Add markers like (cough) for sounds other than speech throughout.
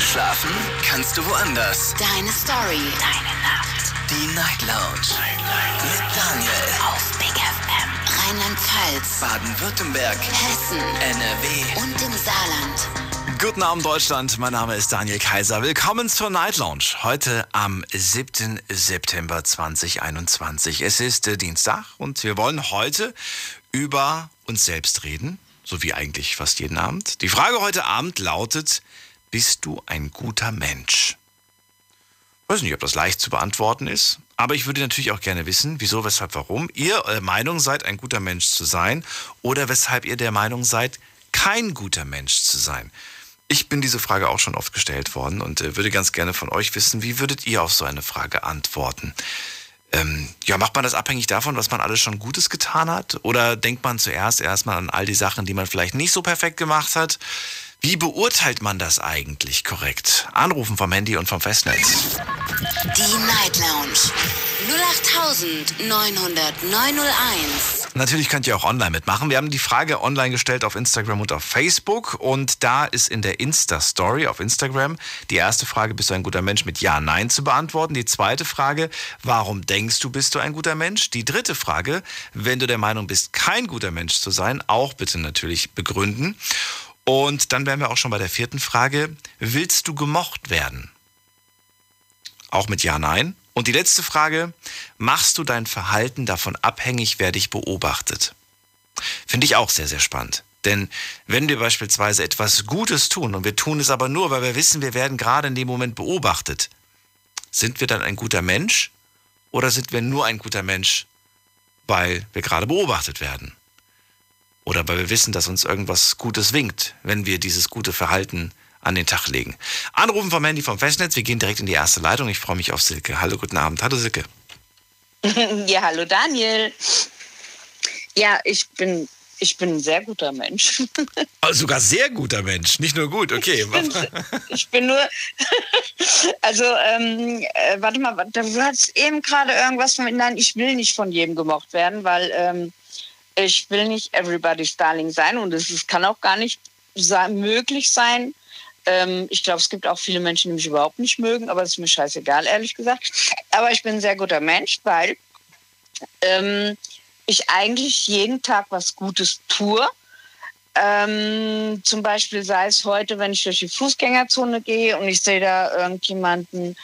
Schlafen kannst du woanders. Deine Story. Deine Nacht. Die Night Lounge. Mit Daniel. Auf Big FM. Rheinland-Pfalz. Baden-Württemberg. Hessen. NRW. Und im Saarland. Guten Abend Deutschland, mein Name ist Daniel Kaiser. Willkommen zur Night Lounge. Heute am 7. September 2021. Es ist äh, Dienstag und wir wollen heute über uns selbst reden, so wie eigentlich fast jeden Abend. Die Frage heute Abend lautet, bist du ein guter Mensch? Ich weiß nicht, ob das leicht zu beantworten ist, aber ich würde natürlich auch gerne wissen, wieso, weshalb, warum ihr der Meinung seid, ein guter Mensch zu sein oder weshalb ihr der Meinung seid, kein guter Mensch zu sein. Ich bin diese Frage auch schon oft gestellt worden und äh, würde ganz gerne von euch wissen, wie würdet ihr auf so eine Frage antworten? Ähm, ja, macht man das abhängig davon, was man alles schon Gutes getan hat? Oder denkt man zuerst erstmal an all die Sachen, die man vielleicht nicht so perfekt gemacht hat? Wie beurteilt man das eigentlich korrekt? Anrufen vom Handy und vom Festnetz. Die Night Lounge. 08900901. Natürlich könnt ihr auch online mitmachen. Wir haben die Frage online gestellt auf Instagram und auf Facebook. Und da ist in der Insta-Story auf Instagram die erste Frage, bist du ein guter Mensch, mit Ja, Nein zu beantworten. Die zweite Frage, warum denkst du, bist du ein guter Mensch? Die dritte Frage, wenn du der Meinung bist, kein guter Mensch zu sein, auch bitte natürlich begründen. Und dann wären wir auch schon bei der vierten Frage, willst du gemocht werden? Auch mit Ja, Nein. Und die letzte Frage, machst du dein Verhalten davon abhängig, wer dich beobachtet? Finde ich auch sehr, sehr spannend. Denn wenn wir beispielsweise etwas Gutes tun und wir tun es aber nur, weil wir wissen, wir werden gerade in dem Moment beobachtet, sind wir dann ein guter Mensch oder sind wir nur ein guter Mensch, weil wir gerade beobachtet werden? Oder weil wir wissen, dass uns irgendwas Gutes winkt, wenn wir dieses gute Verhalten an den Tag legen. Anrufen vom Handy vom Festnetz. Wir gehen direkt in die erste Leitung. Ich freue mich auf Silke. Hallo, guten Abend. Hallo, Silke. (laughs) Ja, hallo Daniel. Ja, ich bin, ich bin ein sehr guter Mensch. Also (laughs) sogar sehr guter Mensch. Nicht nur gut, okay. Ich bin nur, (laughs) also, ähm, äh, warte mal, du hast eben gerade irgendwas von, nein, ich will nicht von jedem gemocht werden, weil ähm, ich will nicht everybody's darling sein und es kann auch gar nicht möglich sein. Ähm, ich glaube, es gibt auch viele Menschen, die mich überhaupt nicht mögen, aber das ist mir scheißegal, ehrlich gesagt. Aber ich bin ein sehr guter Mensch, weil ähm, ich eigentlich jeden Tag was Gutes tue. Ähm, zum Beispiel sei es heute, wenn ich durch die Fußgängerzone gehe und ich sehe da irgendjemanden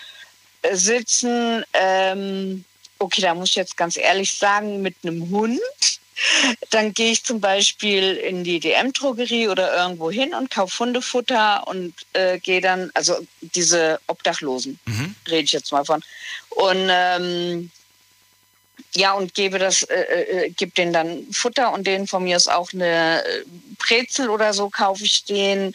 äh, sitzen. Ähm, okay, da muss ich jetzt ganz ehrlich sagen, mit einem Hund. Dann gehe ich zum Beispiel in die DM-Drogerie oder irgendwo hin und kaufe Hundefutter und äh, gehe dann, also diese Obdachlosen, Mhm. rede ich jetzt mal von. Und ähm, ja, und gebe das, äh, äh, gebe denen dann Futter und denen von mir ist auch eine äh, Brezel oder so kaufe ich denen.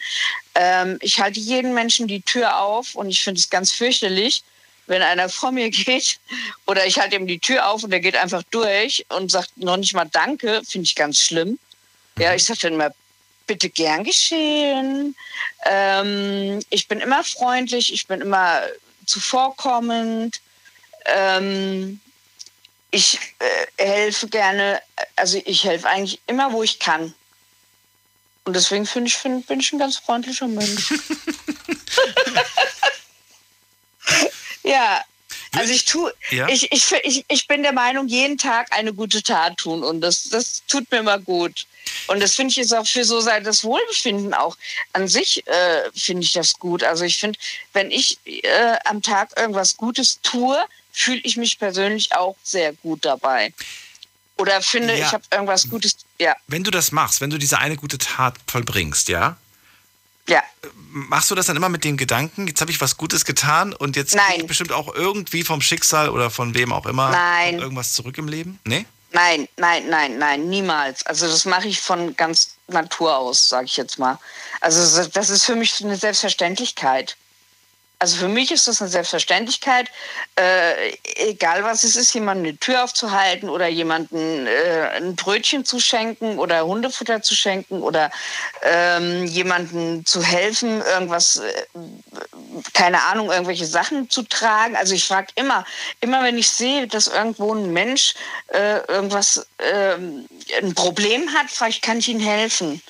Ähm, ich halte jeden Menschen die Tür auf und ich finde es ganz fürchterlich, wenn einer vor mir geht oder ich halte ihm die Tür auf und der geht einfach durch und sagt noch nicht mal Danke, finde ich ganz schlimm. Ja, ich sage dann immer, bitte gern geschehen. Ähm, ich bin immer freundlich, ich bin immer zuvorkommend. Ähm, ich äh, helfe gerne, also ich helfe eigentlich immer, wo ich kann. Und deswegen finde ich, find, bin ich ein ganz freundlicher Mensch. (laughs) ja, also ich tue, Ja. ich, ich, ich, ich bin der Meinung, jeden Tag eine gute Tat tun und das, das tut mir immer gut. Und das finde ich ist auch für so sein das Wohlbefinden auch an sich äh, finde ich das gut. Also ich finde, wenn ich äh, am Tag irgendwas Gutes tue, fühle ich mich persönlich auch sehr gut dabei. Oder finde, Ja. ich habe irgendwas Gutes. Ja, Wenn du das machst, wenn du diese eine gute Tat vollbringst, ja, ja. machst du das dann immer mit dem Gedanken, jetzt habe ich was Gutes getan und jetzt Nein. krieg ich bestimmt auch irgendwie vom Schicksal oder von wem auch immer Nein. irgendwas zurück im Leben? Nee? Nein, nein, nein, nein, niemals. Also das mache ich von ganz Natur aus, sage ich jetzt mal. Also das ist für mich eine Selbstverständlichkeit. Also für mich ist das eine Selbstverständlichkeit, äh, egal was es ist, jemandem eine Tür aufzuhalten oder jemandem äh, ein Brötchen zu schenken oder Hundefutter zu schenken oder ähm, jemandem zu helfen, irgendwas, äh, keine Ahnung, irgendwelche Sachen zu tragen. Also ich frage immer, immer wenn ich sehe, dass irgendwo ein Mensch äh, irgendwas, ähm, ein Problem hat, frage ich, kann ich ihm helfen?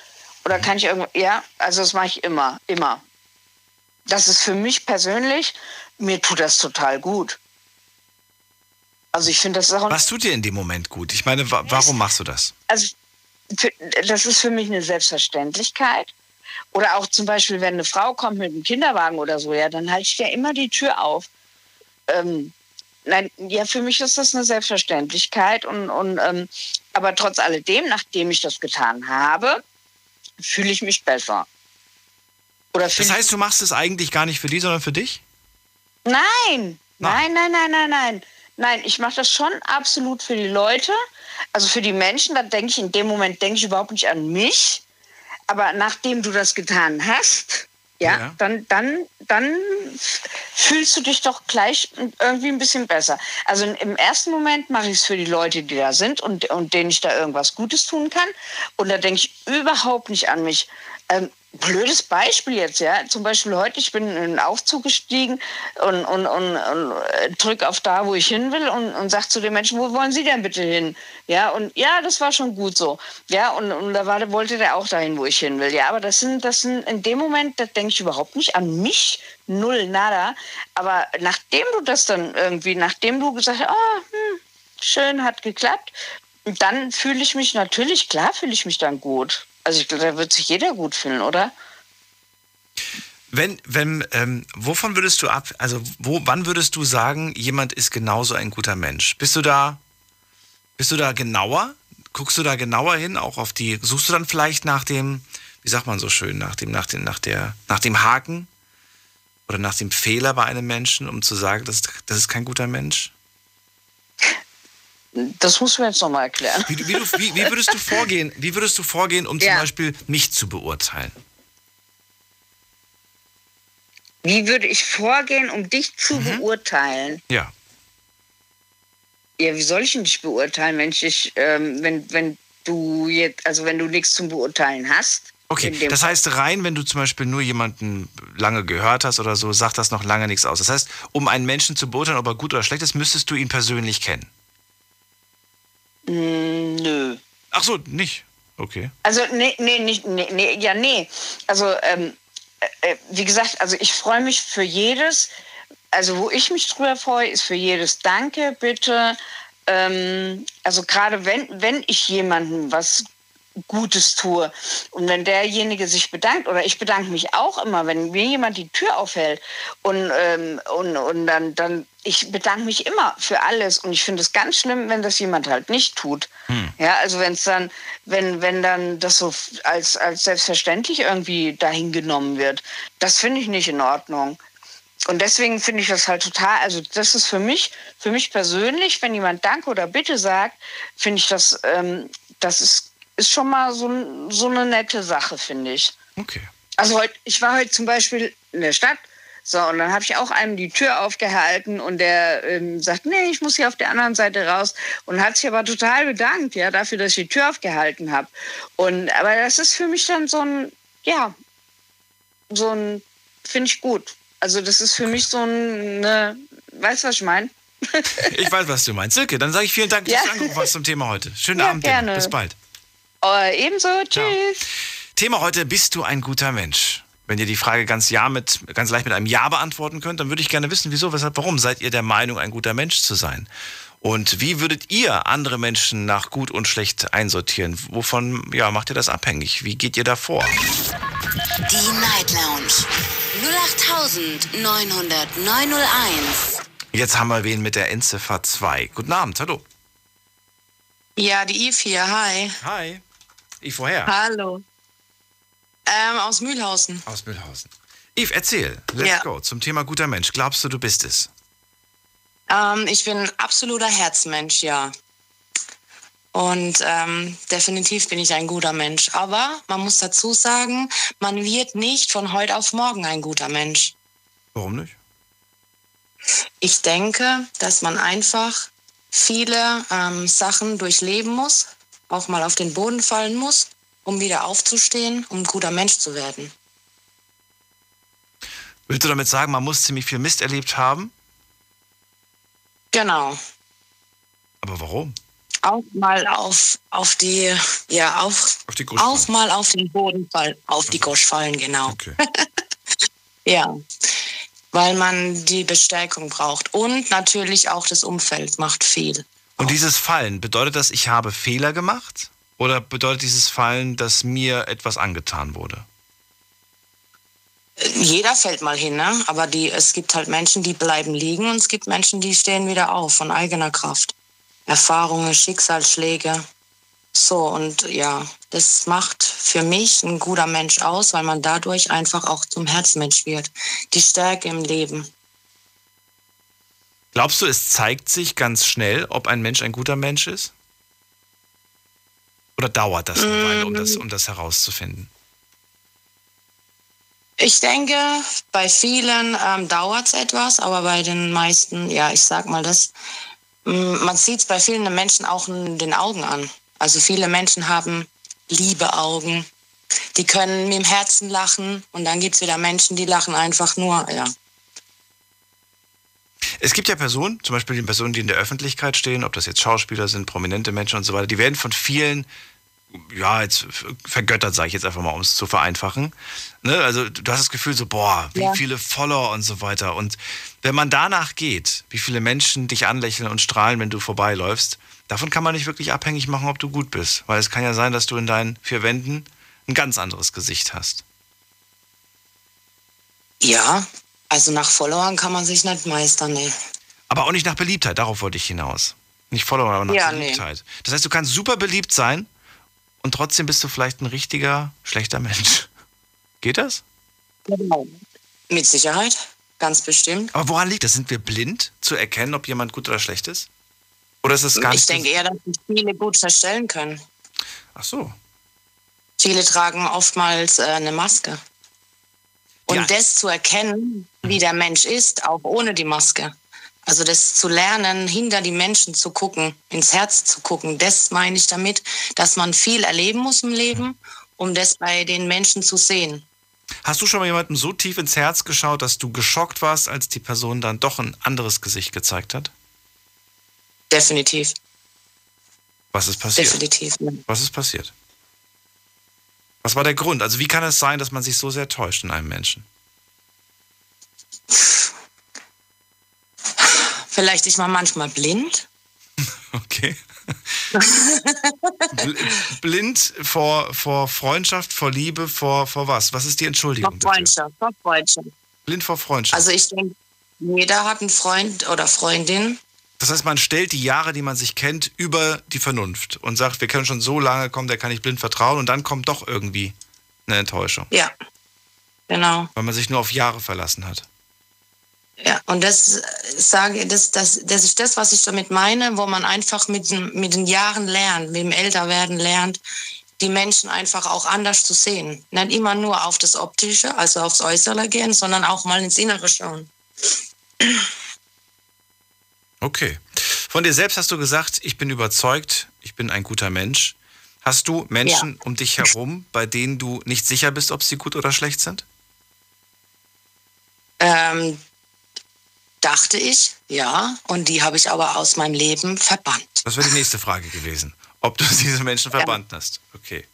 Oder kann ich irgendwo, ja, also das mache ich immer, immer. Das ist für mich persönlich, mir tut das total gut. Also ich finde, das ist auch Was tut dir in dem Moment gut? Ich meine, wa warum machst du das? also für, das ist für mich eine Selbstverständlichkeit. Oder auch zum Beispiel, wenn eine Frau kommt mit einem Kinderwagen oder so, ja, dann halte ich ja immer die Tür auf. Ähm, nein, ja, für mich ist das eine Selbstverständlichkeit. Und, und, ähm, aber trotz alledem, nachdem ich das getan habe, fühle ich mich besser. Oder Das heißt, du machst es eigentlich gar nicht für die, sondern für dich? Nein, Nein. nein, nein, nein, nein, nein. Nein, ich mache das schon absolut für die Leute, also für die Menschen. Da denke ich in dem Moment denke ich überhaupt nicht an mich. Aber nachdem du das getan hast, ja, Ja. dann, dann, dann fühlst du dich doch gleich irgendwie ein bisschen besser. Also im ersten Moment mache ich es für die Leute, die da sind und, und denen ich da irgendwas Gutes tun kann. Und da denke ich überhaupt nicht an mich. Ähm, blödes Beispiel jetzt, ja. Zum Beispiel heute, ich bin in einen Aufzug gestiegen und, und, und, und äh, drück auf da, wo ich hin will und, und sag zu den Menschen, wo wollen Sie denn bitte hin? Ja, und ja, das war schon gut so. Ja, und, und da war, wollte der auch dahin, wo ich hin will. Ja, aber das sind, das sind in dem Moment, da denke ich überhaupt nicht an mich, null, nada. Aber nachdem du das dann irgendwie, nachdem du gesagt hast, ah, hm, schön, hat geklappt, dann fühle ich mich natürlich, klar fühle ich mich dann gut. Also ich glaube, da wird sich jeder gut fühlen, oder? Wenn, wenn, ähm, wovon würdest du ab, also wo, wann würdest du sagen, jemand ist genauso ein guter Mensch? Bist du da, bist du da genauer? Guckst du da genauer hin, auch auf die, suchst du dann vielleicht nach dem, wie sagt man so schön, nach dem, nach dem, nach der, nach dem Haken oder nach dem Fehler bei einem Menschen, um zu sagen, das, das ist kein guter Mensch? Das musst du mir jetzt nochmal erklären. Wie, wie, du, wie, wie würdest du vorgehen, wie würdest du vorgehen, um zum Ja. Beispiel mich zu beurteilen? Wie würde ich vorgehen, um dich zu Mhm. beurteilen? Ja. Ja, wie soll ich denn dich beurteilen, wenn ich dich, ähm, wenn, wenn du jetzt, also wenn du nichts zum Beurteilen hast? Okay, das heißt rein, wenn du zum Beispiel nur jemanden lange gehört hast oder so, sagt das noch lange nichts aus. Das heißt, um einen Menschen zu beurteilen, ob er gut oder schlecht ist, müsstest du ihn persönlich kennen. Nö. Ach so, nicht. Okay. Also, nee, nee, nicht, nee, nee, ja, nee. Also, ähm, äh, äh, wie gesagt, also ich freue mich für jedes, also wo ich mich drüber freue, ist für jedes Danke, bitte. Ähm, also gerade wenn, wenn ich jemandem was Gutes tue und wenn derjenige sich bedankt oder ich bedanke mich auch immer, wenn mir jemand die Tür aufhält und, ähm, und, und dann, dann, ich bedanke mich immer für alles und ich finde es ganz schlimm, wenn das jemand halt nicht tut. Ja, also wenn es dann, wenn, wenn dann das so als, als selbstverständlich irgendwie dahin genommen wird, das finde ich nicht in Ordnung. Und deswegen finde ich das halt total, also das ist für mich, für mich persönlich, wenn jemand Danke oder Bitte sagt, finde ich das, ähm, das ist, ist schon mal so, so eine nette Sache, finde ich. Okay. Also heute, ich war heute zum Beispiel in der Stadt, so, und dann habe ich auch einem die Tür aufgehalten und der ähm, sagt, nee, ich muss hier auf der anderen Seite raus und hat sich aber total bedankt, ja, dafür, dass ich die Tür aufgehalten habe. Und aber das ist für mich dann so ein, ja, so ein, finde ich gut. Also das ist für mich so ein, ne, weißt du, was ich meine? Ich weiß, was du meinst. Silke, dann sage ich vielen Dank, dass Ja. du angerufen hast zum Thema heute. Schönen Ja, Abend gerne. Bis bald. Äh, ebenso, tschüss. Thema heute, bist du ein guter Mensch? Wenn ihr die Frage ganz, ja mit, ganz leicht mit einem Ja beantworten könnt, dann würde ich gerne wissen, wieso, weshalb, warum seid ihr der Meinung, ein guter Mensch zu sein? Und wie würdet ihr andere Menschen nach gut und schlecht einsortieren? Wovon ja, macht ihr das abhängig? Wie geht ihr da vor? Die Night Lounge 0890901. Jetzt haben wir wen mit der Endziffer 2. Guten Abend, hallo. Ja, die Eve hier, hi. Hi. Ich woher? Hallo. Ähm, aus Mühlhausen. Aus Mühlhausen. Yves, erzähl. Let's Ja. go. Zum Thema guter Mensch. Glaubst du, du bist es? Ähm, ich bin ein absoluter Herzmensch, ja. Und ähm, definitiv bin ich ein guter Mensch. Aber man muss dazu sagen, man wird nicht von heute auf morgen ein guter Mensch. Warum nicht? Ich denke, dass man einfach viele ähm, Sachen durchleben muss, auch mal auf den Boden fallen muss, um wieder aufzustehen, um ein guter Mensch zu werden. Willst du damit sagen, man muss ziemlich viel Mist erlebt haben? Genau. Aber warum? Auch mal auf, auf die, ja, auf, Auf die Gusch auch fallen. mal auf den Boden fallen, auf die Gosch fallen, genau. Okay. (laughs) Ja. weil man die Bestärkung braucht. Und natürlich auch das Umfeld macht viel. Und dieses Fallen, bedeutet das, ich habe Fehler gemacht? Oder bedeutet dieses Fallen, dass mir etwas angetan wurde? Jeder fällt mal hin, ne? aber die, es gibt halt Menschen, die bleiben liegen und es gibt Menschen, die stehen wieder auf von eigener Kraft. Erfahrungen, Schicksalsschläge. So, und ja, das macht für mich ein guter Mensch aus, weil man dadurch einfach auch zum Herzmensch wird. Die Stärke im Leben. Glaubst du, es zeigt sich ganz schnell, ob ein Mensch ein guter Mensch ist? Oder dauert das eine Weile, um das, um das herauszufinden? Ich denke, bei vielen ähm, dauert es etwas, aber bei den meisten, ja, ich sag mal das, man sieht es bei vielen Menschen auch in den Augen an. Also viele Menschen haben liebe Augen, die können mit dem Herzen lachen und dann gibt es wieder Menschen, die lachen einfach nur, ja. Es gibt ja Personen, zum Beispiel die Personen, die in der Öffentlichkeit stehen, ob das jetzt Schauspieler sind, prominente Menschen und so weiter, die werden von vielen, ja, jetzt vergöttert, sage ich jetzt einfach mal, um es zu vereinfachen. Ne? Also du hast das Gefühl so, boah, wie ja. viele Follower und so weiter. Und wenn man danach geht, wie viele Menschen dich anlächeln und strahlen, wenn du vorbeiläufst, davon kann man nicht wirklich abhängig machen, ob du gut bist. Weil es kann ja sein, dass du in deinen vier Wänden ein ganz anderes Gesicht hast. Ja, also nach Followern kann man sich nicht meistern, ne. Aber auch nicht nach Beliebtheit, darauf wollte ich hinaus. Nicht Follower, aber nach ja, Beliebtheit. Nee. Das heißt, du kannst super beliebt sein und trotzdem bist du vielleicht ein richtiger, schlechter Mensch. (laughs) Geht das? Genau. Mit Sicherheit, ganz bestimmt. Aber woran liegt das? Sind wir blind zu erkennen, ob jemand gut oder schlecht ist? Oder ist es gar Ich denke eher, dass sich viele gut verstellen können. Ach so. Viele tragen oftmals äh, eine Maske. Und ja. das zu erkennen, wie der Mensch ist, auch ohne die Maske. Also das zu lernen, hinter die Menschen zu gucken, ins Herz zu gucken, das meine ich damit, dass man viel erleben muss im Leben, um das bei den Menschen zu sehen. Hast du schon mal jemandem so tief ins Herz geschaut, dass du geschockt warst, als die Person dann doch ein anderes Gesicht gezeigt hat? Definitiv. Was ist passiert? Definitiv. Was ist passiert? Was war der Grund? Also wie kann es sein, dass man sich so sehr täuscht in einem Menschen? Vielleicht ist man manchmal blind. (laughs) Okay. blind vor, vor Freundschaft, vor Liebe, vor, vor was? Was ist die Entschuldigung? Vor Freundschaft, vor Freundschaft. Blind vor Freundschaft. Also ich denke, jeder hat einen Freund oder Freundin, das heißt, man stellt die Jahre, die man sich kennt, über die Vernunft und sagt, wir können schon so lange kommen, der kann ich blind vertrauen und dann kommt doch irgendwie eine Enttäuschung. Ja, genau. Weil man sich nur auf Jahre verlassen hat. Ja, und das sage das, das, das ist das, was ich damit meine, wo man einfach mit, mit den Jahren lernt, mit dem Älterwerden lernt, die Menschen einfach auch anders zu sehen. Nicht immer nur auf das Optische, also aufs Äußere gehen, sondern auch mal ins Innere schauen. Okay. Von dir selbst hast du gesagt, ich bin überzeugt, ich bin ein guter Mensch. Hast du Menschen ja. um dich herum, bei denen du nicht sicher bist, ob sie gut oder schlecht sind? Ähm, dachte ich, ja. Und die habe ich aber aus meinem Leben verbannt. Das wäre die nächste Frage gewesen. Ob du (laughs) diese Menschen verbannt ja. hast. Okay.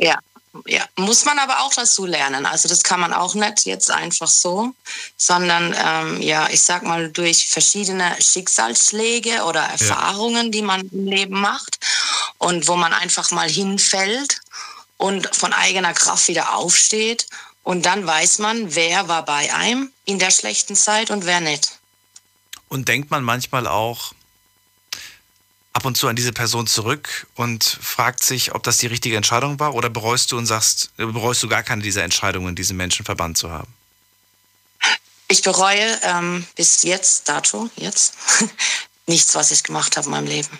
Ja ja, muss man aber auch dazu lernen. Also das kann man auch nicht jetzt einfach so, sondern ähm, ja, ich sag mal durch verschiedene Schicksalsschläge oder Erfahrungen, ja. die man im Leben macht und wo man einfach mal hinfällt und von eigener Kraft wieder aufsteht und dann weiß man, wer war bei einem in der schlechten Zeit und wer nicht. Und denkt man manchmal auch, ab und zu an diese Person zurück und fragt sich, ob das die richtige Entscheidung war oder bereust du und sagst, bereust du gar keine dieser Entscheidungen, diesen Menschen verbannt zu haben? Ich bereue ähm, bis jetzt, dato, jetzt, (laughs) nichts, was ich gemacht habe in meinem Leben.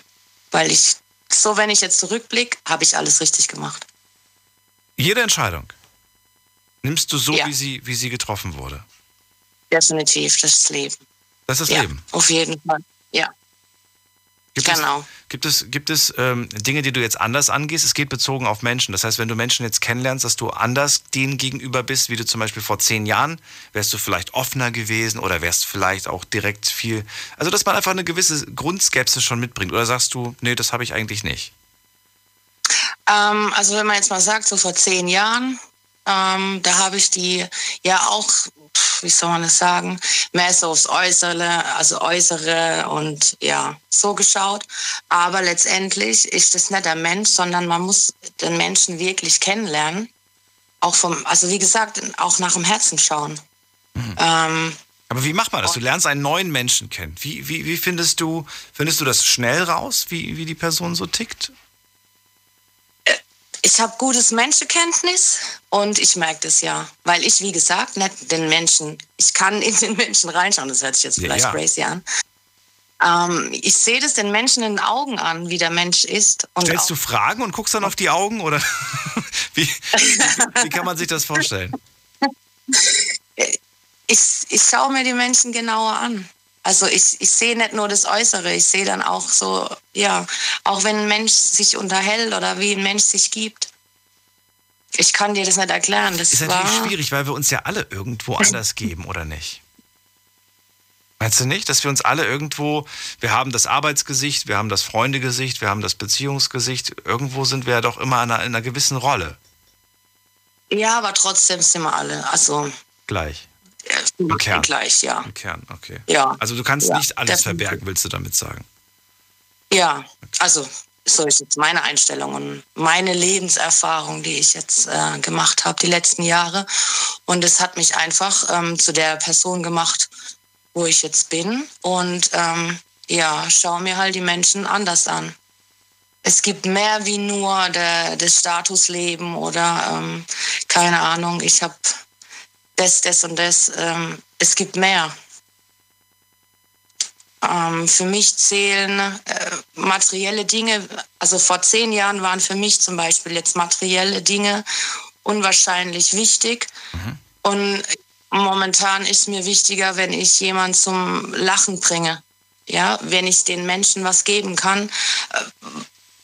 Weil ich, so wenn ich jetzt zurückblicke, habe ich alles richtig gemacht. Jede Entscheidung nimmst du so, ja. wie, sie, wie sie getroffen wurde? Definitiv, das ist Leben. Das ist ja, Leben. Auf jeden Fall, ja. Gibt genau. Es, gibt es, gibt es ähm, Dinge, die du jetzt anders angehst? Es geht bezogen auf Menschen. Das heißt, wenn du Menschen jetzt kennenlernst, dass du anders denen gegenüber bist, wie du zum Beispiel vor zehn Jahren, wärst du vielleicht offener gewesen oder wärst vielleicht auch direkt viel. Also, dass man einfach eine gewisse Grundskepsis schon mitbringt. Oder sagst du, nee, das habe ich eigentlich nicht? Ähm, also, wenn man jetzt mal sagt, so vor zehn Jahren, ähm, da habe ich die ja auch pf, wie soll man es sagen, mehr so aufs Äußere, also Äußere und ja, so geschaut. Aber letztendlich ist das nicht der Mensch, sondern man muss den Menschen wirklich kennenlernen. Auch vom, also wie gesagt, auch nach dem Herzen schauen. Ähm, Aber wie macht man das? Du lernst einen neuen Menschen kennen. Wie, wie, wie findest du, findest du das schnell raus, wie, wie die Person so tickt? Ich habe gutes Menschenkenntnis und ich merke das ja, weil ich, wie gesagt, nicht den Menschen, ich kann in den Menschen reinschauen, das hört sich jetzt Ja, vielleicht ja. crazy an. Ähm, ich sehe das den Menschen in den Augen an, wie der Mensch ist. Und Stellst du Fragen und guckst dann auf die Augen oder (laughs) wie, wie, wie kann man sich das vorstellen? (laughs) ich, ich schaue mir die Menschen genauer an. Also ich, ich sehe nicht nur das Äußere, ich sehe dann auch so, ja, auch wenn ein Mensch sich unterhält oder wie ein Mensch sich gibt. Ich kann dir das nicht erklären. Das Ist war, natürlich schwierig, weil wir uns ja alle irgendwo (laughs) anders geben, oder nicht? Meinst du nicht, dass wir uns alle irgendwo, wir haben das Arbeitsgesicht, wir haben das Freundegesicht, wir haben das Beziehungsgesicht, irgendwo sind wir ja doch immer in einer, in einer gewissen Rolle Ja, aber trotzdem sind wir alle, also gleich. Äh, Kern. gleich, ja. Im Kern, okay. Ja. Also du kannst Ja, nicht alles definitiv. verbergen, willst du damit sagen? Ja, also so ist jetzt meine Einstellung und meine Lebenserfahrung, die ich jetzt äh, gemacht habe die letzten Jahre. Und es hat mich einfach ähm, zu der Person gemacht, wo ich jetzt bin. Und ähm, ja, schaue mir halt die Menschen anders an. Es gibt mehr wie nur der, das Statusleben oder ähm, keine Ahnung, ich habe das, das und das. Ähm, es gibt mehr. Ähm, für mich zählen äh, materielle Dinge, also vor zehn Jahren waren für mich zum Beispiel jetzt materielle Dinge unwahrscheinlich wichtig. Und momentan ist mir wichtiger, wenn ich jemanden zum Lachen bringe. Ja, wenn ich den Menschen was geben kann, äh,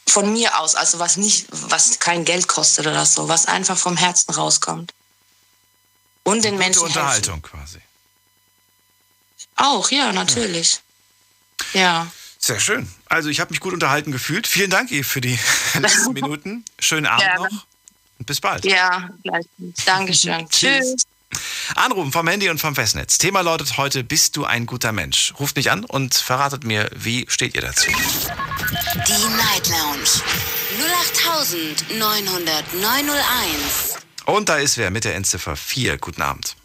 von mir aus, also was nicht, was kein Geld kostet oder so, was einfach vom Herzen rauskommt. Und den Gute Menschen helfen. Unterhaltung quasi. Auch, ja, natürlich. Ja. Sehr schön. Also ich habe mich gut unterhalten gefühlt. Vielen Dank, Eve, für die (laughs) letzten Minuten. Schönen Abend Gerne. noch und bis bald. Ja, gleich. Dankeschön. (laughs) Tschüss. Tschüss. Anrufen vom Handy und vom Festnetz. Thema lautet heute, bist du ein guter Mensch? Ruft mich an und verratet mir, wie steht ihr dazu? Die Night Lounge 0890901. Und da ist wer mit der Endziffer 4. Guten Abend.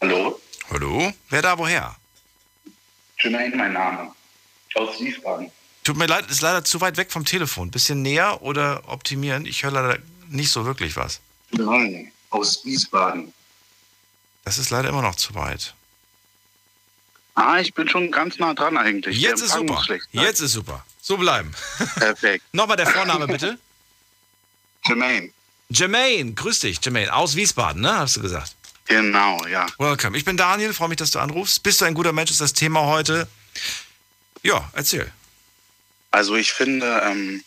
Hallo, Hallo? Wer da woher? Jermaine, mein Name. Aus Wiesbaden. Tut mir leid, ist leider zu weit weg vom Telefon. Bisschen näher oder optimieren? Ich höre leider nicht so wirklich was. Nein, aus Wiesbaden. Das ist leider immer noch zu weit. Ah, ich bin schon ganz nah dran eigentlich. Jetzt ist super. schlecht sein. Jetzt ist super. So bleiben. Perfekt. (laughs) Nochmal der Vorname bitte. Jermaine. Jermaine, grüß dich, Jermaine, aus Wiesbaden, ne? Hast du gesagt. Genau, ja. Welcome. Ich bin Daniel, freue mich, dass du anrufst. Bist du ein guter Mensch, ist das Thema heute. Ja, erzähl. Also ich finde, ähm,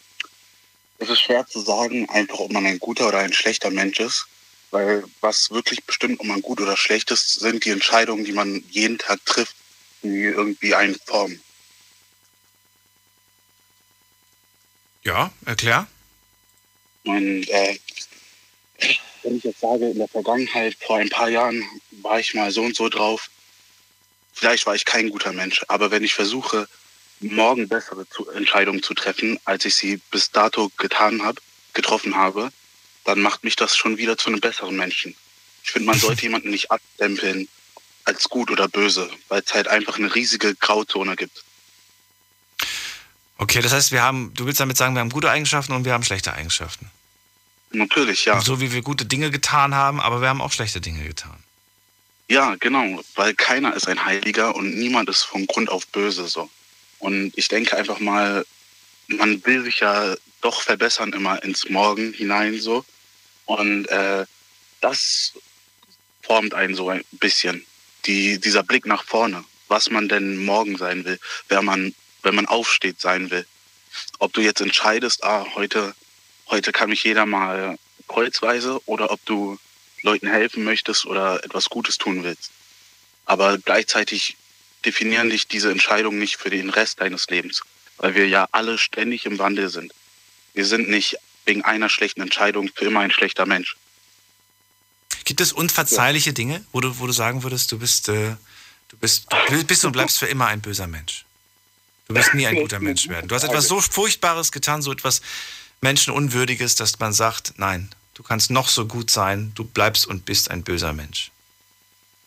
es ist schwer zu sagen, einfach ob man ein guter oder ein schlechter Mensch ist. Weil was wirklich bestimmt, ob man gut oder schlecht ist, sind die Entscheidungen, die man jeden Tag trifft, die irgendwie einen formen. Ja, erklär. Und äh, wenn ich jetzt sage, in der Vergangenheit, vor ein paar Jahren, war ich mal so und so drauf, vielleicht war ich kein guter Mensch, aber wenn ich versuche, morgen bessere Entscheidungen zu treffen, als ich sie bis dato getan habe, getroffen habe, dann macht mich das schon wieder zu einem besseren Menschen. Ich finde, man (laughs) sollte jemanden nicht abstempeln als gut oder böse, weil es halt einfach eine riesige Grauzone gibt. Okay, das heißt, wir haben, du willst damit sagen, wir haben gute Eigenschaften und wir haben schlechte Eigenschaften. Natürlich, ja. So wie wir gute Dinge getan haben, aber wir haben auch schlechte Dinge getan. Ja, genau, weil keiner ist ein Heiliger und niemand ist von Grund auf böse so. Und ich denke einfach mal, man will sich ja doch verbessern immer ins Morgen hinein so. Und äh, das formt einen so ein bisschen. Die, dieser Blick nach vorne, was man denn morgen sein will, wer man, wenn man aufsteht, sein will. Ob du jetzt entscheidest, ah, heute, heute kann mich jeder mal kreuzweise oder ob du Leuten helfen möchtest oder etwas Gutes tun willst. Aber gleichzeitig definieren dich diese Entscheidungen nicht für den Rest deines Lebens, weil wir ja alle ständig im Wandel sind. Wir sind nicht wegen einer schlechten Entscheidung für immer ein schlechter Mensch. Gibt es unverzeihliche Dinge, wo du, wo du sagen würdest, du bist, äh, du bist, du bist und bleibst für immer ein böser Mensch? Du wirst nie ein guter Mensch werden. Du hast etwas so Furchtbares getan, so etwas Menschenunwürdiges, dass man sagt, nein, du kannst noch so gut sein, du bleibst und bist ein böser Mensch.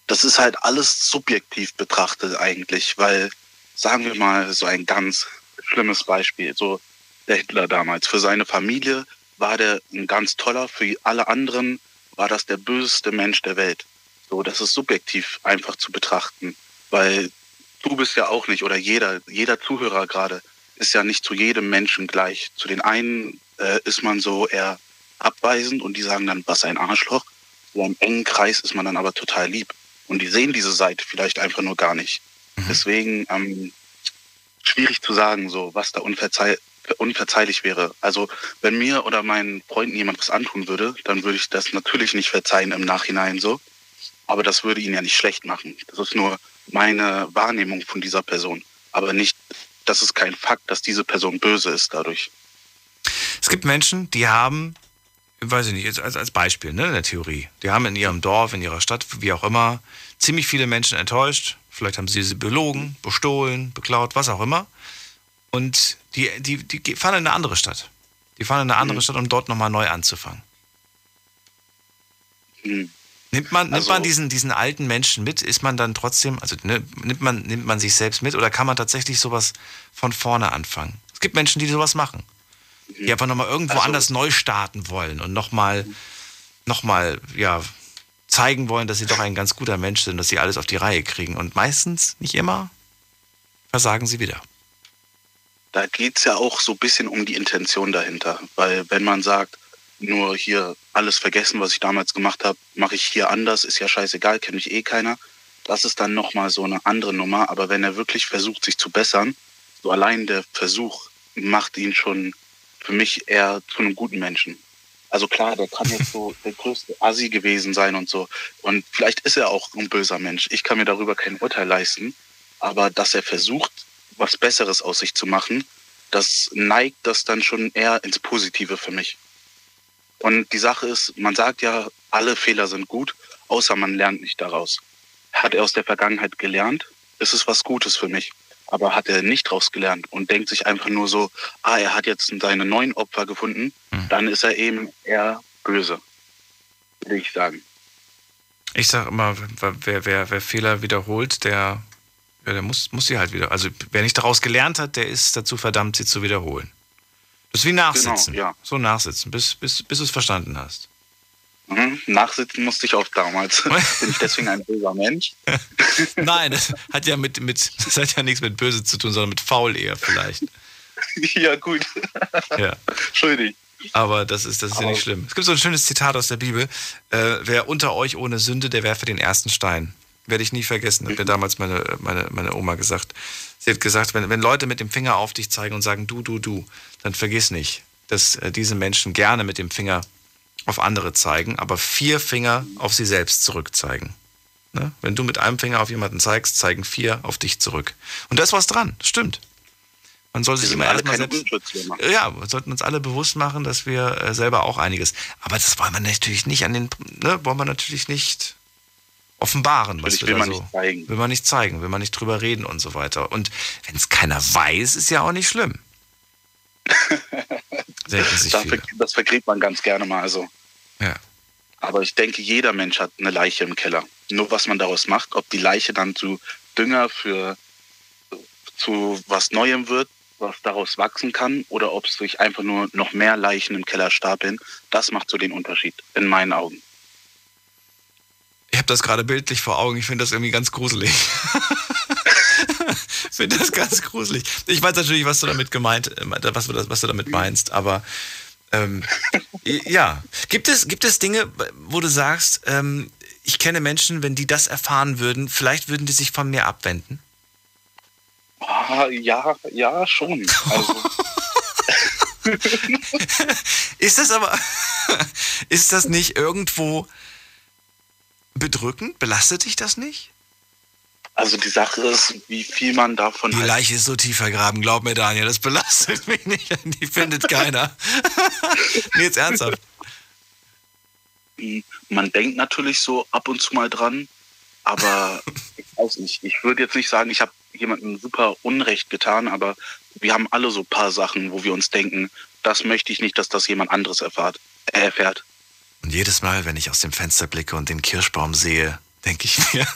Das ist halt alles subjektiv betrachtet eigentlich, weil, sagen wir mal, so ein ganz schlimmes Beispiel, so der Hitler damals. Für seine Familie war der ein ganz toller, für alle anderen war das der böseste Mensch der Welt. So, das ist subjektiv einfach zu betrachten, weil du bist ja auch nicht oder jeder, jeder Zuhörer gerade ist ja nicht zu jedem Menschen gleich. Zu den einen äh, ist man so eher abweisend und die sagen dann, was ein Arschloch. So im engen Kreis ist man dann aber total lieb. Und die sehen diese Seite vielleicht einfach nur gar nicht. Mhm. Deswegen ähm, schwierig zu sagen, so was da unverzeih unverzeihlich wäre. Also wenn mir oder meinen Freunden jemand was antun würde, dann würde ich das natürlich nicht verzeihen im Nachhinein so. Aber das würde ihn ja nicht schlecht machen. Das ist nur meine Wahrnehmung von dieser Person. Aber nicht, das ist kein Fakt, dass diese Person böse ist dadurch. Es gibt Menschen, die haben, weiß ich nicht, als, als Beispiel, ne, in der Theorie, die haben in ihrem Dorf, in ihrer Stadt, wie auch immer, ziemlich viele Menschen enttäuscht. Vielleicht haben sie sie belogen, bestohlen, beklaut, was auch immer. Und die, die, die fahren in eine andere Stadt. Die fahren in eine andere mhm. Stadt, um dort nochmal neu anzufangen. Mhm. Nimmt man, also, nimmt man diesen, diesen alten Menschen mit? Ist man dann trotzdem, also ne, nimmt, man, nimmt man sich selbst mit oder kann man tatsächlich sowas von vorne anfangen? Es gibt Menschen, die sowas machen. Die einfach nochmal irgendwo also, anders neu starten wollen und nochmal noch mal, ja, zeigen wollen, dass sie doch ein ganz guter Mensch sind, dass sie alles auf die Reihe kriegen. Und meistens, nicht immer, versagen sie wieder. Da geht es ja auch so ein bisschen um die Intention dahinter. Weil wenn man sagt, nur hier alles vergessen, was ich damals gemacht habe, mache ich hier anders, ist ja scheißegal, kennt mich eh keiner. Das ist dann nochmal so eine andere Nummer. Aber wenn er wirklich versucht, sich zu bessern, so allein der Versuch macht ihn schon für mich eher zu einem guten Menschen. Also klar, der kann jetzt so (laughs) der größte Assi gewesen sein und so. Und vielleicht ist er auch ein böser Mensch. Ich kann mir darüber kein Urteil leisten. Aber dass er versucht, was Besseres aus sich zu machen, das neigt das dann schon eher ins Positive für mich. Und die Sache ist, man sagt ja, alle Fehler sind gut, außer man lernt nicht daraus. Hat er aus der Vergangenheit gelernt, ist es was Gutes für mich aber hat er nicht draus gelernt und denkt sich einfach nur so, ah, er hat jetzt seine neuen Opfer gefunden, mhm. dann ist er eben eher böse, würde ich sagen. Ich sage immer, wer, wer, wer Fehler wiederholt, der, ja, der muss, muss sie halt wieder. Also wer nicht daraus gelernt hat, der ist dazu verdammt, sie zu wiederholen. Das ist wie Nachsitzen. Genau, ja. So nachsitzen, bis, bis, bis du es verstanden hast. Mhm. Nachsitzen musste ich auch damals. (laughs) Bin ich deswegen ein böser Mensch? (laughs) Nein, das hat ja mit, mit, das hat ja nichts mit böse zu tun, sondern mit faul eher vielleicht. (laughs) ja, gut. Ja. Entschuldigung. Aber das ist, das ist ja nicht schlimm. Es gibt so ein schönes Zitat aus der Bibel. Äh, wer unter euch ohne Sünde, der werfe den ersten Stein. Werde ich nie vergessen, hat mir damals meine, meine, meine Oma gesagt. Sie hat gesagt, wenn, wenn Leute mit dem Finger auf dich zeigen und sagen, du, du, du, dann vergiss nicht, dass äh, diese Menschen gerne mit dem Finger auf andere zeigen, aber vier Finger auf sie selbst zurückzeigen. Ne? Wenn du mit einem Finger auf jemanden zeigst, zeigen vier auf dich zurück. Und da ist was dran, stimmt. Man soll sich immer erstmal selbst. Ja, wir sollten uns alle bewusst machen, dass wir äh, selber auch einiges. Aber das wollen wir natürlich nicht an den, ne, wollen wir natürlich nicht offenbaren, was wir will man so, nicht zeigen. Will man nicht zeigen, will man nicht drüber reden und so weiter. Und wenn es keiner weiß, ist ja auch nicht schlimm. (laughs) das, das vergräbt man ganz gerne mal so. Ja. Aber ich denke, jeder Mensch hat eine Leiche im Keller. Nur was man daraus macht, ob die Leiche dann zu Dünger für zu was Neuem wird, was daraus wachsen kann, oder ob es sich einfach nur noch mehr Leichen im Keller stapeln, das macht so den Unterschied, in meinen Augen. Ich habe das gerade bildlich vor Augen, ich finde das irgendwie ganz gruselig. (laughs) Ich finde das ganz gruselig. Ich weiß natürlich, was du damit gemeint, äh, was du, was du damit meinst, aber ähm, ja. Gibt es, gibt es Dinge, wo du sagst, ähm, ich kenne Menschen, wenn die das erfahren würden, vielleicht würden die sich von mir abwenden? Ah, ja, ja, schon. Also. (laughs) ist das aber, (laughs) ist das nicht irgendwo bedrückend? Belastet dich das nicht? Also die Sache ist, wie viel man davon. Die Leiche ist so tief vergraben, glaub mir, Daniel, das belastet (laughs) mich nicht. Die findet keiner. (laughs) nee, jetzt ernsthaft. irgendwie, man denkt natürlich so ab und zu mal dran, aber (laughs) ich weiß nicht. Ich würde jetzt nicht sagen, ich habe jemandem super Unrecht getan, aber wir haben alle so ein paar Sachen, wo wir uns denken, das möchte ich nicht, dass das jemand anderes erfahrt, äh, erfährt. Und jedes Mal, wenn ich aus dem Fenster blicke und den Kirschbaum sehe, denke ich mir,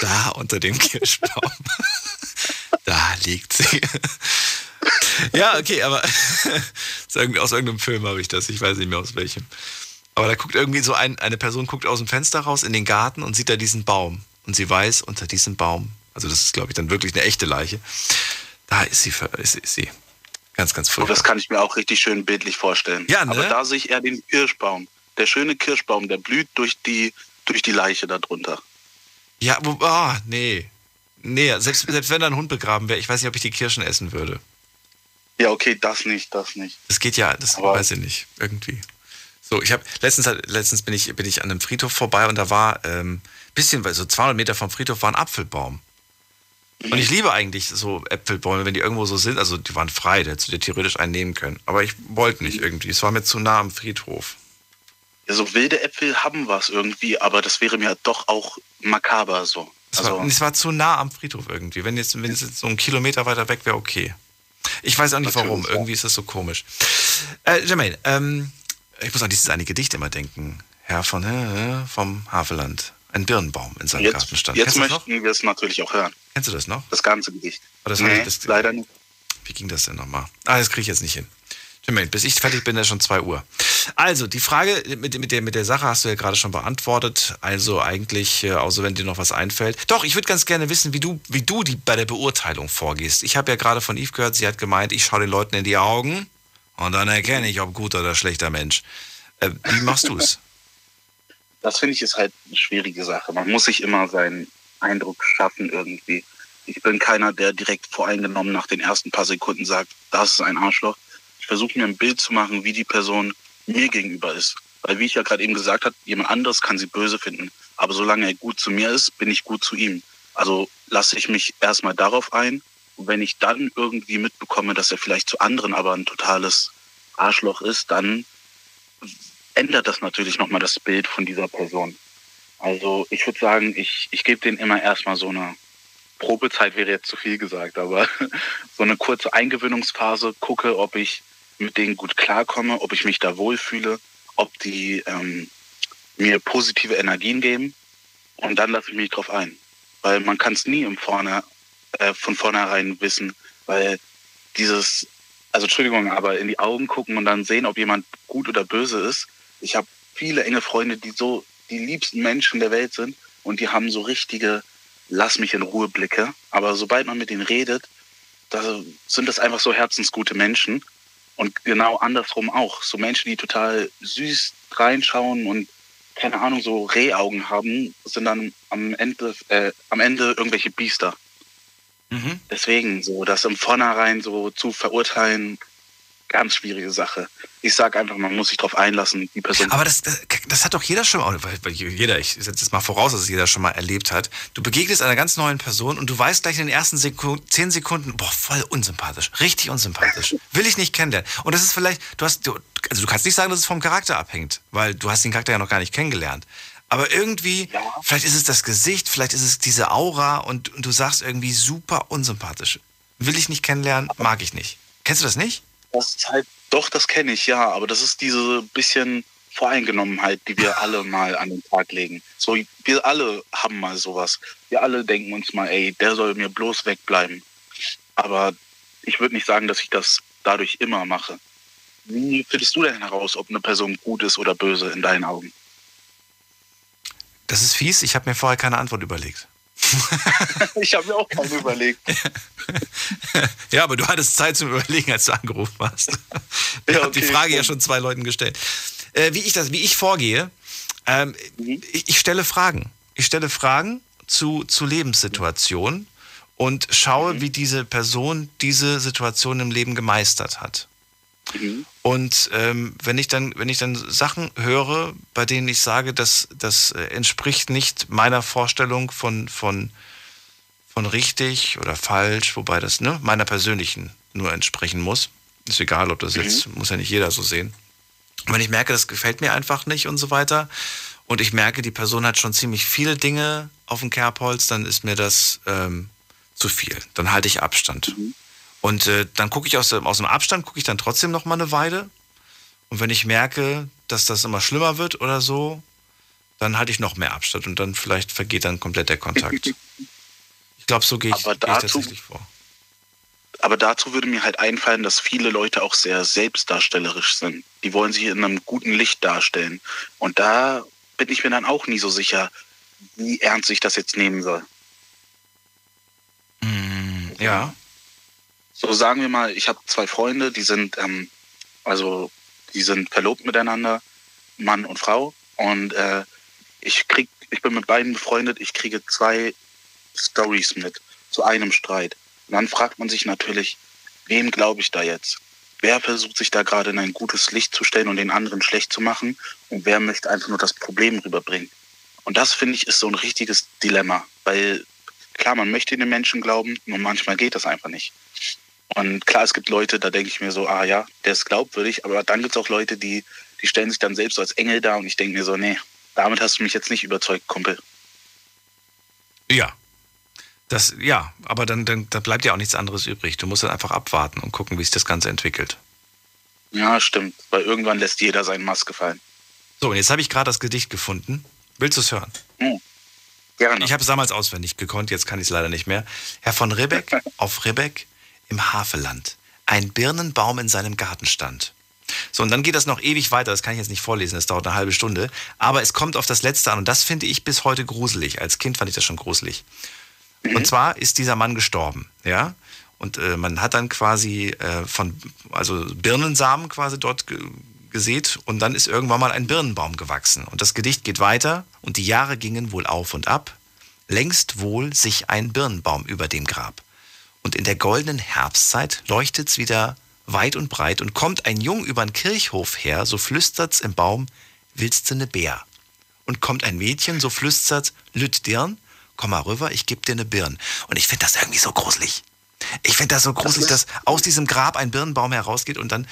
da unter dem Kirschbaum, (laughs) da liegt sie. ja, okay, aber (laughs) aus irgendeinem Film habe ich das, ich weiß nicht mehr aus welchem. Aber da guckt irgendwie so ein, eine Person guckt aus dem Fenster raus in den Garten und sieht da diesen Baum. Und sie weiß, unter diesem Baum, also das ist, glaube ich, dann wirklich eine echte Leiche, da ist sie, ist, ist sie. Ganz, ganz furchtbar. Und das kann ich mir auch richtig schön bildlich vorstellen. Ja, ne? Aber da sehe ich eher den Kirschbaum. Der schöne Kirschbaum, der blüht durch die, durch die Leiche darunter. Ja, wo, oh, nee. Nee, selbst, selbst wenn da ein Hund begraben wäre, ich weiß nicht, ob ich die Kirschen essen würde. Ja, okay, das nicht, das nicht. Das geht ja, das Aber weiß ich nicht, irgendwie. So, ich habe letztens, letztens bin ich, bin ich an einem Friedhof vorbei und da war ähm, bisschen, so 200 Meter vom Friedhof war ein Apfelbaum. Und ich liebe eigentlich so Äpfelbäume, wenn die irgendwo so sind. Also die waren frei, da hättest du dir theoretisch einen nehmen können. Aber ich wollte nicht irgendwie. Es war mir zu nah am Friedhof. Ja, so wilde Äpfel haben was irgendwie, aber das wäre mir doch auch makaber so. Es, also, war, es war zu nah am Friedhof irgendwie. Wenn jetzt, wenn es jetzt so einen Kilometer weiter weg wäre, okay. Ich weiß auch nicht warum. Irgendwie ist das so komisch. Äh, Jermaine, ähm, ich muss an dieses eine Gedicht immer denken. Herr von äh, vom Havelland. Ein Birnenbaum in seinem jetzt, Garten stand. Jetzt möchten wir es natürlich auch hören. Kennst du das noch? Das ganze Gedicht. Oh, das nee, ich, das, leider nicht. Wie ging das denn nochmal? Ah, das kriege ich jetzt nicht hin. Jermaine, bis ich fertig bin, ist schon 2 Uhr. Also, die Frage mit, mit, der, mit der Sache hast du ja gerade schon beantwortet. Also eigentlich, äh, außer wenn dir noch was einfällt. Doch, ich würde ganz gerne wissen, wie du, wie du die, bei der Beurteilung vorgehst. Ich habe ja gerade von Eve gehört, sie hat gemeint, ich schaue den Leuten in die Augen und dann erkenne ich, ob guter oder schlechter Mensch. Äh, wie machst du es? (laughs) Das finde ich ist halt eine schwierige Sache. Man muss sich immer seinen Eindruck schaffen irgendwie. Ich bin keiner, der direkt voreingenommen nach den ersten paar Sekunden sagt, das ist ein Arschloch. Versuche mir ein Bild zu machen, wie die Person mir gegenüber ist. Weil, wie ich ja gerade eben gesagt habe, jemand anderes kann sie böse finden. Aber solange er gut zu mir ist, bin ich gut zu ihm. Also lasse ich mich erstmal darauf ein. Und wenn ich dann irgendwie mitbekomme, dass er vielleicht zu anderen aber ein totales Arschloch ist, dann ändert das natürlich nochmal das Bild von dieser Person. Also ich würde sagen, ich, ich gebe denen immer erstmal so eine Probezeit, wäre jetzt zu viel gesagt, aber (laughs) so eine kurze Eingewöhnungsphase, gucke, ob ich mit denen gut klarkomme, ob ich mich da wohlfühle, ob die ähm, mir positive Energien geben und dann lasse ich mich drauf ein. Weil man kann es nie im Vorne, äh, von vornherein wissen, weil dieses, also Entschuldigung, aber in die Augen gucken und dann sehen, ob jemand gut oder böse ist. Ich habe viele enge Freunde, die so die liebsten Menschen der Welt sind und die haben so richtige Lass mich in Ruhe Blicke. Aber sobald man mit ihnen redet, da sind das einfach so herzensgute Menschen. Und genau andersrum auch. So Menschen, die total süß reinschauen und keine Ahnung, so Rehaugen haben, sind dann am Ende, äh, am Ende irgendwelche Biester. Mhm. Deswegen, so das im Vornherein so zu verurteilen, ganz schwierige Sache. Ich sage einfach, man muss sich darauf einlassen, die Person. Aber das, das hat doch jeder schon mal, weil jeder, ich setze jetzt mal voraus, dass es jeder schon mal erlebt hat. Du begegnest einer ganz neuen Person und du weißt gleich in den ersten Sekunden, zehn Sekunden, boah, voll unsympathisch, richtig unsympathisch. Will ich nicht kennenlernen. Und das ist vielleicht, du hast, du, also du kannst nicht sagen, dass es vom Charakter abhängt, weil du hast den Charakter ja noch gar nicht kennengelernt. Aber irgendwie, ja. vielleicht ist es das Gesicht, vielleicht ist es diese Aura und, und du sagst irgendwie super unsympathisch. Will ich nicht kennenlernen, mag ich nicht. Kennst du das nicht? Das ist halt, doch, das kenne ich, ja, aber das ist diese bisschen Voreingenommenheit, die wir alle mal an den Tag legen. So, wir alle haben mal sowas. Wir alle denken uns mal, ey, der soll mir bloß wegbleiben. Aber ich würde nicht sagen, dass ich das dadurch immer mache. Wie findest du denn heraus, ob eine Person gut ist oder böse in deinen Augen? Das ist fies, ich habe mir vorher keine Antwort überlegt. (laughs) ich habe mir auch keine überlegt. (laughs) ja, aber du hattest Zeit zum Überlegen, als du angerufen hast. (laughs) Ich ja, okay, die Frage ja schon zwei Leuten gestellt. Äh, wie ich das, wie ich vorgehe, ähm, mhm. ich, ich, stelle Fragen. Ich stelle Fragen zu, zu Lebenssituationen und schaue, mhm. wie diese Person diese Situation im Leben gemeistert hat. Mhm. Und ähm, wenn ich dann, wenn ich dann Sachen höre, bei denen ich sage, dass das äh, entspricht nicht meiner Vorstellung von, von, von richtig oder falsch, wobei das ne, meiner persönlichen nur entsprechen muss. Ist egal, ob das mhm. jetzt, muss ja nicht jeder so sehen. Und wenn ich merke, das gefällt mir einfach nicht und so weiter, und ich merke, die Person hat schon ziemlich viele Dinge auf dem Kerbholz, dann ist mir das ähm, zu viel. Dann halte ich Abstand. Mhm. Und äh, dann gucke ich aus, aus dem Abstand, gucke ich dann trotzdem noch mal eine Weile. Und wenn ich merke, dass das immer schlimmer wird oder so, dann halte ich noch mehr Abstand und dann vielleicht vergeht dann komplett der Kontakt. (laughs) ich glaube, so gehe ich, geh ich tatsächlich vor. Aber dazu würde mir halt einfallen, dass viele Leute auch sehr selbstdarstellerisch sind. Die wollen sich in einem guten Licht darstellen. Und da bin ich mir dann auch nie so sicher, wie ernst ich das jetzt nehmen soll. Mm, ja. So sagen wir mal, ich habe zwei Freunde, die sind ähm, also die sind verlobt miteinander, Mann und Frau. Und äh, ich krieg, ich bin mit beiden befreundet, ich kriege zwei Stories mit zu einem Streit. Und dann fragt man sich natürlich, wem glaube ich da jetzt? Wer versucht sich da gerade in ein gutes Licht zu stellen und den anderen schlecht zu machen? Und wer möchte einfach nur das Problem rüberbringen? Und das, finde ich, ist so ein richtiges Dilemma. Weil klar, man möchte den Menschen glauben, nur manchmal geht das einfach nicht. Und klar, es gibt Leute, da denke ich mir so, ah ja, der ist glaubwürdig, aber dann gibt es auch Leute, die, die stellen sich dann selbst als Engel dar und ich denke mir so, nee, damit hast du mich jetzt nicht überzeugt, Kumpel. Ja, das, ja, aber dann, dann da bleibt ja auch nichts anderes übrig. Du musst dann einfach abwarten und gucken, wie sich das Ganze entwickelt. Ja, stimmt. Weil irgendwann lässt jeder seinen Maske fallen. So, und jetzt habe ich gerade das Gedicht gefunden. Willst du es hören? Hm. Gerne. Ich habe es damals auswendig gekonnt, jetzt kann ich es leider nicht mehr. Herr von Ribbeck (laughs) auf Ribbeck im Havelland. Ein Birnenbaum in seinem Garten stand. So, und dann geht das noch ewig weiter. Das kann ich jetzt nicht vorlesen, das dauert eine halbe Stunde. Aber es kommt auf das Letzte an und das finde ich bis heute gruselig. Als Kind fand ich das schon gruselig. Mhm. Und zwar ist dieser Mann gestorben, ja. Und äh, man hat dann quasi äh, von, also Birnensamen quasi dort ge gesät und dann ist irgendwann mal ein Birnenbaum gewachsen. Und das Gedicht geht weiter und die Jahre gingen wohl auf und ab. Längst wohl sich ein Birnenbaum über dem Grab. Und in der goldenen Herbstzeit leuchtet's wieder weit und breit und kommt ein Jung übern Kirchhof her, so flüstert's im Baum, willst du ne Bär? Und kommt ein Mädchen, so flüstert's, lüt dirn, komm mal rüber, ich geb dir eine Birn. Und ich finde das irgendwie so gruselig. Ich finde das so gruselig, das dass aus diesem Grab ein Birnenbaum herausgeht und dann,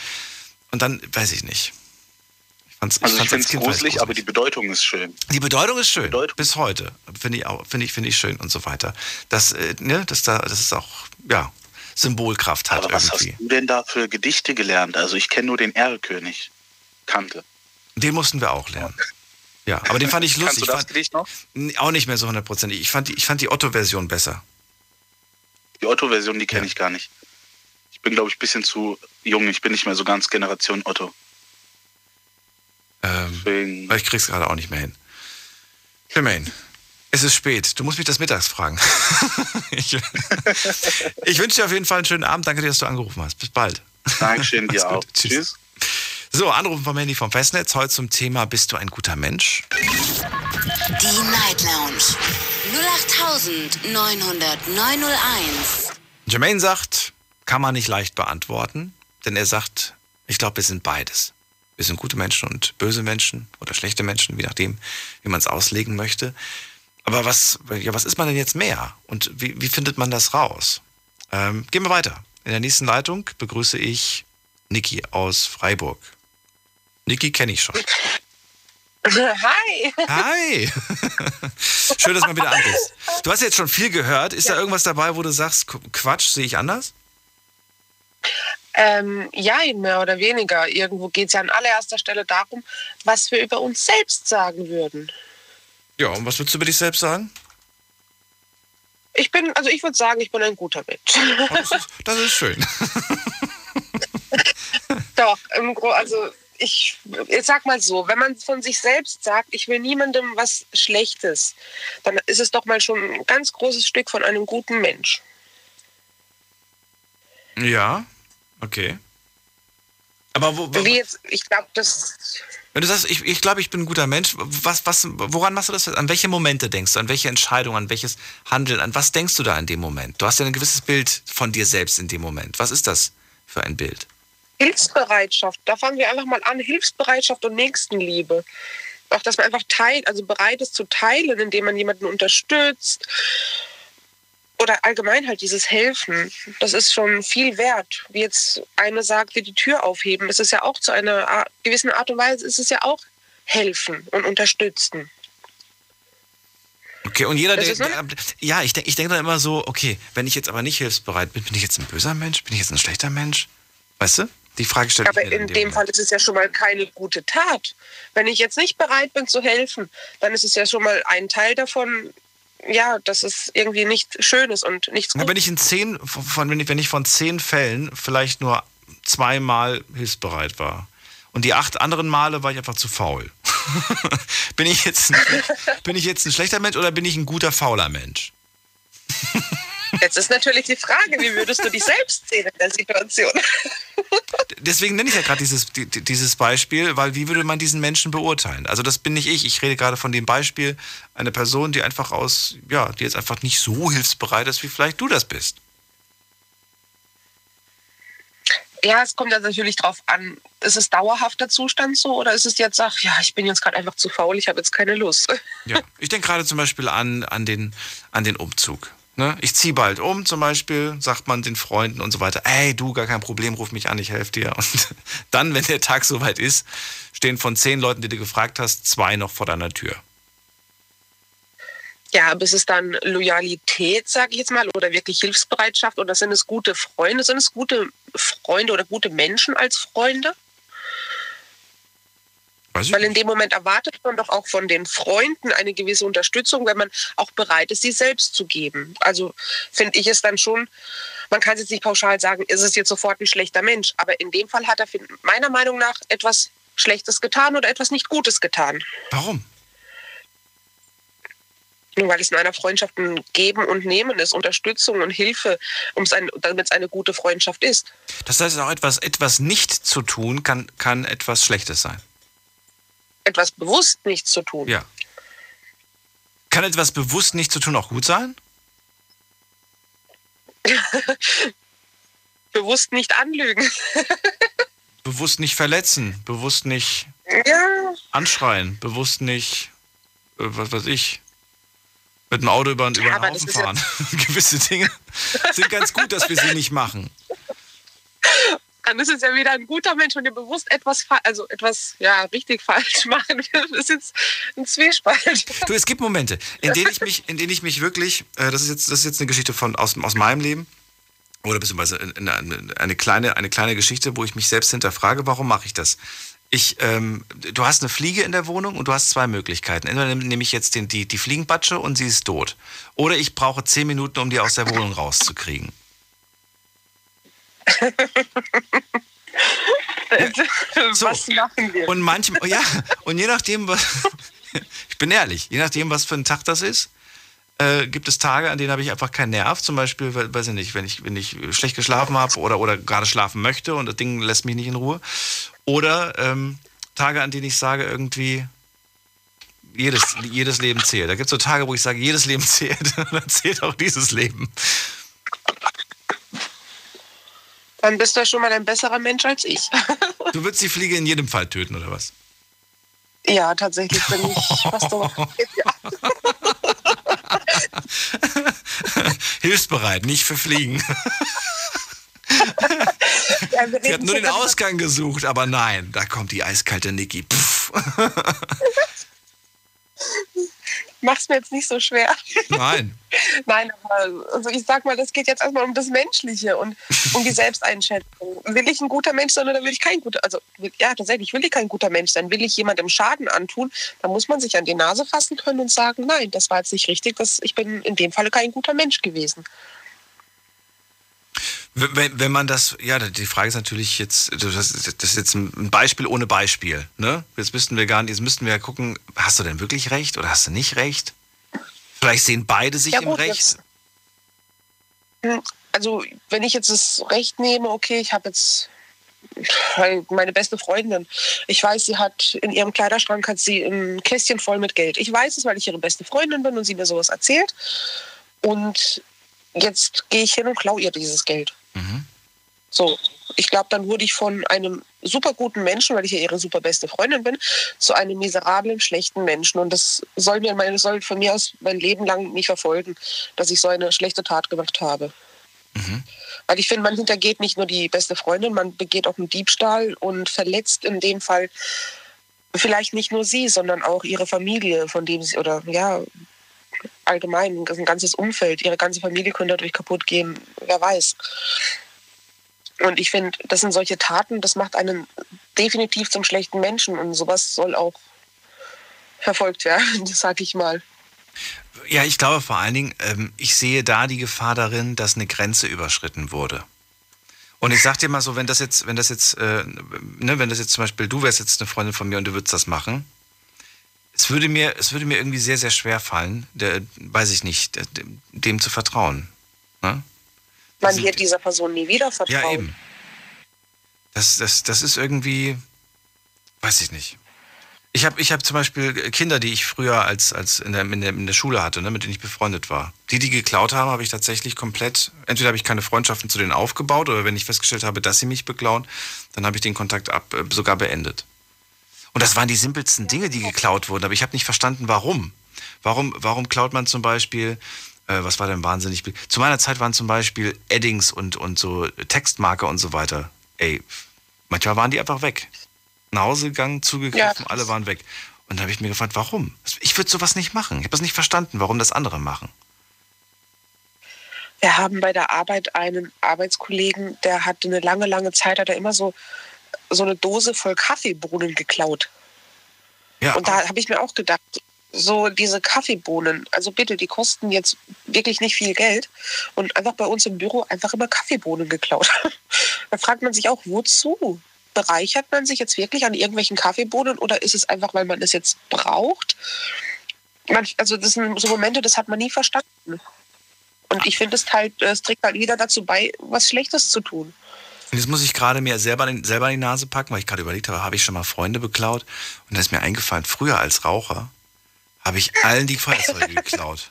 und dann, weiß ich nicht. Ich fand's, also ich, ich finde es gruselig, gruselig, aber die Bedeutung ist schön. Die Bedeutung ist schön, Bedeutung. bis heute. Finde ich, auch, finde ich, finde ich schön und so weiter. Das, äh, ne, das, da, das ist auch, ja, Symbolkraft hat aber was irgendwie. hast du denn da für Gedichte gelernt? Also ich kenne nur den Erlkönig. Kannte. Den mussten wir auch lernen. Ja, aber den fand ich (laughs) lustig. Kannst du das Gedicht noch? Auch nicht mehr so hundertprozentig. Ich fand die, ich fand die Otto-Version besser. Die Otto-Version, die kenne ja. ich gar nicht. Ich bin, glaube ich, ein bisschen zu jung. Ich bin nicht mehr so ganz Generation Otto. Ähm, ich krieg's gerade auch nicht mehr hin. Jermaine, es ist spät. Du musst mich das mittags fragen. (laughs) ich, ich wünsche dir auf jeden Fall einen schönen Abend. Danke dir, dass du angerufen hast. Bis bald. Dankeschön, (laughs) dir auch. Tschüss. Tschüss. So, Anrufen vom Handy vom Festnetz. Heute zum Thema Bist du ein guter Mensch? Die Night Lounge 0890901. Jermaine sagt, kann man nicht leicht beantworten, denn er sagt, ich glaube, wir sind beides. Wir sind gute Menschen und böse Menschen oder schlechte Menschen, je nachdem, wie man es auslegen möchte. Aber was, ja, was ist man denn jetzt mehr? Und wie, wie findet man das raus? Ähm, gehen wir weiter. In der nächsten Leitung begrüße ich Niki aus Freiburg. Niki kenne ich schon. Hi. Hi. (laughs) Schön, dass man wieder anrufst. Du hast jetzt schon viel gehört. Ist ja. da irgendwas dabei, wo du sagst, Quatsch, sehe ich anders? Ähm, ja, mehr oder weniger. Irgendwo geht es ja an allererster Stelle darum, was wir über uns selbst sagen würden. Ja, und was würdest du über dich selbst sagen? Ich bin, also ich würde sagen, ich bin ein guter Mensch. Oh, das, ist, das ist schön. (laughs) Doch, im Gro also ich, ich sag mal so, wenn man von sich selbst sagt, ich will niemandem was Schlechtes, dann ist es doch mal schon ein ganz großes Stück von einem guten Mensch. Ja, okay. Aber wo, wo Wie jetzt, ich glaube, das. Wenn du sagst, ich, ich glaube, ich bin ein guter Mensch, was, was, woran machst du das? An welche Momente denkst du? An welche Entscheidung, an welches Handeln? An was denkst du da in dem Moment? Du hast ja ein gewisses Bild von dir selbst in dem Moment. Was ist das für ein Bild? Hilfsbereitschaft, da fangen wir einfach mal an. Hilfsbereitschaft und Nächstenliebe. Auch, dass man einfach teilt, also bereit ist zu teilen, indem man jemanden unterstützt. Oder allgemein halt dieses Helfen, das ist schon viel wert. Wie jetzt eine sagte, die Tür aufheben, das ist ja auch zu einer Art, gewissen Art und Weise, ist es ja auch helfen und unterstützen. Okay, und jeder, der, ne? der ja, ich denke ich denk dann immer so, okay, wenn ich jetzt aber nicht hilfsbereit bin, bin ich jetzt ein böser Mensch? Bin ich jetzt ein schlechter Mensch? Weißt du? Die Frage stellt Aber in dem dem Moment. Fall ist es ja schon mal keine gute Tat. Wenn ich jetzt nicht bereit bin zu helfen, dann ist es ja schon mal ein Teil davon, ja, dass es irgendwie nicht schön ist und nichts Na, gut. wenn ich in zehn, von, wenn, ich, wenn ich von zehn Fällen vielleicht nur zweimal hilfsbereit war und die acht anderen Male war ich einfach zu faul. (laughs) bin, ich jetzt ein, bin ich jetzt ein schlechter Mensch oder bin ich ein guter, fauler Mensch? (laughs) Jetzt ist natürlich die Frage, wie würdest du dich selbst sehen in der Situation? Deswegen nenne ich ja gerade dieses, die- die- dieses Beispiel, weil wie würde man diesen Menschen beurteilen? Also das bin nicht ich. Ich rede gerade von dem Beispiel einer Person, die einfach aus, ja, die jetzt einfach nicht so hilfsbereit ist, wie vielleicht du das bist. Ja, es kommt ja natürlich drauf an, ist es dauerhafter Zustand so oder ist es jetzt, ach ja, ich bin jetzt gerade einfach zu faul, ich habe jetzt keine Lust. Ja, ich denke gerade zum Beispiel an, an, den, an den Umzug. Ne? Ich ziehe bald um, zum Beispiel, sagt man den Freunden und so weiter, ey, du, gar kein Problem, ruf mich an, ich helfe dir. Und (laughs) dann, wenn der Tag soweit ist, stehen von zehn Leuten, die du gefragt hast, zwei noch vor deiner Tür. Ja, aber ist es dann Loyalität, sage ich jetzt mal, oder wirklich Hilfsbereitschaft oder sind es gute Freunde? Sind es gute Freunde oder gute Menschen als Freunde? Weil in dem Moment erwartet man doch auch von den Freunden eine gewisse Unterstützung, wenn man auch bereit ist, sie selbst zu geben. Also finde ich es dann schon, man kann es jetzt nicht pauschal sagen, ist es jetzt sofort ein schlechter Mensch. Aber in dem Fall hat er meiner Meinung nach etwas Schlechtes getan oder etwas nicht Gutes getan. Warum? Weil es in einer Freundschaft ein Geben und Nehmen ist, Unterstützung und Hilfe, ein, damit es eine gute Freundschaft ist. Das heißt auch etwas, etwas nicht zu tun, kann, kann etwas Schlechtes sein. Etwas bewusst nicht zu tun. Ja. Kann etwas bewusst nicht zu tun auch gut sein? (laughs) Bewusst nicht anlügen. (laughs) Bewusst nicht verletzen, bewusst nicht ja, anschreien, bewusst nicht, äh, was weiß ich, mit dem Auto über, über den aber das Haufen ja- fahren. (laughs) Gewisse Dinge sind ganz gut, dass wir sie nicht machen. Dann ist es ja wieder ein guter Mensch, wenn ihr bewusst etwas, also etwas ja, richtig falsch (laughs) machen. Das ist jetzt ein Zwiespalt. Du, es gibt Momente, in denen ich mich, in denen ich mich wirklich, äh, das ist jetzt, das ist jetzt eine Geschichte von aus, aus meinem Leben oder beziehungsweise eine, eine, eine kleine, eine kleine Geschichte, wo ich mich selbst hinterfrage, warum mache ich das? Ich, ähm, du hast eine Fliege in der Wohnung und du hast zwei Möglichkeiten. Entweder nehm- nehme ich jetzt den, die, die Fliegenbatsche und sie ist tot. Oder ich brauche zehn Minuten, um die aus der Wohnung rauszukriegen. (laughs) Was machen wir? Und manchmal, ja, und je nachdem, was, (laughs) ich bin ehrlich, je nachdem, was für ein Tag das ist, äh, gibt es Tage, an denen habe ich einfach keinen Nerv. Zum Beispiel, we- weiß ich nicht, wenn ich, wenn ich schlecht geschlafen habe oder, oder gerade schlafen möchte und das Ding lässt mich nicht in Ruhe. Oder ähm, Tage, an denen ich sage, irgendwie, jedes, jedes Leben zählt. Da gibt es so Tage, wo ich sage, jedes Leben (laughs) zählt. Und dann zählt auch dieses Leben. Dann bist du ja schon mal ein besserer Mensch als ich. (laughs) Du würdest die Fliege in jedem Fall töten, oder was? Ja, tatsächlich bin ich (laughs) fast. Ja. (laughs) Hilfsbereit, nicht für Fliegen. Ja, Sie hat nur den Ausgang gesucht, aber nein, da kommt die eiskalte Niki. Mach's mir jetzt nicht so schwer. Nein. (laughs) Nein, aber also ich sag mal, das geht jetzt erstmal um das Menschliche und um die Selbsteinschätzung. Will ich ein guter Mensch sein oder will ich kein guter, also will, ja, tatsächlich will ich kein guter Mensch sein. Will ich jemandem Schaden antun, dann muss man sich an die Nase fassen können und sagen, nein, das war jetzt nicht richtig, das, ich bin in dem Falle kein guter Mensch gewesen. Wenn, wenn man das, ja, die Frage ist natürlich jetzt, das ist, das jetzt ein Beispiel ohne Beispiel. Ne? Jetzt müssten wir gar nicht, jetzt müssten wir ja gucken, hast du denn wirklich recht oder hast du nicht recht? Vielleicht sehen beide sich Ja, im gut, Recht. jetzt- Also wenn ich jetzt das Recht nehme, okay, ich habe jetzt meine beste Freundin. Ich weiß, sie hat in ihrem Kleiderschrank hat sie ein Kästchen voll mit Geld. Ich weiß es, weil ich ihre beste Freundin bin und sie mir sowas erzählt. Und jetzt gehe ich hin und klaue ihr dieses Geld. Mhm. So, ich glaube, dann wurde ich von einem super guten Menschen, weil ich ja ihre super beste Freundin bin, zu einem miserablen, schlechten Menschen. Und das soll mir meine, soll von mir aus mein Leben lang nicht verfolgen, dass ich so eine schlechte Tat gemacht habe. Weil ich finde, man hintergeht nicht nur die beste Freundin, man begeht auch einen Diebstahl und verletzt in dem Fall vielleicht nicht nur sie, sondern auch ihre Familie, von dem sie, oder ja, allgemein, ein ganzes Umfeld, ihre ganze Familie könnte dadurch kaputt gehen, wer weiß. Und ich finde, das sind solche Taten, das macht einen definitiv zum schlechten Menschen und sowas soll auch verfolgt werden, (laughs) sag ich mal. Ja, ich glaube vor allen Dingen, ähm, ich sehe da die Gefahr darin, dass eine Grenze überschritten wurde. Und ich sag dir mal so, wenn das jetzt, wenn das jetzt, äh, ne, wenn das jetzt zum Beispiel, du wärst jetzt eine Freundin von mir und du würdest das machen, es würde mir, es würde mir irgendwie sehr, sehr schwer fallen, der, weiß ich nicht, dem, dem zu vertrauen. Ne? Man wird dieser Person nie wieder vertrauen. Ja, eben. Das, das, das ist irgendwie, weiß ich nicht. Ich habe ich hab zum Beispiel Kinder, die ich früher als, als in, der, in, der, in der Schule hatte, ne, mit denen ich befreundet war. Die, die geklaut haben, habe ich tatsächlich komplett, entweder habe ich keine Freundschaften zu denen aufgebaut oder wenn ich festgestellt habe, dass sie mich beklauen, dann habe ich den Kontakt ab, äh, sogar beendet. Und das waren die simpelsten Dinge, die geklaut wurden, aber ich habe nicht verstanden, warum. Warum, warum klaut man zum Beispiel, äh, was war denn wahnsinnig? Zu meiner Zeit waren zum Beispiel Eddings und, und so Textmarker und so weiter. Ey, manchmal waren die einfach weg. Nach Hause gegangen, zugegriffen, Ja. alle waren weg. Und da habe ich mir gefragt, warum? Ich würde sowas nicht machen. Ich habe das nicht verstanden, warum das andere machen. Wir haben bei der Arbeit einen Arbeitskollegen, der hatte eine lange, lange Zeit, hat er immer so, so eine Dose voll Kaffeebohnen geklaut. Ja, Und da habe ich mir auch gedacht, so diese Kaffeebohnen, also bitte, die kosten jetzt wirklich nicht viel Geld. Und einfach bei uns im Büro einfach immer Kaffeebohnen geklaut. (laughs) da fragt man sich auch, wozu? Bereichert man sich jetzt wirklich an irgendwelchen Kaffeebohnen oder ist es einfach, weil man es jetzt braucht? Man, also das sind so Momente, das hat man nie verstanden. Und ich finde, es, halt, es trägt halt wieder dazu bei, was Schlechtes zu tun. Und jetzt muss ich gerade mir selber, in- selber in die Nase packen, weil ich gerade überlegt habe, habe ich schon mal Freunde beklaut? Und da ist mir eingefallen, früher als Raucher habe ich allen die Feuerzeuge geklaut.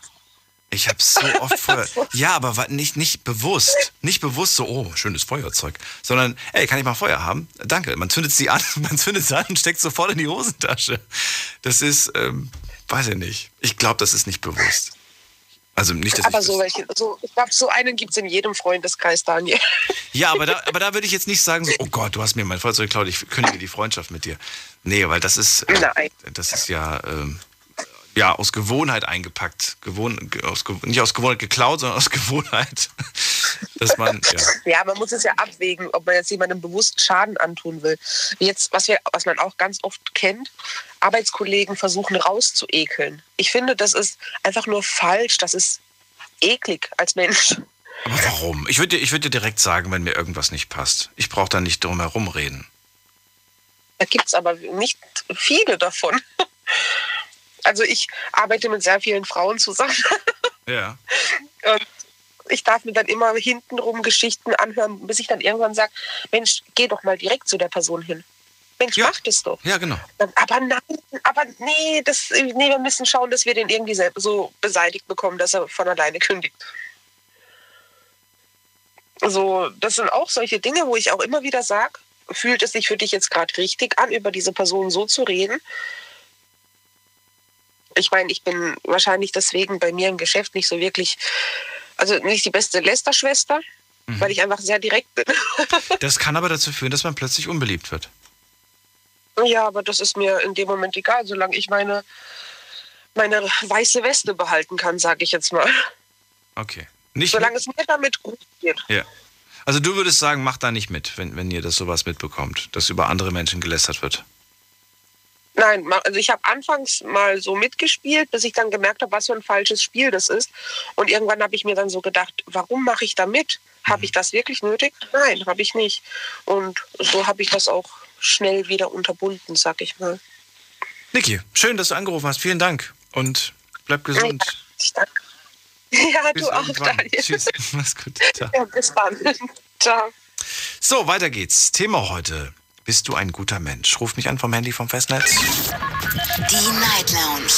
Ich habe so (laughs) oft Feuer. Ja, aber nicht, nicht bewusst. Nicht bewusst so, oh, schönes Feuerzeug. Sondern, ey, kann ich mal Feuer haben? Danke. Man zündet sie an, (laughs) man zündet sie an und steckt sofort in die Hosentasche. Das ist, ähm, weiß ich nicht. Ich glaube, das ist nicht bewusst. Also nicht, dass Aber ich so welche, so, ich glaube, so einen gibt es in jedem Freundeskreis, Daniel. Ja, aber da, (laughs) aber da würde ich jetzt nicht sagen, so, oh Gott, du hast mir mein Feuerzeug geklaut, ich kündige die Freundschaft mit dir. Nee, weil das ist, äh, das ist ja, ähm, ja aus Gewohnheit eingepackt. Gewohn, ge- aus, nicht aus Gewohnheit geklaut, sondern aus (laughs) Gewohnheit. Dass man, ja. Ja, man muss es ja abwägen, ob man jetzt jemandem bewusst Schaden antun will. Wie Jetzt, was, wir, was man auch ganz oft kennt, Arbeitskollegen versuchen rauszuekeln. Ich finde, das ist einfach nur falsch. Das ist eklig als Mensch. Aber warum? Ich würde dir, ich würd dir direkt sagen, wenn mir irgendwas nicht passt. Ich brauche da nicht drum herum reden. Da gibt es aber nicht viele davon. Also ich arbeite mit sehr vielen Frauen zusammen. Ja. (laughs) Und ich darf mir dann immer hintenrum Geschichten anhören, bis ich dann irgendwann sage, Mensch, geh doch mal direkt zu der Person hin. Mensch, Ja. mach das doch. Ja, genau. Aber nein, aber nee, das, nee, wir müssen schauen, dass wir den irgendwie so beseitigt bekommen, dass er von alleine kündigt. So, das sind auch solche Dinge, wo ich auch immer wieder sage, fühlt es sich für dich jetzt gerade richtig an, über diese Person so zu reden? Ich meine, ich bin wahrscheinlich deswegen bei mir im Geschäft nicht so wirklich, also nicht die beste Lästerschwester, weil ich einfach sehr direkt bin. (laughs) Das kann aber dazu führen, dass man plötzlich unbeliebt wird. Ja, aber das ist mir in dem Moment egal, solange ich meine, meine weiße Weste behalten kann, sage ich jetzt mal. Okay. Nicht Solange es mir damit gut geht. Ja. Also du würdest sagen, macht da nicht mit, wenn, wenn ihr das sowas mitbekommt, dass über andere Menschen gelästert wird. Nein, also ich habe anfangs mal so mitgespielt, bis ich dann gemerkt habe, was für ein falsches Spiel das ist. Und irgendwann habe ich mir dann so gedacht, warum mache ich da mit? Habe ich das wirklich nötig? Nein, habe ich nicht. Und so habe ich das auch schnell wieder unterbunden, sag ich mal. Niki, schön, dass du angerufen hast. Vielen Dank und bleib gesund. Ich danke. (laughs) Ja, Bis du auch, irgendwann. Daniel. Tschüss. (laughs) Mach's gut. Ciao. Ja, bis dann. (laughs) Ciao. So, weiter geht's. Thema heute. Bist du ein guter Mensch? Ruf mich an vom Handy vom Festnetz. Die Night Lounge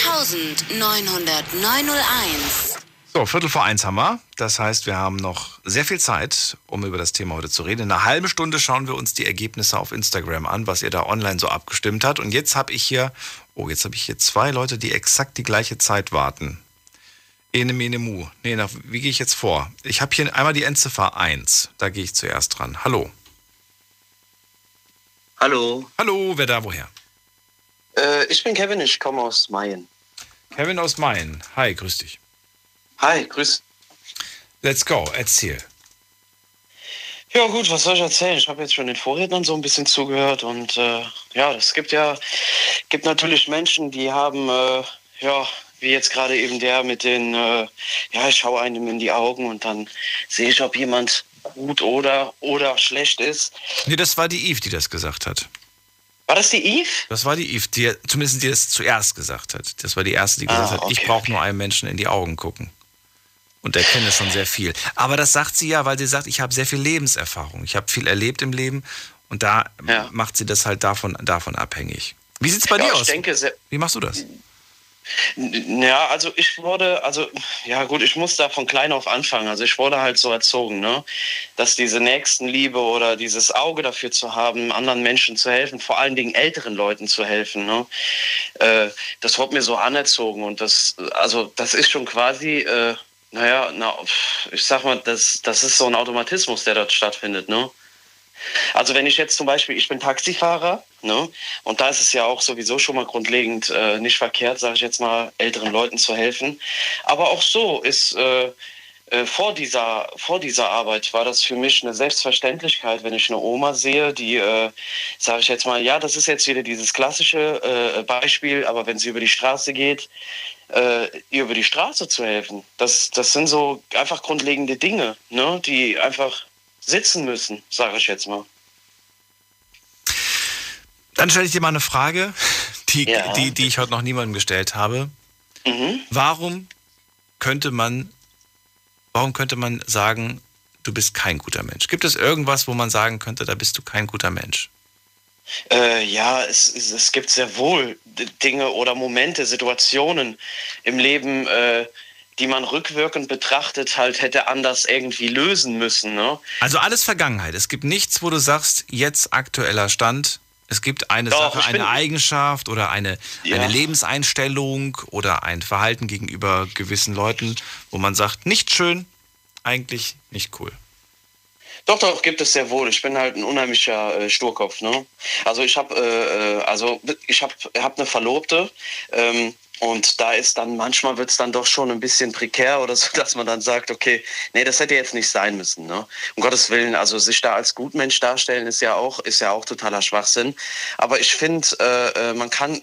08901. So, Viertel vor eins haben wir. Das heißt, wir haben noch sehr viel Zeit, um über das Thema heute zu reden. In einer halben Stunde schauen wir uns die Ergebnisse auf Instagram an, was ihr da online so abgestimmt habt. Und jetzt habe ich hier, oh, jetzt habe ich hier zwei Leute, die exakt die gleiche Zeit warten. Ene, mene, mu. Nee, nach, wie gehe ich jetzt vor? Ich habe hier einmal die Endziffer 1. Da gehe ich zuerst dran. Hallo. Hallo. Hallo, wer da, woher? Äh, ich bin Kevin, ich komme aus Mayen. Kevin aus Mayen. Hi, grüß dich. Hi, grüß. Let's go, erzähl. Ja gut, was soll ich erzählen? Ich habe jetzt schon den Vorrednern so ein bisschen zugehört und äh, ja, es gibt ja, gibt natürlich Menschen, die haben, äh, ja, wie jetzt gerade eben der mit den, äh, ja, ich schaue einem in die Augen und dann sehe ich, ob jemand gut oder oder schlecht ist. Nee, das war die Eve, die das gesagt hat. War das die Eve? Das war die Eve, die zumindest die das zuerst gesagt hat. Das war die erste, die gesagt Ah, hat, okay, ich brauche nur einem Menschen in die Augen gucken. Und erkenne schon sehr viel. Aber das sagt sie ja, weil sie sagt, ich habe sehr viel Lebenserfahrung. Ich habe viel erlebt im Leben und da Ja. macht sie das halt davon, davon abhängig. Wie sieht's bei ja, dir ich aus? denke, Wie machst du das? Ja, also ich wurde, also ja gut, ich muss da von klein auf anfangen. Also ich wurde halt so erzogen, ne, dass diese Nächstenliebe oder dieses Auge dafür zu haben, anderen Menschen zu helfen, vor allen Dingen älteren Leuten zu helfen, ne, äh, das wurde mir so anerzogen und das, also das ist schon quasi, äh, naja, na, ich sag mal, das, das ist so ein Automatismus, der dort stattfindet, ne. Also wenn ich jetzt zum Beispiel, ich bin Taxifahrer, ne, und da ist es ja auch sowieso schon mal grundlegend äh, nicht verkehrt, sage ich jetzt mal, älteren Leuten zu helfen. Aber auch so ist äh, äh, vor dieser vor dieser Arbeit war das für mich eine Selbstverständlichkeit, wenn ich eine Oma sehe, die, äh, sage ich jetzt mal, ja, das ist jetzt wieder dieses klassische äh, Beispiel, aber wenn sie über die Straße geht, äh, ihr über die Straße zu helfen, das das sind so einfach grundlegende Dinge, ne, die einfach sitzen müssen, sage ich jetzt mal. Dann stelle ich dir mal eine Frage, die, Ja. die, die ich heute noch niemandem gestellt habe. Mhm. Warum könnte man, warum könnte man sagen, du bist kein guter Mensch? Gibt es irgendwas, wo man sagen könnte, da bist du kein guter Mensch? Äh, ja, es, es, es gibt sehr wohl Dinge oder Momente, Situationen im Leben, äh, die man rückwirkend betrachtet halt hätte anders irgendwie lösen müssen. Ne? Also alles Vergangenheit. Es gibt nichts, wo du sagst, jetzt aktueller Stand. Es gibt eine Doch, Sache, eine Eigenschaft oder eine, Ja. eine Lebenseinstellung oder ein Verhalten gegenüber gewissen Leuten, wo man sagt, nicht schön, eigentlich nicht cool. Doch, doch, gibt es sehr wohl. Ich bin halt ein unheimlicher äh, Sturkopf. Ne? Also ich habe äh, äh, also ich hab, hab eine Verlobte ähm, und da ist dann manchmal wird es dann doch schon ein bisschen prekär oder so, (laughs) dass man dann sagt, okay, nee, das hätte jetzt nicht sein müssen. Ne? Um Gottes Willen, also sich da als Gutmensch darstellen ist ja auch ist ja auch totaler Schwachsinn. Aber ich finde, äh, äh, man kann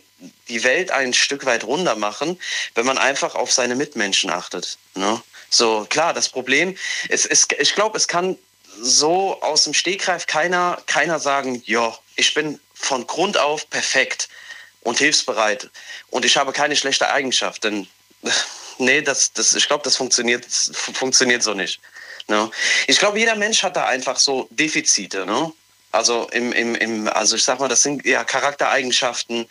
die Welt ein Stück weit runder machen, wenn man einfach auf seine Mitmenschen achtet. Ne? So klar, das Problem ist, ist ich glaube, es kann so aus dem Stegreif keiner, keiner sagen, ja, ich bin von Grund auf perfekt und hilfsbereit und ich habe keine schlechte Eigenschaft. Denn (laughs) nee, das, das, ich glaube, das funktioniert, funktioniert so nicht. Ne? Ich glaube, jeder Mensch hat da einfach so Defizite. Ne? Also im, im, im, also ich sag mal, das sind ja Charaktereigenschaften,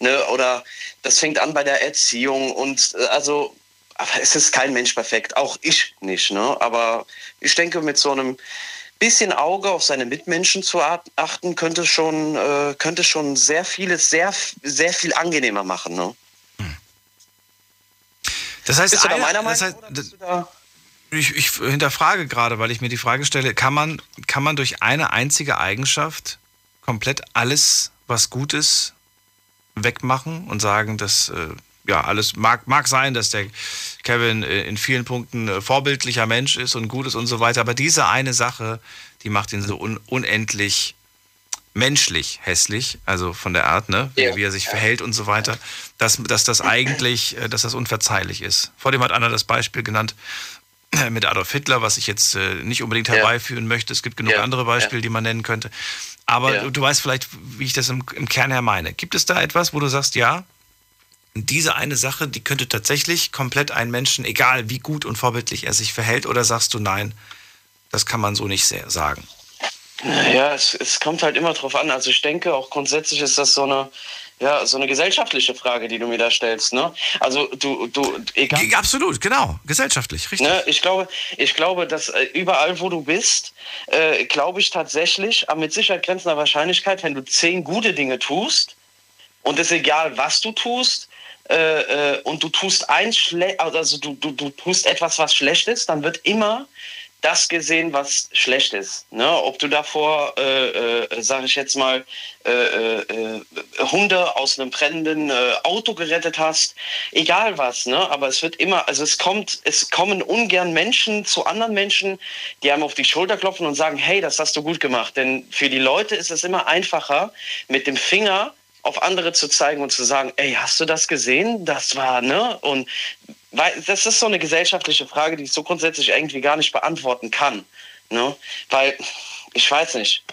ne? Oder das fängt an bei der Erziehung und äh, also aber es ist kein Mensch perfekt, auch ich nicht, ne? Aber ich denke, mit so einem bisschen Auge auf seine Mitmenschen zu achten, könnte schon, äh, könnte schon sehr vieles sehr, sehr viel angenehmer machen, ne? Das heißt, Bist du da eine- meiner das Meinung heißt, bist du da? ich, ich hinterfrage gerade, weil ich mir die Frage stelle, kann man, kann man durch eine einzige Eigenschaft komplett alles, was gut ist, wegmachen und sagen, dass äh, ja alles mag, mag sein, dass der Kevin äh, in vielen Punkten äh, vorbildlicher Mensch ist und gut ist und so weiter, aber diese eine Sache, die macht ihn so un unendlich menschlich hässlich, also von der Art, ne, wie, Ja. wie er sich verhält und so weiter, dass, dass das eigentlich, äh, dass das unverzeihlich ist. Vor dem hat einer das Beispiel genannt (clears throat) mit Adolf Hitler, was ich jetzt nicht unbedingt Ja. herbeiführen möchte. Es gibt genug Ja. andere Beispiele, die man nennen könnte. Aber Ja. du, du weißt vielleicht, wie ich das im, im Kern her meine. Gibt es da etwas, wo du sagst, ja, diese eine Sache, die könnte tatsächlich komplett einen Menschen, egal wie gut und vorbildlich er sich verhält, oder sagst du nein, das kann man so nicht sagen? Ja, es, es kommt halt immer drauf an. Also ich denke, auch grundsätzlich ist das so eine, ja, so eine gesellschaftliche Frage, die du mir da stellst. Ne? Also du, du, egal. Absolut, genau. Gesellschaftlich, richtig. Ne, ich glaube, ich glaube, dass äh, überall, wo du bist, äh, glaube ich tatsächlich, aber mit Sicherheit grenzender Wahrscheinlichkeit, wenn du zehn gute Dinge tust, und es egal, was du tust, äh, äh, und du tust eins schle also du, du, du tust etwas, was schlecht ist, dann wird immer das gesehen, was schlecht ist. Ne? Ob du davor, äh, äh, sage ich jetzt mal, äh, äh, Hunde aus einem brennenden äh, Auto gerettet hast, egal was, ne? Aber es wird immer, also es kommt, es kommen ungern Menschen zu anderen Menschen, die einem auf die Schulter klopfen und sagen, hey, das hast du gut gemacht. Denn für die Leute ist es immer einfacher, mit dem Finger auf andere zu zeigen und zu sagen, ey, hast du das gesehen? Das war, ne? Und weil das ist so eine gesellschaftliche Frage, die ich so grundsätzlich irgendwie gar nicht beantworten kann. Ne? Weil, ich weiß nicht.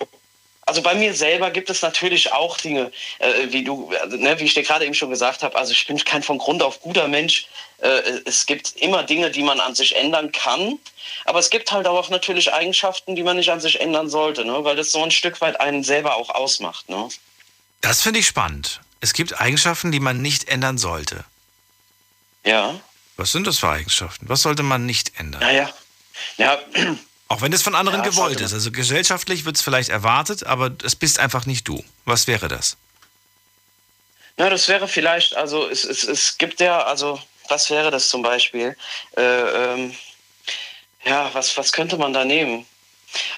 Also bei mir selber gibt es natürlich auch Dinge, äh, wie du, also, ne, wie ich dir gerade eben schon gesagt habe. Also ich bin kein von Grund auf guter Mensch. Äh, es gibt immer Dinge, die man an sich ändern kann. Aber es gibt halt auch natürlich Eigenschaften, die man nicht an sich ändern sollte, ne? weil das so ein Stück weit einen selber auch ausmacht. Ne? Das finde ich spannend. Es gibt Eigenschaften, die man nicht ändern sollte. Ja. Was sind das für Eigenschaften? Was sollte man nicht ändern? Naja. Ja. Auch wenn es von anderen Ja, gewollt ist. Also gesellschaftlich wird es vielleicht erwartet, aber es bist einfach nicht du. Was wäre das? Na, das wäre vielleicht, also es, es, es gibt ja, also was wäre das zum Beispiel? Äh, ähm, ja, was, was könnte man da nehmen?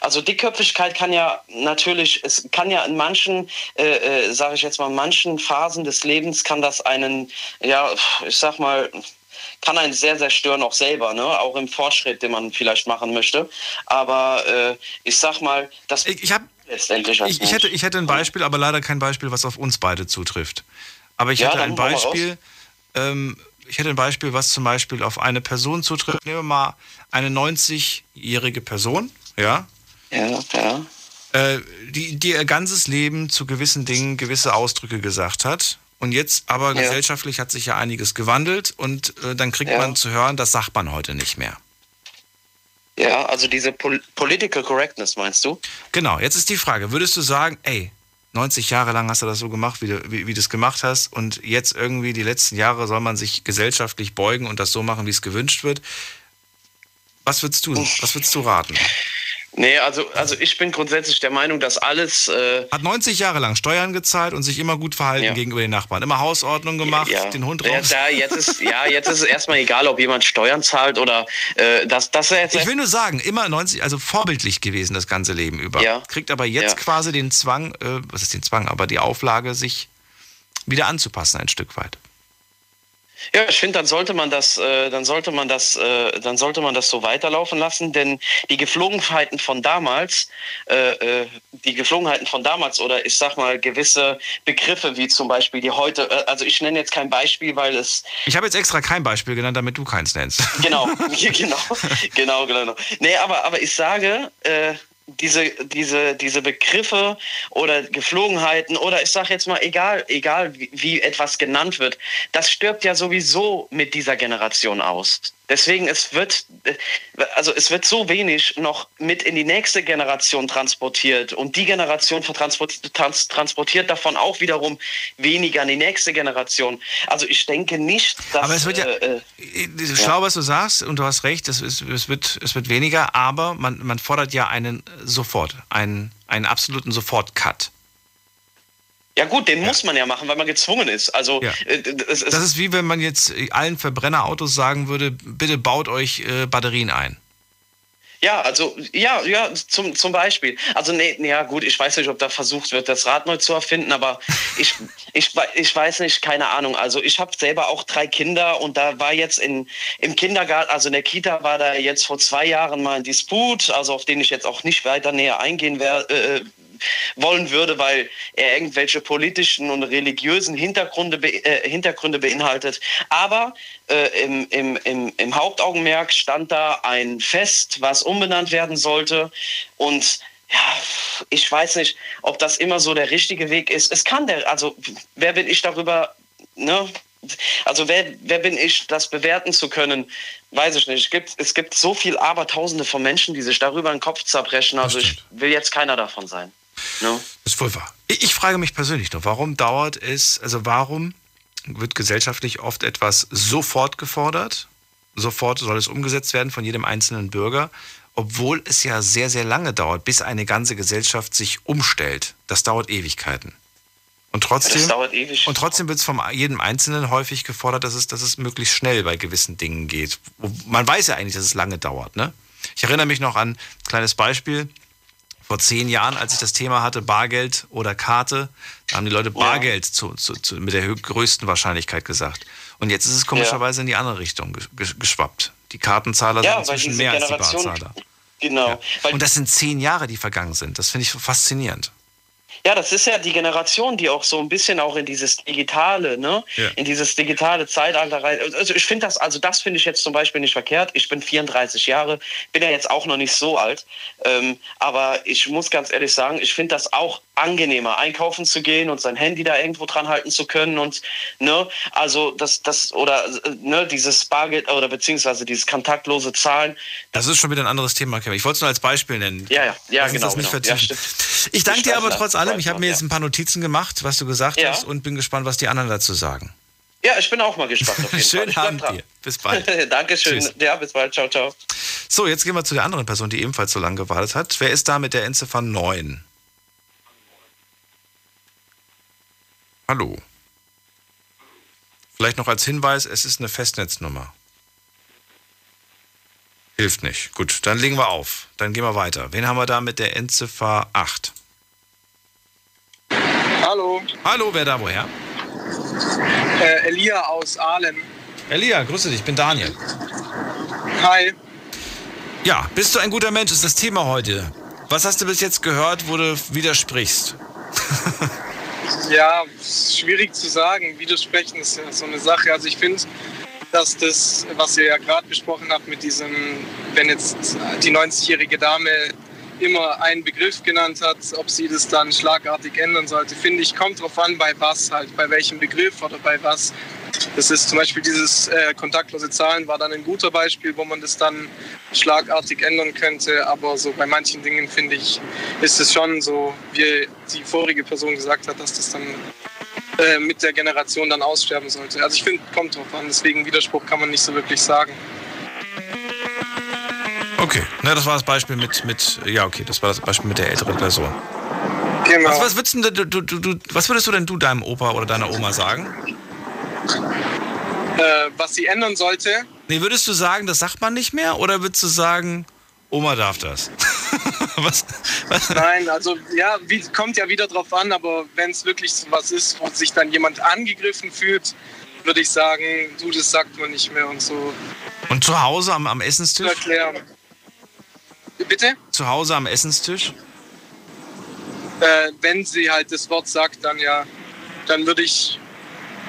Also Dickköpfigkeit kann ja natürlich, es kann ja in manchen, äh, äh, sage ich jetzt mal, manchen Phasen des Lebens kann das einen, ja, ich sag mal, kann einen sehr, sehr stören, auch selber, ne? auch im Fortschritt, den man vielleicht machen möchte. Aber äh, ich sag mal, das Ich, ich habe letztendlich ich, ich, hätte, ich hätte ein Beispiel, aber leider kein Beispiel, was auf uns beide zutrifft. Aber ich Ja, hätte ein Beispiel, ähm, ich hätte ein Beispiel, was zum Beispiel auf eine Person zutrifft. Nehmen wir mal eine 90-jährige Person, ja, Ja, ja. äh, die, die ihr ganzes Leben zu gewissen Dingen gewisse Ausdrücke gesagt hat. Und jetzt aber Ja. gesellschaftlich hat sich ja einiges gewandelt und äh, dann kriegt Ja. man zu hören, das sagt man heute nicht mehr. Ja, also diese Pol Political Correctness, meinst du? Genau, jetzt ist die Frage, würdest du sagen, ey, 90 Jahre lang hast du das so gemacht, wie du, wie, wie du es gemacht hast und jetzt irgendwie die letzten Jahre soll man sich gesellschaftlich beugen und das so machen, wie es gewünscht wird. Was würdest du, was würdest du raten? Nee, also, also ich bin grundsätzlich der Meinung, dass alles. Äh, Hat 90 Jahre lang Steuern gezahlt und sich immer gut verhalten Ja. gegenüber den Nachbarn. Immer Hausordnung gemacht, ja, den Hund ja, raus. da, jetzt ist, ja, jetzt ist es erstmal egal, ob jemand Steuern zahlt oder äh, das, das jetzt. Ich will nur sagen, immer 90, also vorbildlich gewesen das ganze Leben über. Ja. Kriegt aber jetzt Ja. quasi den Zwang, äh, was ist den Zwang, aber die Auflage, sich wieder anzupassen ein Stück weit. Ja, ich finde, dann sollte man das, äh, dann sollte man das, äh, dann sollte man das so weiterlaufen lassen, denn die Geflogenheiten von damals, äh, äh, die Geflogenheiten von damals oder ich sag mal gewisse Begriffe wie zum Beispiel die heute, äh, also ich nenne jetzt kein Beispiel, weil es Ich habe jetzt extra kein Beispiel genannt, damit du keins nennst. genau, (laughs) (laughs) genau, genau, genau. Nee, aber, aber ich sage, äh, diese, diese, diese Begriffe oder Geflogenheiten oder ich sage jetzt mal, egal, egal wie, wie etwas genannt wird, das stirbt ja sowieso mit dieser Generation aus. Deswegen, es wird, äh, also es wird so wenig noch mit in die nächste Generation transportiert und die Generation trans transportiert davon auch wiederum weniger an die nächste Generation. Also ich denke nicht, dass... Aber es wird ja, äh, äh, schlau, was du sagst, und du hast recht, es, ist, es, wird, es wird weniger, aber man, man fordert ja einen sofort, einen, einen absoluten Sofort-Cut. Ja gut, den muss man ja machen, weil man gezwungen ist. Also Ja. äh, es, es, Das ist wie wenn man jetzt allen Verbrennerautos sagen würde, bitte baut euch äh, Batterien ein. ja, also ja, ja, zum, zum Beispiel. Also nee, nee, ja gut, ich weiß nicht, ob da versucht wird, das Rad neu zu erfinden, aber (laughs) ich, ich, ich weiß nicht, keine Ahnung. Also ich habe selber auch drei Kinder und da war jetzt in, im Kindergarten, also in der Kita war da jetzt vor zwei Jahren mal ein Disput, also auf den ich jetzt auch nicht weiter näher eingehen werde. Äh, wollen würde, weil er irgendwelche politischen und religiösen Hintergründe, äh, Hintergründe beinhaltet. Aber äh, im, im, im, im Hauptaugenmerk stand da ein Fest, was umbenannt werden sollte. Und ja, ich weiß nicht, ob das immer so der richtige Weg ist. Es kann der, also wer bin ich darüber, ne? Also wer, wer bin ich, das bewerten zu können, weiß ich nicht. Es gibt, es gibt so viel Abertausende von Menschen, die sich darüber den Kopf zerbrechen. Also ich will jetzt keiner davon sein. Das ist wohl wahr. Ich, ich frage mich persönlich nur, warum dauert es, also warum wird gesellschaftlich oft etwas sofort gefordert? Sofort soll es umgesetzt werden von jedem einzelnen Bürger, obwohl es ja sehr, sehr lange dauert, bis eine ganze Gesellschaft sich umstellt. Das dauert Ewigkeiten. Und trotzdem, ewig. und trotzdem wird es von jedem Einzelnen häufig gefordert, dass es, dass es möglichst schnell bei gewissen Dingen geht. Man weiß ja eigentlich, dass es lange dauert. Ne? Ich erinnere mich noch an ein kleines Beispiel. Vor zehn Jahren, als ich das Thema hatte, Bargeld oder Karte, da haben die Leute Bargeld zu, zu, zu, mit der größten Wahrscheinlichkeit gesagt. Und jetzt ist es komischerweise in die andere Richtung ge- ge- geschwappt. Die Kartenzahler Ja, sind inzwischen mehr als die Generation- Barzahler. Genau. Und das sind zehn Jahre, die vergangen sind. Das finde ich faszinierend. Ja, das ist ja die Generation, die auch so ein bisschen auch in dieses digitale, ne, Ja. in dieses digitale Zeitalter rein. Also ich finde das, also das finde ich jetzt zum Beispiel nicht verkehrt. Ich bin 34 Jahre, bin ja jetzt auch noch nicht so alt, ähm, aber ich muss ganz ehrlich sagen, ich finde das auch angenehmer, einkaufen zu gehen und sein Handy da irgendwo dran halten zu können und ne, also das, das oder ne, dieses Bargeld oder beziehungsweise dieses kontaktlose Zahlen. Das ist schon wieder ein anderes Thema, Kevin. Ich wollte es nur als Beispiel nennen. Ja, ja, ja, genau. genau. Ja, ich danke dir aber trotz allem. Weiß Ich habe mir jetzt ein paar Notizen gemacht, was du gesagt Ja. hast und bin gespannt, was die anderen dazu sagen. Ja, ich bin auch mal gespannt auf jeden. (laughs) Schönen Abend dran. dir. Bis bald. (laughs) Dankeschön. Tschüss. Ja, bis bald. Ciao, ciao. So, jetzt gehen wir zu der anderen Person, die ebenfalls so lange gewartet hat. Wer ist da mit der Endziffer 9? Hallo. Vielleicht noch als Hinweis, es ist eine Festnetznummer. Hilft nicht. Gut, dann legen wir auf. Dann gehen wir weiter. Wen haben wir da mit der Endziffer 8? Hallo, Hallo, wer da woher? äh, Elia aus Aalen. Elia, grüße dich, ich bin Daniel. Hi. Ja, bist du ein guter Mensch, ist das Thema heute. Was hast du bis jetzt gehört, wo du widersprichst? (laughs) Ja, schwierig zu sagen. Widersprechen ist ja so eine Sache. Also ich finde, dass das, was ihr ja gerade besprochen habt mit diesem, wenn jetzt die 90-jährige Dame immer einen Begriff genannt hat, ob sie das dann schlagartig ändern sollte, finde ich, kommt drauf an, bei was halt, bei welchem Begriff oder bei was. Das ist zum Beispiel dieses äh, kontaktlose Zahlen war dann ein guter Beispiel, wo man das dann schlagartig ändern könnte. Aber so bei manchen Dingen finde ich, ist es schon so, wie die vorige Person gesagt hat, dass das dann äh, mit der Generation dann aussterben sollte. Also ich finde, kommt drauf an. Deswegen Widerspruch kann man nicht so wirklich sagen. Okay, na, das war das Beispiel mit, mit, ja, okay, das war das Beispiel mit der älteren Person. Genau. Was, was, würdest, du, du, du, du, was würdest du denn du deinem Opa oder deiner Oma sagen? Äh, was sie ändern sollte, Nee, würdest du sagen, das sagt man nicht mehr? Oder würdest du sagen, Oma darf das? (laughs) was, was? Nein, also ja, wie, kommt ja wieder drauf an, aber wenn es wirklich so was ist, wo sich dann jemand angegriffen fühlt, würde ich sagen, du, das sagt man nicht mehr und so Und zu Hause am, am Essenstisch? erklären. Bitte? Zu Hause am Essenstisch? Äh, wenn sie halt das Wort sagt, dann ja, dann würde ich,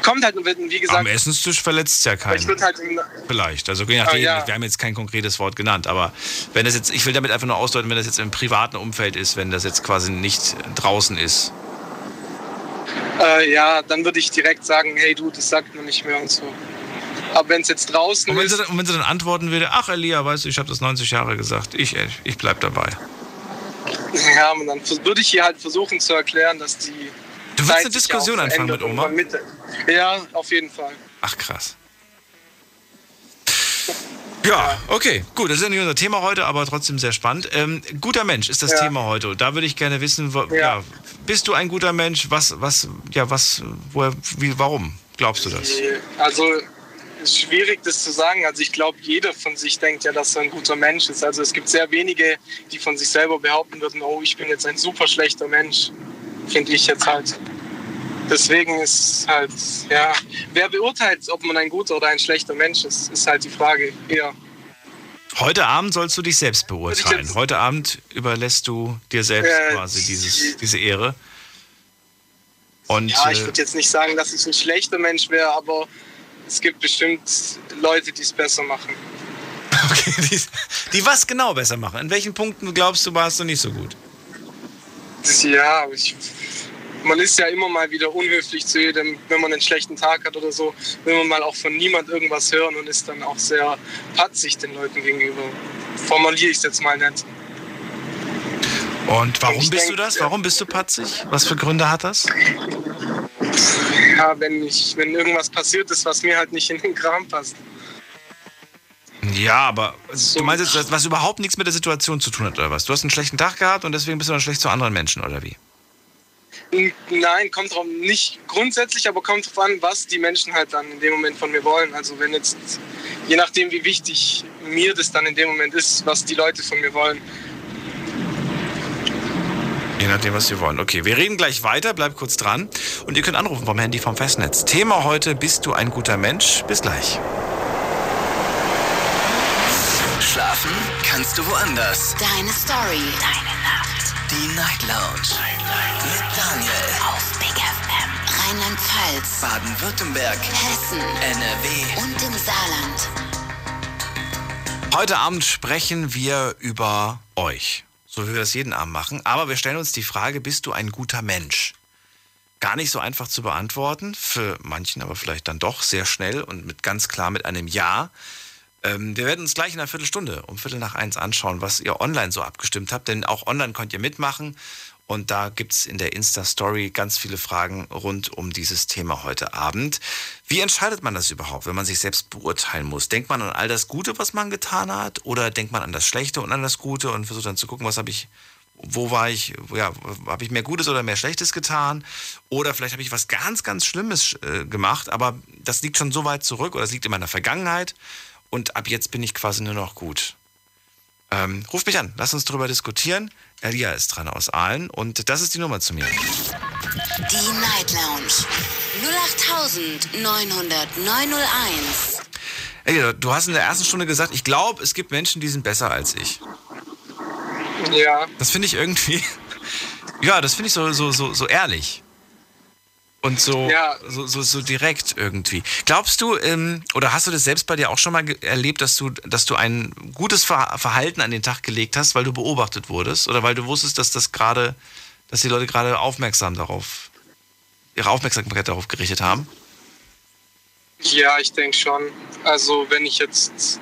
kommt halt, wie Am gesagt, Essenstisch verletzt ja ich keinen. halt, Vielleicht. Also je nachdem, Ah, ja. wir haben jetzt kein konkretes Wort genannt, aber wenn das jetzt, ich will damit einfach nur ausdeuten, wenn das jetzt im privaten Umfeld ist, wenn das jetzt quasi nicht draußen ist. äh, ja, dann würde ich direkt sagen, hey du, das sagt man nicht mehr und so. Aber wenn es jetzt draußen Und wenn, ist, sie, und wenn sie dann antworten würde, ach Elia, weißt du, ich habe das 90 Jahre gesagt, ich, ich bleib dabei. ja, und dann würde ich hier halt versuchen zu erklären, dass die Du willst eine Diskussion anfangen mit Oma? mit- Ja, auf jeden Fall. Ach krass. Ja, okay, gut, das ist ja nicht unser Thema heute, aber trotzdem sehr spannend. Ähm, guter Mensch ist das Ja. Thema heute. Und Da würde ich gerne wissen, wo, ja. Ja. bist du ein guter Mensch? Was, was, ja, was, woher, wie, warum glaubst du das? Also ist schwierig, das zu sagen. Also ich glaube, jeder von sich denkt ja, dass er ein guter Mensch ist. Also es gibt sehr wenige, die von sich selber behaupten würden, oh, ich bin jetzt ein super schlechter Mensch. Finde ich jetzt halt. Deswegen ist halt, ja, wer beurteilt, ob man ein guter oder ein schlechter Mensch ist, ist halt die Frage eher. Heute Abend sollst du dich selbst beurteilen. Heute Abend überlässt du dir selbst Äh, quasi dieses, diese Ehre. Und Ja, ich äh, würde jetzt nicht sagen, dass ich ein schlechter Mensch wäre, aber es gibt bestimmt Leute, die es besser machen. (laughs) okay, die, die was genau besser machen. In welchen Punkten glaubst du, warst du nicht so gut? Ja, ich, man ist ja immer mal wieder unhöflich zu jedem, wenn man einen schlechten Tag hat oder so, will man mal auch von niemand irgendwas hören und ist dann auch sehr patzig den Leuten gegenüber. Formuliere ich es jetzt mal nicht. Und warum ich bist denk, du das? Warum bist du patzig? Was für Gründe hat das? Ja, wenn, ich, wenn irgendwas passiert ist, was mir halt nicht in den Kram passt. Ja, aber du meinst jetzt, was überhaupt nichts mit der Situation zu tun hat, oder was? Du hast einen schlechten Tag gehabt und deswegen bist du dann schlecht zu anderen Menschen, oder wie? Nein, kommt drauf nicht grundsätzlich, aber kommt drauf an, was die Menschen halt dann in dem Moment von mir wollen. Also wenn jetzt, je nachdem wie wichtig mir das dann in dem Moment ist, was die Leute von mir wollen. Je nachdem, was Sie wollen. Okay, wir reden gleich weiter, bleibt kurz dran. Und ihr könnt anrufen vom Handy vom Festnetz. Thema heute, bist du ein guter Mensch? Bis gleich. Schlafen kannst du woanders. Deine Story. Deine Nacht. Die Night Lounge. Mit Daniel. Auf Big FM. Rheinland-Pfalz. Baden-Württemberg. Hessen. NRW. Und im Saarland. Heute Abend sprechen wir über euch. So wie wir das jeden Abend machen. Aber wir stellen uns die Frage, bist du ein guter Mensch? Gar nicht so einfach zu beantworten, für manchen aber vielleicht dann doch sehr schnell und mit ganz klar mit einem Ja. Ähm, wir werden uns gleich in einer Viertelstunde um Viertel nach eins anschauen, was ihr online so abgestimmt habt. Denn auch online könnt ihr mitmachen. Und da gibt's in der Insta-Story ganz viele Fragen rund um dieses Thema heute Abend. Wie entscheidet man das überhaupt, wenn man sich selbst beurteilen muss? Denkt man an all das Gute, was man getan hat? Oder denkt man an das Schlechte und an das Gute und versucht dann zu gucken, was habe ich, wo war ich, ja, habe ich mehr Gutes oder mehr Schlechtes getan? Oder vielleicht habe ich was ganz, ganz Schlimmes äh, gemacht, aber das liegt schon so weit zurück oder das liegt in meiner Vergangenheit und ab jetzt bin ich quasi nur noch gut. Ähm, ruf mich an, lass uns darüber diskutieren. Elia ist dran aus Aalen und das ist die Nummer zu mir. Die Night Lounge. 08900901. Elia, du hast in der ersten Stunde gesagt, ich glaube, es gibt Menschen, die sind besser als ich. Ja, Das finde ich irgendwie, (laughs) ja, das finde ich so, so, so, so ehrlich. Und so, Ja. so, so, so direkt irgendwie. Glaubst du, ähm, oder hast du das selbst bei dir auch schon mal erlebt, dass du, dass du ein gutes Ver Verhalten an den Tag gelegt hast, weil du beobachtet wurdest? Oder weil du wusstest, dass das gerade, dass die Leute gerade aufmerksam darauf, ihre Aufmerksamkeit darauf gerichtet haben? ja, ich denke schon. Also wenn ich jetzt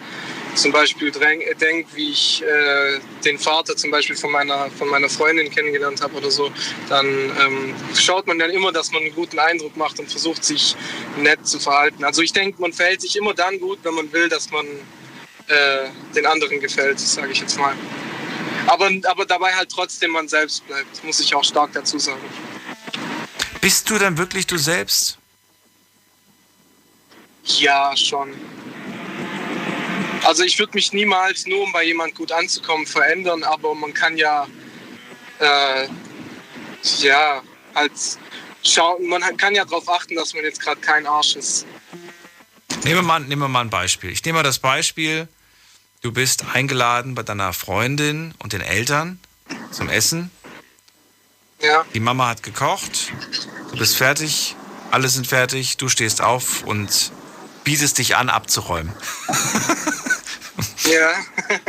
zum Beispiel denke, wie ich äh, den Vater zum Beispiel von meiner, von meiner Freundin kennengelernt habe oder so, dann ähm, schaut man dann immer, dass man einen guten Eindruck macht und versucht sich nett zu verhalten. Also ich denke, man verhält sich immer dann gut, wenn man will, dass man äh, den anderen gefällt, sage ich jetzt mal. Aber, aber dabei halt trotzdem man selbst bleibt, muss ich auch stark dazu sagen. Bist du dann wirklich du selbst? Ja, schon. Also ich würde mich niemals nur, um bei jemand gut anzukommen, verändern, aber man kann ja, äh, ja, halt schauen, man kann ja darauf achten, dass man jetzt gerade kein Arsch ist. Nehmen wir, mal, nehmen wir mal ein Beispiel. Ich nehme mal das Beispiel, du bist eingeladen bei deiner Freundin und den Eltern zum Essen. Ja, Die Mama hat gekocht, du bist fertig, alle sind fertig, du stehst auf und bietest dich an, abzuräumen. (laughs) ja,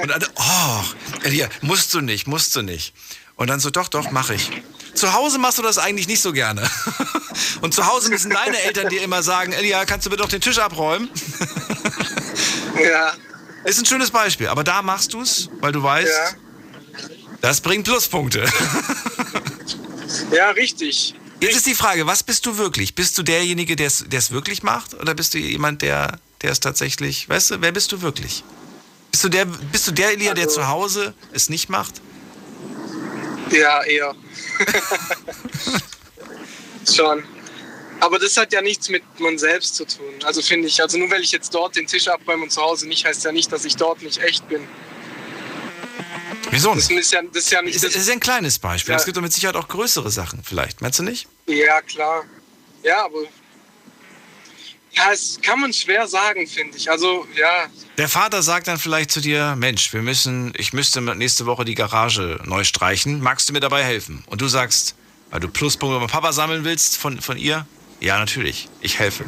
Und dann, oh, Elia, musst du nicht, musst du nicht. Und dann so, doch, doch, mach ich. Zu Hause machst du das eigentlich nicht so gerne. (laughs) Und zu Hause müssen deine Eltern dir immer sagen, Elia, kannst du bitte doch den Tisch abräumen? (laughs) ja, Ist ein schönes Beispiel, aber da machst du es, weil du weißt, ja. das bringt Pluspunkte. Ja, richtig. Jetzt ist die Frage, was bist du wirklich? Bist du derjenige, der es wirklich macht? Oder bist du jemand, der der es tatsächlich, weißt du, wer bist du wirklich? Bist du der, bist du der Elia, der Also- zu Hause es nicht macht? Ja, eher. (laughs) Schon. Aber das hat ja nichts mit man selbst zu tun. Also finde ich, also nur weil ich jetzt dort den Tisch abräume und zu Hause nicht, heißt ja nicht, dass ich dort nicht echt bin. Wieso Das nicht? ist ja, das ist ja nicht das, ist ein kleines Beispiel. Ja. Es gibt doch mit Sicherheit auch größere Sachen vielleicht. Meinst du nicht? Ja, klar. Ja, aber. Ja, es kann man schwer sagen, finde ich. Also, ja, Der Vater sagt dann vielleicht zu dir, Mensch, wir müssen, ich müsste nächste Woche die Garage neu streichen. Magst du mir dabei helfen? Und du sagst, weil du Pluspunkte beim Papa sammeln willst von, von ihr? Ja, natürlich. Ich helfe.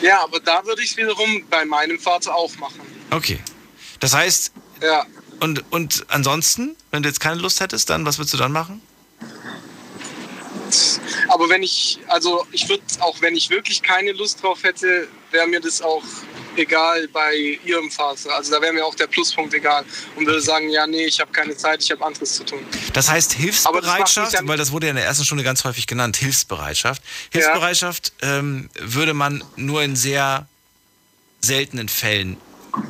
ja, aber da würde ich es wiederum bei meinem Vater auch machen. okay. Das heißt, Ja, und, und ansonsten, wenn du jetzt keine Lust hättest, dann, was würdest du dann machen? aber wenn ich, also ich würde, auch wenn ich wirklich keine Lust drauf hätte, wäre mir das auch egal bei ihrem Vater. Also da wäre mir auch der Pluspunkt egal und würde sagen, ja, nee, ich habe keine Zeit, ich habe anderes zu tun. Das heißt das Hilfsbereitschaft, ja- weil das wurde ja in der ersten Stunde ganz häufig genannt, Hilfsbereitschaft. Hilfsbereitschaft ähm, würde man nur in sehr seltenen Fällen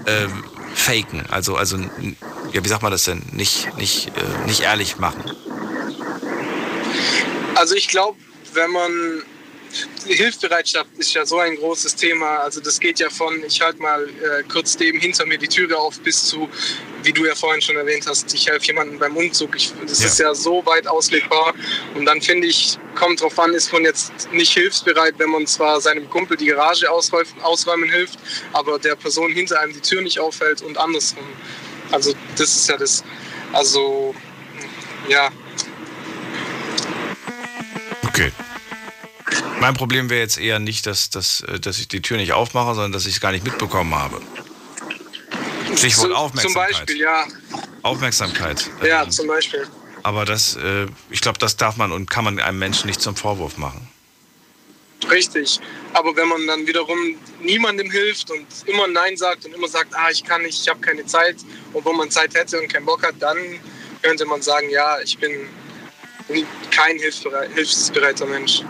ähm, faken. Also, also ja, wie sagt man das denn? Nicht, nicht, äh, nicht ehrlich machen. Also ich glaube, wenn man Hilfsbereitschaft ist ja so ein großes Thema. Also das geht ja von, ich halte mal äh, kurz neben hinter mir die Türe auf, bis zu, wie du ja vorhin schon erwähnt hast, ich helfe jemandem beim Umzug. Ich, das Ja. ist ja so weit auslegbar. Und dann finde ich, kommt drauf an, ist man jetzt nicht hilfsbereit, wenn man zwar seinem Kumpel die Garage ausräumen, ausräumen hilft, aber der Person hinter einem die Tür nicht aufhält und andersrum. Also das ist ja das, also ja, Okay. Mein Problem wäre jetzt eher nicht, dass, dass, äh, dass ich die Tür nicht aufmache, sondern dass ich es gar nicht mitbekommen habe. Stichwort Aufmerksamkeit. Zum Beispiel, ja. Aufmerksamkeit. Ja, Ähm, zum Beispiel. aber das, äh, ich glaube, das darf man und kann man einem Menschen nicht zum Vorwurf machen. Richtig. Aber wenn man dann wiederum niemandem hilft und immer Nein sagt und immer sagt, ah, ich kann nicht, ich habe keine Zeit, obwohl man Zeit hätte und keinen Bock hat, dann könnte man sagen, ja, ich bin kein hilfsbereit, hilfsbereiter Mensch.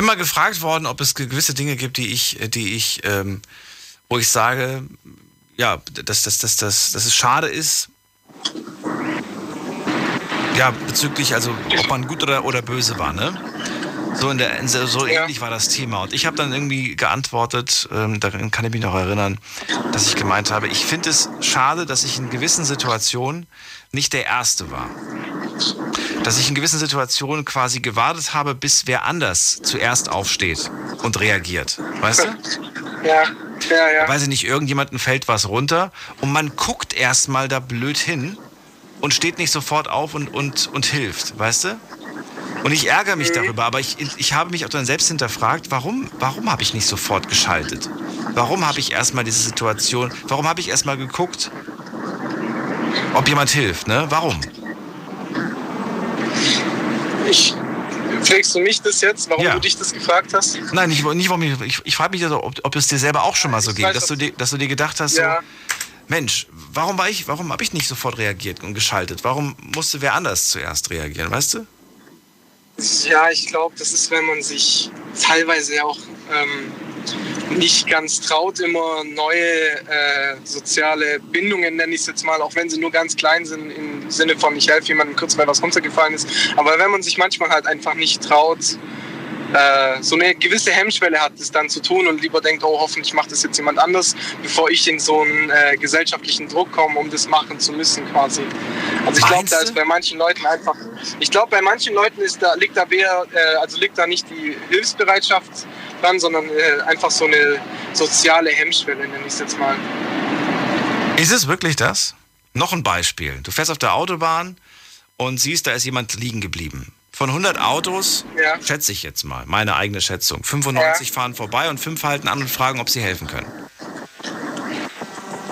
Bin mal gefragt worden, ob es gewisse Dinge gibt, die ich, die ich, ähm, wo ich sage, ja, dass, dass, dass, dass, dass es schade ist. Ja, bezüglich, also ob man gut oder, oder böse war, ne? So, in der, so so ähnlich war das Thema. Und ich habe dann irgendwie geantwortet, ähm, daran kann ich mich noch erinnern, dass ich gemeint habe, ich finde es schade, dass ich in gewissen Situationen nicht der Erste war. Dass ich in gewissen Situationen quasi gewartet habe, bis wer anders zuerst aufsteht und reagiert. Weißt du? Ja, ja, ja. Weiß ich nicht, irgendjemandem fällt was runter und man guckt erstmal da blöd hin und steht nicht sofort auf und, und, und hilft, weißt du? Und ich ärgere mich darüber, aber ich, ich habe mich auch dann selbst hinterfragt, warum, warum habe ich nicht sofort geschaltet? Warum habe ich erstmal diese Situation, warum habe ich erstmal geguckt, ob jemand hilft, ne? Warum? Ich, fragst du mich das jetzt, warum Ja. du dich das gefragt hast? Nein, nicht, nicht warum ich, ich, ich frage mich, also, ob, ob es dir selber auch schon mal so Ich ging, weiß, dass du, dir, dass du dir gedacht hast, Ja. so, Mensch, warum war ich, warum habe ich nicht sofort reagiert und geschaltet? Warum musste wer anders zuerst reagieren, weißt du? Ja, ich glaube, das ist, wenn man sich teilweise auch ähm, nicht ganz traut, immer neue äh, soziale Bindungen, nenne ich es jetzt mal, auch wenn sie nur ganz klein sind, im Sinne von, ich helfe jemandem kurz, weil was runtergefallen ist. Aber wenn man sich manchmal halt einfach nicht traut, äh, so eine gewisse Hemmschwelle hat, das dann zu tun und lieber denkt, oh, hoffentlich macht das jetzt jemand anders, bevor ich in so einen äh, gesellschaftlichen Druck komme, um das machen zu müssen quasi. Also ich glaube, da ist bei manchen Leuten einfach, ich glaube, bei manchen Leuten ist da, liegt da mehr, äh, also liegt da nicht die Hilfsbereitschaft dran, sondern äh, einfach so eine soziale Hemmschwelle, nenne ich es jetzt mal. Ist es wirklich das? Noch ein Beispiel. Du fährst auf der Autobahn und siehst, da ist jemand liegen geblieben. Von 100 Autos, Ja. schätze ich jetzt mal, meine eigene Schätzung, 95 fahren vorbei und 5 halten an und fragen, ob sie helfen können.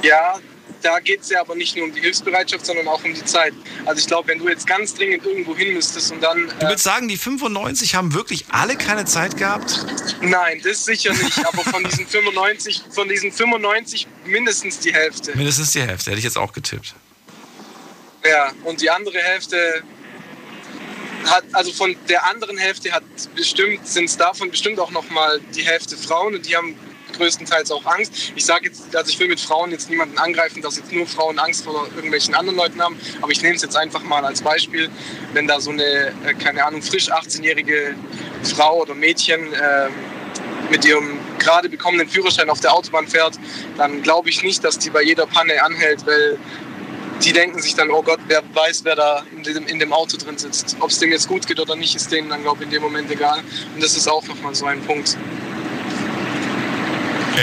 Ja, da geht es ja aber nicht nur um die Hilfsbereitschaft, sondern auch um die Zeit. Also ich glaube, wenn du jetzt ganz dringend irgendwo hin müsstest und dann... Du Äh, würdest sagen, die 95 haben wirklich alle keine Zeit gehabt? nein, das sicher nicht, aber von diesen 95, von diesen 95 mindestens die Hälfte. Mindestens die Hälfte, hätte ich jetzt auch getippt. Ja, und die andere Hälfte hat, also von der anderen Hälfte hat bestimmt, sind es davon bestimmt auch nochmal die Hälfte Frauen und die haben größtenteils auch Angst. Ich sage jetzt, also ich will mit Frauen jetzt niemanden angreifen, dass jetzt nur Frauen Angst vor irgendwelchen anderen Leuten haben, aber ich nehme es jetzt einfach mal als Beispiel, wenn da so eine, äh, keine Ahnung, frisch 18-jährige Frau oder Mädchen ähm, mit ihrem gerade bekommenen Führerschein auf der Autobahn fährt, dann glaube ich nicht, dass die bei jeder Panne anhält, weil die denken sich dann, oh Gott, wer weiß, wer da in dem, in dem Auto drin sitzt. Ob es dem jetzt gut geht oder nicht, ist denen dann, glaube ich, in dem Moment egal. Und das ist auch nochmal so ein Punkt.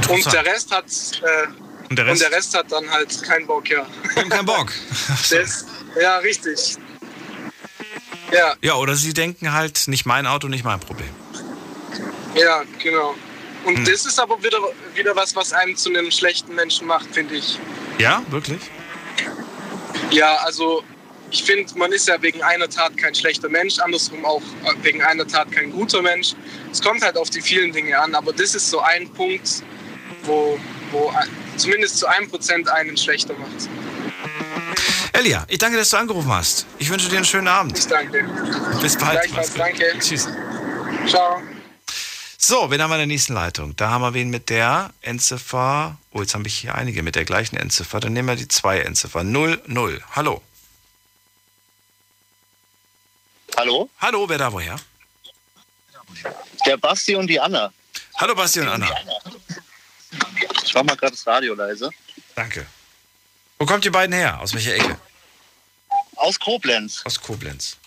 Und der Rest hat, äh, Und der und Rest? der Rest hat dann halt keinen Bock, ja. Keinen Bock. (laughs) Der ist, ja, richtig. Ja, Ja, oder sie denken halt, nicht mein Auto, nicht mein Problem. ja, genau. Und Hm. das ist aber wieder, wieder was, was einem zu einem schlechten Menschen macht, finde ich. Ja, wirklich? Ja, also ich finde, man ist ja wegen einer Tat kein schlechter Mensch, andersrum auch wegen einer Tat kein guter Mensch. Es kommt halt auf die vielen Dinge an, aber das ist so ein Punkt, wo, wo zumindest zu einem Prozent einen schlechter macht. Elia, ich danke, dass du angerufen hast. Ich wünsche dir einen schönen Abend. Ich danke. Bis bald. Gleichfalls, danke. Tschüss. Ciao. So, wen haben wir in der nächsten Leitung? Da haben wir wen mit der Endziffer. Oh, jetzt habe ich hier einige mit der gleichen Endziffer. Dann nehmen wir die zwei Endziffer. 00. Hallo. Hallo? Hallo, wer da woher? Der Basti und die Anna. Hallo Basti und Anna. Ich mach mal gerade das Radio leise. Danke. Wo kommt ihr beiden her? Aus welcher Ecke? Aus Koblenz. Aus Koblenz.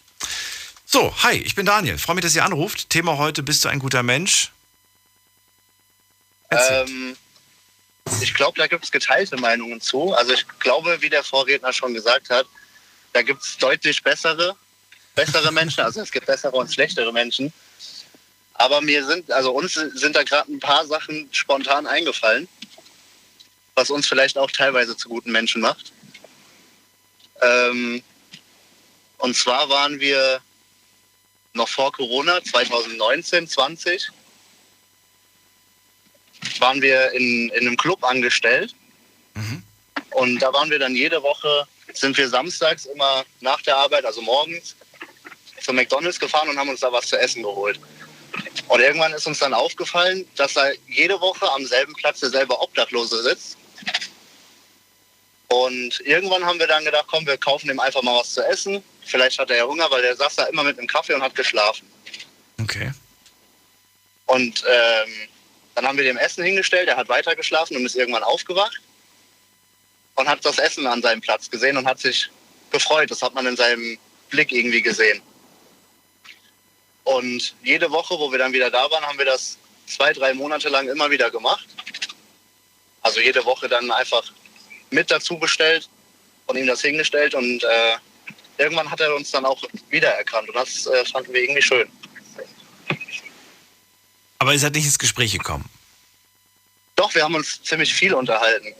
So, hi, ich bin Daniel. Freue mich, dass ihr anruft. Thema heute, bist du ein guter Mensch? Ähm, ich glaube, da gibt es geteilte Meinungen zu. Also ich glaube, wie der Vorredner schon gesagt hat, da gibt es deutlich bessere, bessere Menschen. Also es gibt bessere und schlechtere Menschen. Aber mir sind, also uns sind da gerade ein paar Sachen spontan eingefallen, was uns vielleicht auch teilweise zu guten Menschen macht. Ähm, und zwar waren wir noch vor Corona, 2019, 20, waren wir in, in einem Club angestellt. Und da waren wir dann jede Woche, sind wir samstags immer nach der Arbeit, also morgens, zu McDonalds gefahren und haben uns da was zu essen geholt. Und irgendwann ist uns dann aufgefallen, dass da jede Woche am selben Platz derselbe Obdachlose sitzt. Und irgendwann haben wir dann gedacht, komm, wir kaufen ihm einfach mal was zu essen. Vielleicht hat er ja Hunger, weil der saß da immer mit einem Kaffee und hat geschlafen. Okay. Und ähm, dann haben wir dem Essen hingestellt, er hat weiter geschlafen und ist irgendwann aufgewacht und hat das Essen an seinem Platz gesehen und hat sich gefreut. Das hat man in seinem Blick irgendwie gesehen. Und jede Woche, wo wir dann wieder da waren, haben wir das zwei, drei Monate lang immer wieder gemacht. Also jede Woche dann einfach mit dazu bestellt und ihm das hingestellt und äh, irgendwann hat er uns dann auch wiedererkannt und das äh, fanden wir irgendwie schön. Aber ihr seid nicht ins Gespräch gekommen. Doch, wir haben uns ziemlich viel unterhalten,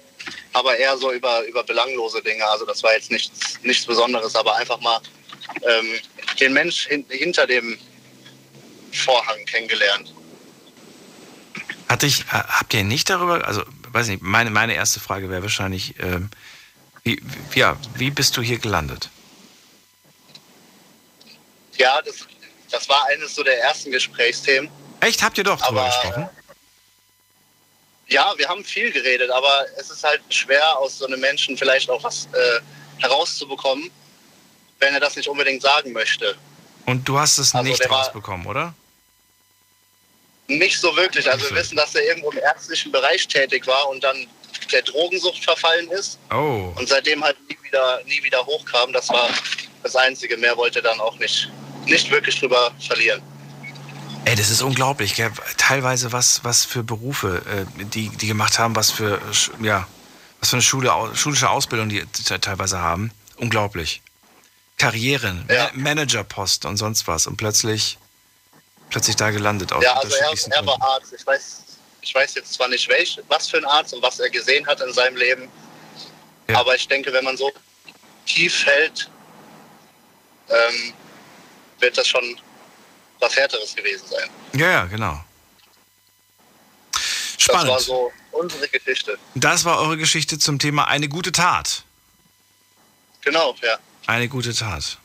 aber eher so über, über belanglose Dinge. Also das war jetzt nichts, nichts Besonderes, aber einfach mal ähm, den Mensch hin, hinter dem Vorhang kennengelernt. Hatte ich, äh, habt ihr nicht darüber, also weiß nicht, meine, meine erste Frage wäre wahrscheinlich, ähm, wie, ja, wie bist du hier gelandet? Ja, das, das war eines so der ersten Gesprächsthemen. Echt? Habt ihr doch drüber Aber- gesprochen? Ja, wir haben viel geredet, aber es ist halt schwer, aus so einem Menschen vielleicht auch was äh, herauszubekommen, wenn er das nicht unbedingt sagen möchte. Und du hast es Also nicht der war- rausbekommen, oder? Nicht so wirklich. Also wir wissen, dass er irgendwo im ärztlichen Bereich tätig war und dann der Drogensucht verfallen ist Oh. und seitdem halt nie wieder, nie wieder hochkam. Das war das Einzige. Mehr wollte er dann auch nicht, nicht wirklich drüber verlieren. Ey, das ist unglaublich, gell? Teilweise was, was für Berufe, äh, die, die gemacht haben, was für, ja, was für eine Schule, schulische Ausbildung die te- teilweise haben. Unglaublich. Karrieren, Ma Managerposten und sonst was. Und plötzlich, plötzlich da gelandet aus ja, also er, er war Arzt. Ich weiß, ich weiß jetzt zwar nicht, welch, was für ein Arzt und was er gesehen hat in seinem Leben. Aber ich denke, wenn man so tief fällt, ähm, wird das schon was Härteres gewesen sein. Ja, ja, genau. Das Spannend. war so unsere Geschichte. Das war eure Geschichte zum Thema eine gute Tat. Genau, ja. Eine gute Tat.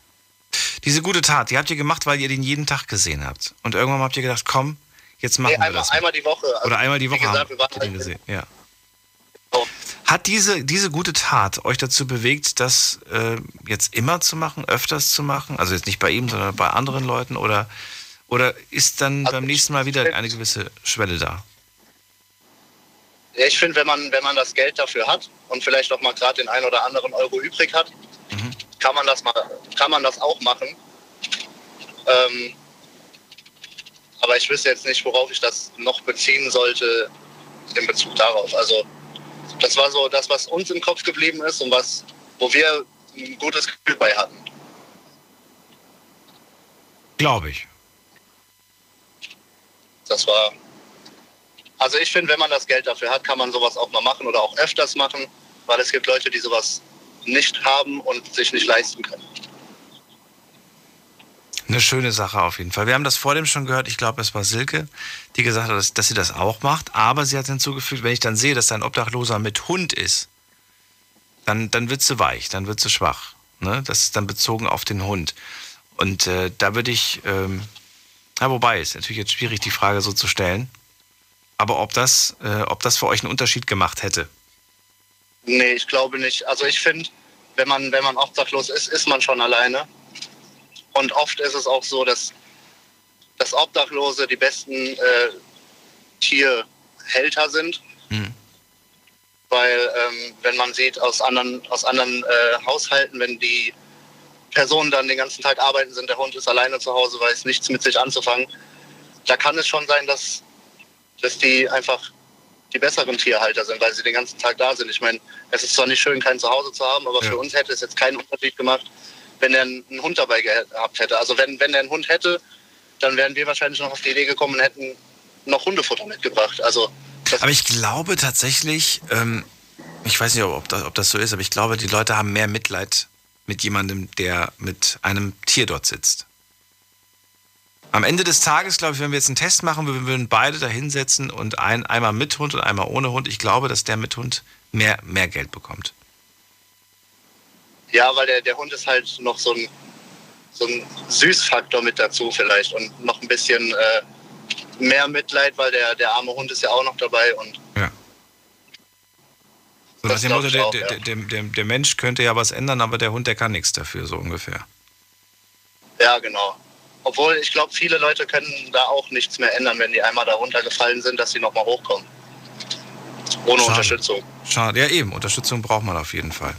Diese gute Tat, die habt ihr gemacht, weil ihr den jeden Tag gesehen habt. Und irgendwann habt ihr gedacht, komm, jetzt machen Nee, wir einmal, das. einmal die Woche. Also, Oder einmal die Woche gesagt, haben- wir habt ihr den halt- gesehen. Ja. Hat diese, diese gute Tat euch dazu bewegt, das äh, jetzt immer zu machen, öfters zu machen? Also jetzt nicht bei ihm, sondern bei anderen Leuten? Oder, oder ist dann Also beim nächsten Mal wieder eine gewisse Schwelle da? Ja, ich finde, wenn man, wenn man das Geld dafür hat und vielleicht auch mal gerade den einen oder anderen Euro übrig hat, kann man das mal, kann man das auch machen. Ähm, aber ich wüsste jetzt nicht, worauf ich das noch beziehen sollte in Bezug darauf. Also das war so das, was uns im Kopf geblieben ist und was, wo wir ein gutes Gefühl bei hatten. Glaube ich. Das war. Also ich finde, wenn man das Geld dafür hat, kann man sowas auch mal machen oder auch öfters machen, weil es gibt Leute, die sowas nicht haben und sich nicht leisten können. Eine schöne Sache auf jeden Fall. Wir haben das vor dem schon gehört. Ich glaube, es war Silke, die gesagt hat, dass, dass, sie das auch macht. Aber sie hat hinzugefügt, wenn ich dann sehe, dass ein Obdachloser mit Hund ist, dann, dann wird sie weich, dann wird sie schwach. Ne? Das ist dann bezogen auf den Hund. Und äh, da würde ich, ähm, ja, wobei, ist natürlich jetzt schwierig, die Frage so zu stellen. Aber ob das, äh, ob das für euch einen Unterschied gemacht hätte? Nee, ich glaube nicht. Also ich finde, wenn man, wenn man obdachlos ist, ist man schon alleine. Und oft ist es auch so, dass, dass Obdachlose die besten äh, Tierhälter sind. Hm. Weil ähm, wenn man sieht aus anderen, aus anderen äh, Haushalten, wenn die Personen dann den ganzen Tag arbeiten sind, der Hund ist alleine zu Hause, weiß nichts mit sich anzufangen, da kann es schon sein, dass, dass die einfach die besseren Tierhalter sind, weil sie den ganzen Tag da sind. Ich meine, es ist zwar nicht schön, kein Zuhause zu haben, aber Ja. für uns hätte es jetzt keinen Unterschied gemacht, wenn er einen Hund dabei gehabt hätte. Also wenn, wenn er einen Hund hätte, dann wären wir wahrscheinlich noch auf die Idee gekommen und hätten noch Hundefutter mitgebracht. Also Aber ich glaube tatsächlich, ähm, ich weiß nicht, ob das, ob das so ist, aber ich glaube, die Leute haben mehr Mitleid mit jemandem, der mit einem Tier dort sitzt. Am Ende des Tages, glaube ich, wenn wir jetzt einen Test machen, wir würden beide da hinsetzen und ein, einmal mit Hund und einmal ohne Hund. Ich glaube, dass der mit Hund mehr, mehr Geld bekommt. ja, weil der, der Hund ist halt noch so ein, so ein Süßfaktor mit dazu vielleicht und noch ein bisschen äh, mehr Mitleid, weil der, der arme Hund ist ja auch noch dabei und So nach Das Motto, der, auch, der, ja. der, der, der Mensch könnte ja was ändern, aber der Hund, der kann nichts dafür, so ungefähr. Ja, genau. Obwohl ich glaube, viele Leute können da auch nichts mehr ändern, wenn die einmal da runtergefallen sind, dass sie nochmal hochkommen. Ohne Schade. Unterstützung. Schade. Ja, eben. Unterstützung braucht man auf jeden Fall.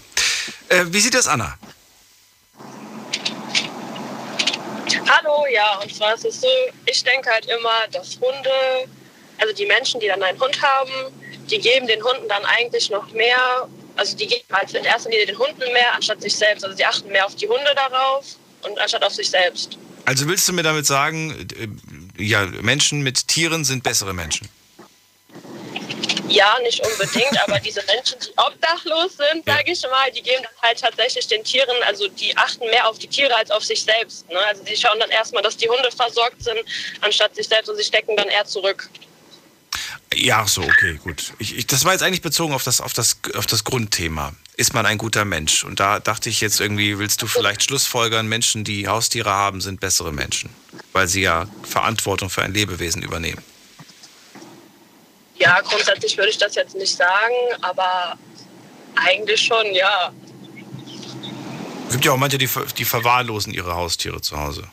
Äh, wie sieht das Anna? Hallo, ja, und zwar ist es so, ich denke halt immer, dass Hunde, also die Menschen, die dann einen Hund haben, die geben den Hunden dann eigentlich noch mehr, also die geben halt in erster Linie den Hunden mehr, anstatt sich selbst. Also sie achten mehr auf die Hunde darauf und anstatt auf sich selbst. Also willst du mir damit sagen, äh, ja, Menschen mit Tieren sind bessere Menschen? Ja, nicht unbedingt, aber diese Menschen, die obdachlos sind, sage ich mal, die geben dann halt tatsächlich den Tieren, also die achten mehr auf die Tiere als auf sich selbst. Ne? Also die schauen dann erstmal, dass die Hunde versorgt sind, anstatt sich selbst und sie stecken dann eher zurück. Ja, so, okay, gut. Ich, ich, das war jetzt eigentlich bezogen auf das, auf, das, auf das Grundthema. Ist man ein guter Mensch? Und da dachte ich jetzt irgendwie, willst du vielleicht Schlussfolgern, Menschen, die Haustiere haben, sind bessere Menschen, weil sie ja Verantwortung für ein Lebewesen übernehmen. Ja, grundsätzlich würde ich das jetzt nicht sagen, aber eigentlich schon, ja. Es gibt ja auch manche, die, die verwahrlosen ihre Haustiere zu Hause.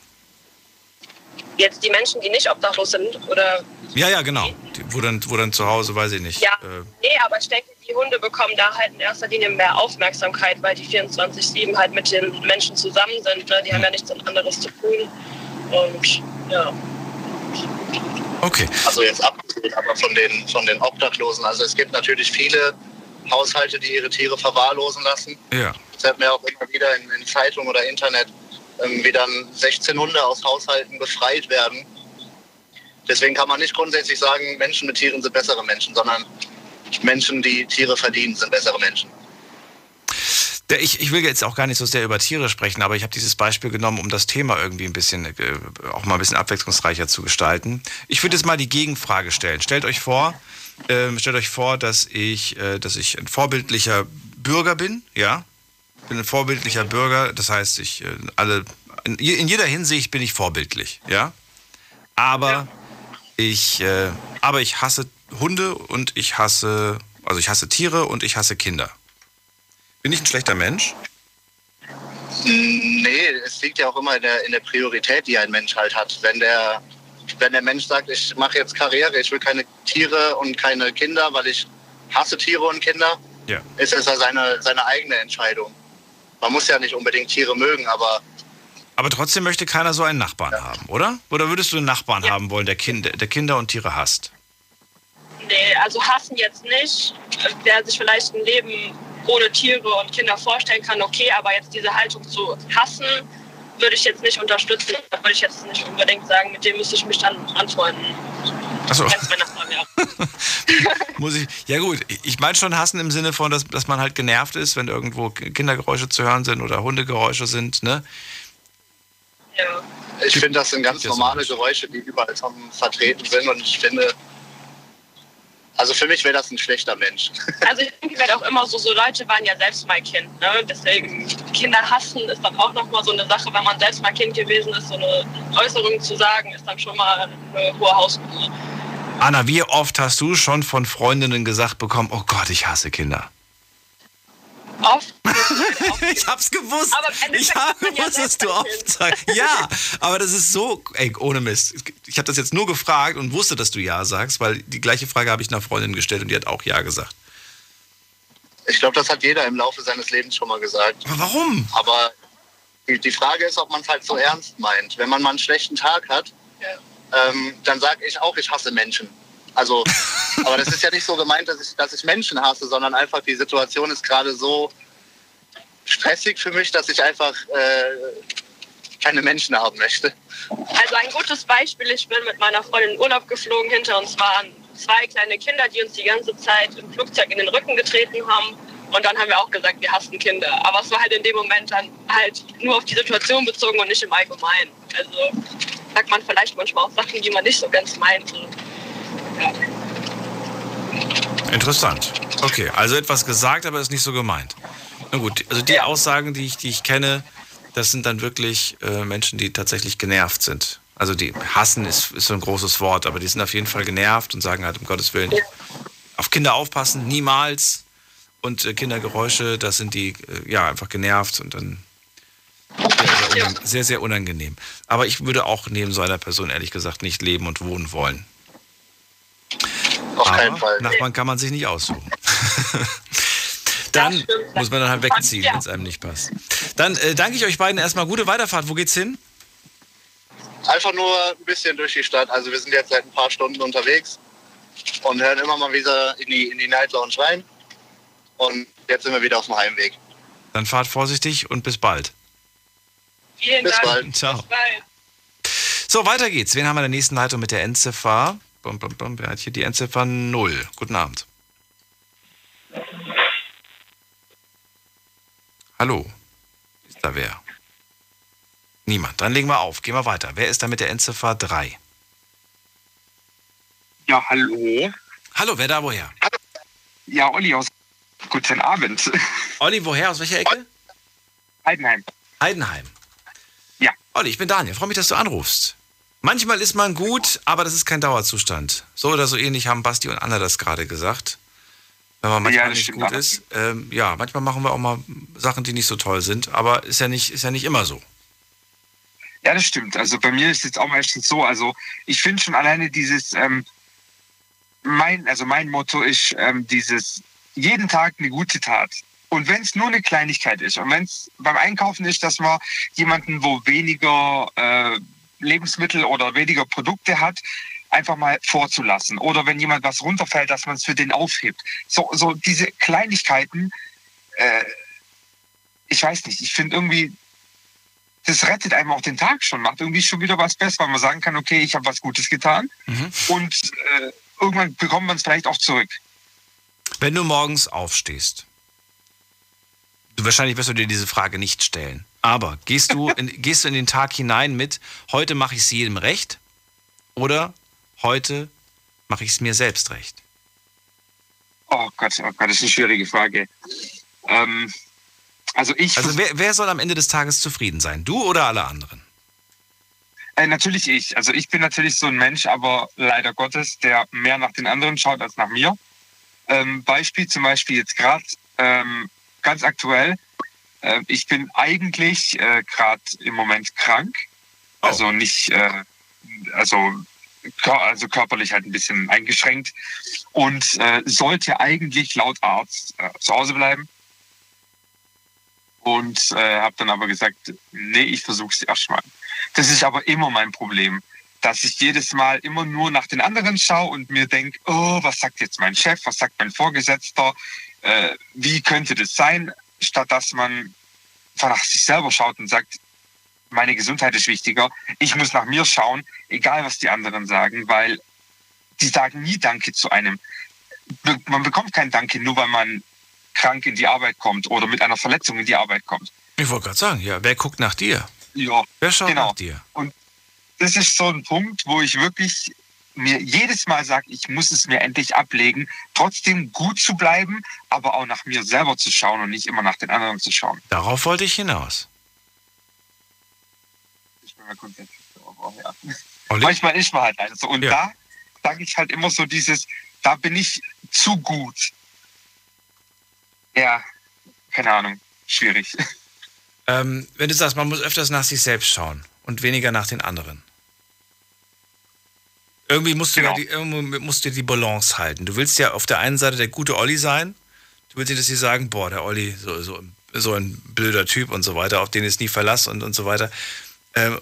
Jetzt die Menschen, die nicht obdachlos sind, oder. Ja, ja, genau. Die, wo, dann, wo dann zu Hause, weiß ich nicht. Ja, Äh, nee, aber ich denke, die Hunde bekommen da halt in erster Linie mehr Aufmerksamkeit, weil die 24-7 halt mit den Menschen zusammen sind. Ne? Die haben ja nichts anderes zu tun. Und ja. okay. Also jetzt abgesehen aber von den, von den Obdachlosen. Also es gibt natürlich viele Haushalte, die ihre Tiere verwahrlosen lassen. Ja. Das hört man ja auch immer wieder in, in Zeitungen oder Internet, ähm, wie dann 16 Hunde aus Haushalten befreit werden. Deswegen kann man nicht grundsätzlich sagen, Menschen mit Tieren sind bessere Menschen, sondern Menschen, die Tiere verdienen, sind bessere Menschen. Ich, ich will jetzt auch gar nicht so sehr über Tiere sprechen, aber ich habe dieses Beispiel genommen, um das Thema irgendwie ein bisschen, äh, auch mal ein bisschen abwechslungsreicher zu gestalten. Ich würde jetzt mal die Gegenfrage stellen. Stellt euch vor, ähm, stellt euch vor, dass ich, äh, dass ich ein vorbildlicher Bürger bin, ja? Ich bin ein vorbildlicher Bürger, das heißt, ich äh, alle, in, je- in jeder Hinsicht bin ich vorbildlich, ja? Aber ich, äh, aber ich hasse Hunde und ich hasse, also ich hasse Tiere und ich hasse Kinder. Bin ich ein schlechter Mensch? Nee, es liegt ja auch immer in der, in der Priorität, die ein Mensch halt hat. Wenn der, wenn der Mensch sagt, ich mache jetzt Karriere, ich will keine Tiere und keine Kinder, weil ich hasse Tiere und Kinder, Ja. ist es ja seine, seine eigene Entscheidung. Man muss ja nicht unbedingt Tiere mögen, aber Aber trotzdem möchte keiner so einen Nachbarn haben, oder? Oder würdest du einen Nachbarn haben wollen, der, kind, der Kinder und Tiere hasst? Nee, also hassen jetzt nicht. Wer sich vielleicht ein Leben ohne Tiere und Kinder vorstellen kann, okay, aber jetzt diese Haltung zu hassen, würde ich jetzt nicht unterstützen. Da würde ich jetzt nicht unbedingt sagen, mit dem müsste ich mich dann anfreunden. Achso, (laughs) muss ich. Ja, gut, ich meine schon hassen im Sinne von, dass, dass man halt genervt ist, wenn irgendwo Kindergeräusche zu hören sind oder Hundegeräusche sind, ne? Ja. Ich finde, das sind ganz normale Geräusche, die überall vom vertreten sind. Und ich finde, also für mich wäre das ein schlechter Mensch. (laughs) Also ich denke, werde auch immer so, so Leute waren ja selbst mal Kind. Ne? Deswegen Kinder hassen ist dann auch nochmal so eine Sache, wenn man selbst mal Kind gewesen ist, so eine Äußerung zu sagen, ist dann schon mal eine hohe Hausnummer. Anna, wie oft hast du schon von Freundinnen gesagt bekommen, oh Gott, ich hasse Kinder? Oft. (laughs) ich hab's gewusst. Aber ich habe ja gewusst, dass du oft sagst. Ja, aber das ist so, ey, ohne Mist. Ich habe das jetzt nur gefragt und wusste, dass du Ja sagst, weil die gleiche Frage habe ich einer Freundin gestellt und die hat auch Ja gesagt. Ich glaube, das hat jeder im Laufe seines Lebens schon mal gesagt. Aber warum? Aber die, die Frage ist, ob man es halt so ernst meint. Wenn man mal einen schlechten Tag hat, ähm, dann sage ich auch, ich hasse Menschen. Also, aber das ist ja nicht so gemeint, dass ich, dass ich Menschen hasse, sondern einfach die Situation ist gerade so stressig für mich, dass ich einfach äh, keine Menschen haben möchte. Also ein gutes Beispiel, ich bin mit meiner Freundin in Urlaub geflogen, hinter uns waren zwei kleine Kinder, die uns die ganze Zeit im Flugzeug in den Rücken getreten haben. Und dann haben wir auch gesagt, wir hassen Kinder. Aber es war halt in dem Moment dann halt nur auf die Situation bezogen und nicht im Allgemeinen. Also sagt man vielleicht manchmal auch Sachen, die man nicht so ganz meint. Interessant. Okay, also etwas gesagt, aber ist nicht so gemeint. Na gut, also die Aussagen, die ich, die ich kenne, das sind dann wirklich äh, Menschen, die tatsächlich genervt sind. Also die hassen ist, ist so ein großes Wort, aber die sind auf jeden Fall genervt und sagen halt um Gottes Willen, auf Kinder aufpassen, niemals. Und äh, Kindergeräusche, das sind die äh, ja einfach genervt und dann sehr sehr, sehr, sehr unangenehm. Aber ich würde auch neben so einer Person ehrlich gesagt nicht leben und wohnen wollen. Auf Aber keinen Fall. Nachbarn kann man sich nicht aussuchen. (laughs) dann muss man dann halt wegziehen, wenn es einem nicht passt. Dann äh, danke ich euch beiden erstmal. Gute Weiterfahrt. Wo geht's hin? Einfach nur ein bisschen durch die Stadt. Also wir sind jetzt seit ein paar Stunden unterwegs und hören immer mal wieder in die, in die Night Lounge rein. Und jetzt sind wir wieder auf dem Heimweg. Dann fahrt vorsichtig und bis bald. Vielen Bis Dank. bald. Ciao. Bis bald. So, weiter geht's. Wen haben wir in der nächsten Leitung mit der Endziffer? Bum, bum, bum. Wer hat hier die Endziffer 0? Guten Abend. Hallo? Ist da wer? Niemand. Dann legen wir auf. Gehen wir weiter. Wer ist da mit der Endziffer 3? Ja, hallo. Hallo, wer da woher? Ja, Olli aus. Guten Abend. Olli, woher? Aus welcher Ecke? Heidenheim. Heidenheim. Ja. Olli, ich bin Daniel. Freue mich, dass du anrufst. Manchmal ist man gut, aber das ist kein Dauerzustand. So oder so ähnlich haben Basti und Anna das gerade gesagt. Wenn man manchmal Ja, nicht gut ist. Ähm, ja, manchmal machen wir auch mal Sachen, die nicht so toll sind, aber ist ja nicht, ist ja nicht immer so. Ja, das stimmt. Also bei mir ist es jetzt auch meistens so. Also ich finde schon alleine dieses, ähm, mein, also mein Motto ist ähm, dieses jeden Tag eine gute Tat. Und wenn es nur eine Kleinigkeit ist und wenn es beim Einkaufen ist, dass man jemanden, wo weniger äh, Lebensmittel oder weniger Produkte hat, einfach mal vorzulassen. Oder wenn jemand was runterfällt, dass man es für den aufhebt. So, so diese Kleinigkeiten, äh, ich weiß nicht, ich finde irgendwie, das rettet einem auch den Tag schon, macht irgendwie schon wieder was besser, weil man sagen kann, okay, ich habe was Gutes getan und äh, irgendwann bekommt man es vielleicht auch zurück. Wenn du morgens aufstehst, wahrscheinlich wirst du dir diese Frage nicht stellen, aber gehst du in, (laughs) gehst du in den Tag hinein mit, heute mache ich es jedem recht oder heute mache ich es mir selbst recht? Oh Gott, oh Gott, das ist eine schwierige Frage. Ähm, also ich. Also wer, wer soll am Ende des Tages zufrieden sein? Du oder alle anderen? Äh, natürlich ich. Also ich bin natürlich so ein Mensch, aber leider Gottes, der mehr nach den anderen schaut als nach mir. Ähm, Beispiel zum Beispiel jetzt gerade ähm, ganz aktuell. Äh, ich bin eigentlich äh, gerade im Moment krank. Also nicht, äh, also, also körperlich halt ein bisschen eingeschränkt und äh, sollte eigentlich laut Arzt äh, zu Hause bleiben. Und äh, habe dann aber gesagt, nee, ich versuche es erstmal. Das ist aber immer mein Problem, dass ich jedes Mal immer nur nach den anderen schaue und mir denke, oh, was sagt jetzt mein Chef, was sagt mein Vorgesetzter, äh, wie könnte das sein, statt dass man nach sich selber schaut und sagt, meine Gesundheit ist wichtiger, ich muss nach mir schauen, egal was die anderen sagen, weil die sagen nie Danke zu einem. Man bekommt kein Danke, nur weil man krank in die Arbeit kommt oder mit einer Verletzung in die Arbeit kommt. Ich wollte gerade sagen, ja, wer guckt nach dir? Ja, Wer schaut genau. nach dir? Und das ist so ein Punkt, wo ich wirklich mir jedes Mal sage, ich muss es mir endlich ablegen, trotzdem gut zu bleiben, aber auch nach mir selber zu schauen und nicht immer nach den anderen zu schauen. Darauf wollte ich hinaus. Ich bin grundsätzlich so, aber ja. Manchmal ist man halt einfach so. Und Ja. da sage ich halt immer so dieses, da bin ich zu gut. Ja, keine Ahnung, schwierig. (laughs) Ähm, wenn du sagst, man muss öfters nach sich selbst schauen und weniger nach den anderen. Irgendwie musst du, Genau. ja die, irgendwie musst du die Balance halten. Du willst ja auf der einen Seite der gute Olli sein. Du willst nicht, dass sie sagen, boah, der Olli, so, so, so ein blöder Typ und so weiter, auf den ist nie Verlass und, und so weiter. Ähm,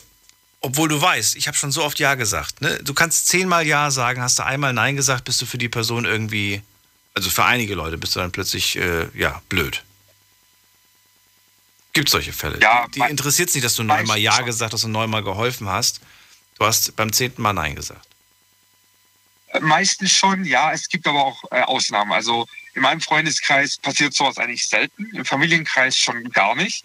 obwohl du weißt, ich habe schon so oft Ja gesagt. Ne? Du kannst zehnmal Ja sagen, hast du einmal Nein gesagt, bist du für die Person irgendwie, also für einige Leute bist du dann plötzlich, äh, ja, blöd. Gibt solche Fälle. Ja, die die interessiert es nicht, dass du neunmal Ja gesagt hast und neunmal geholfen hast. Du hast beim zehnten Mal Nein gesagt. Meistens schon, ja. Es gibt aber auch äh, Ausnahmen. Also in meinem Freundeskreis passiert sowas eigentlich selten. Im Familienkreis schon gar nicht.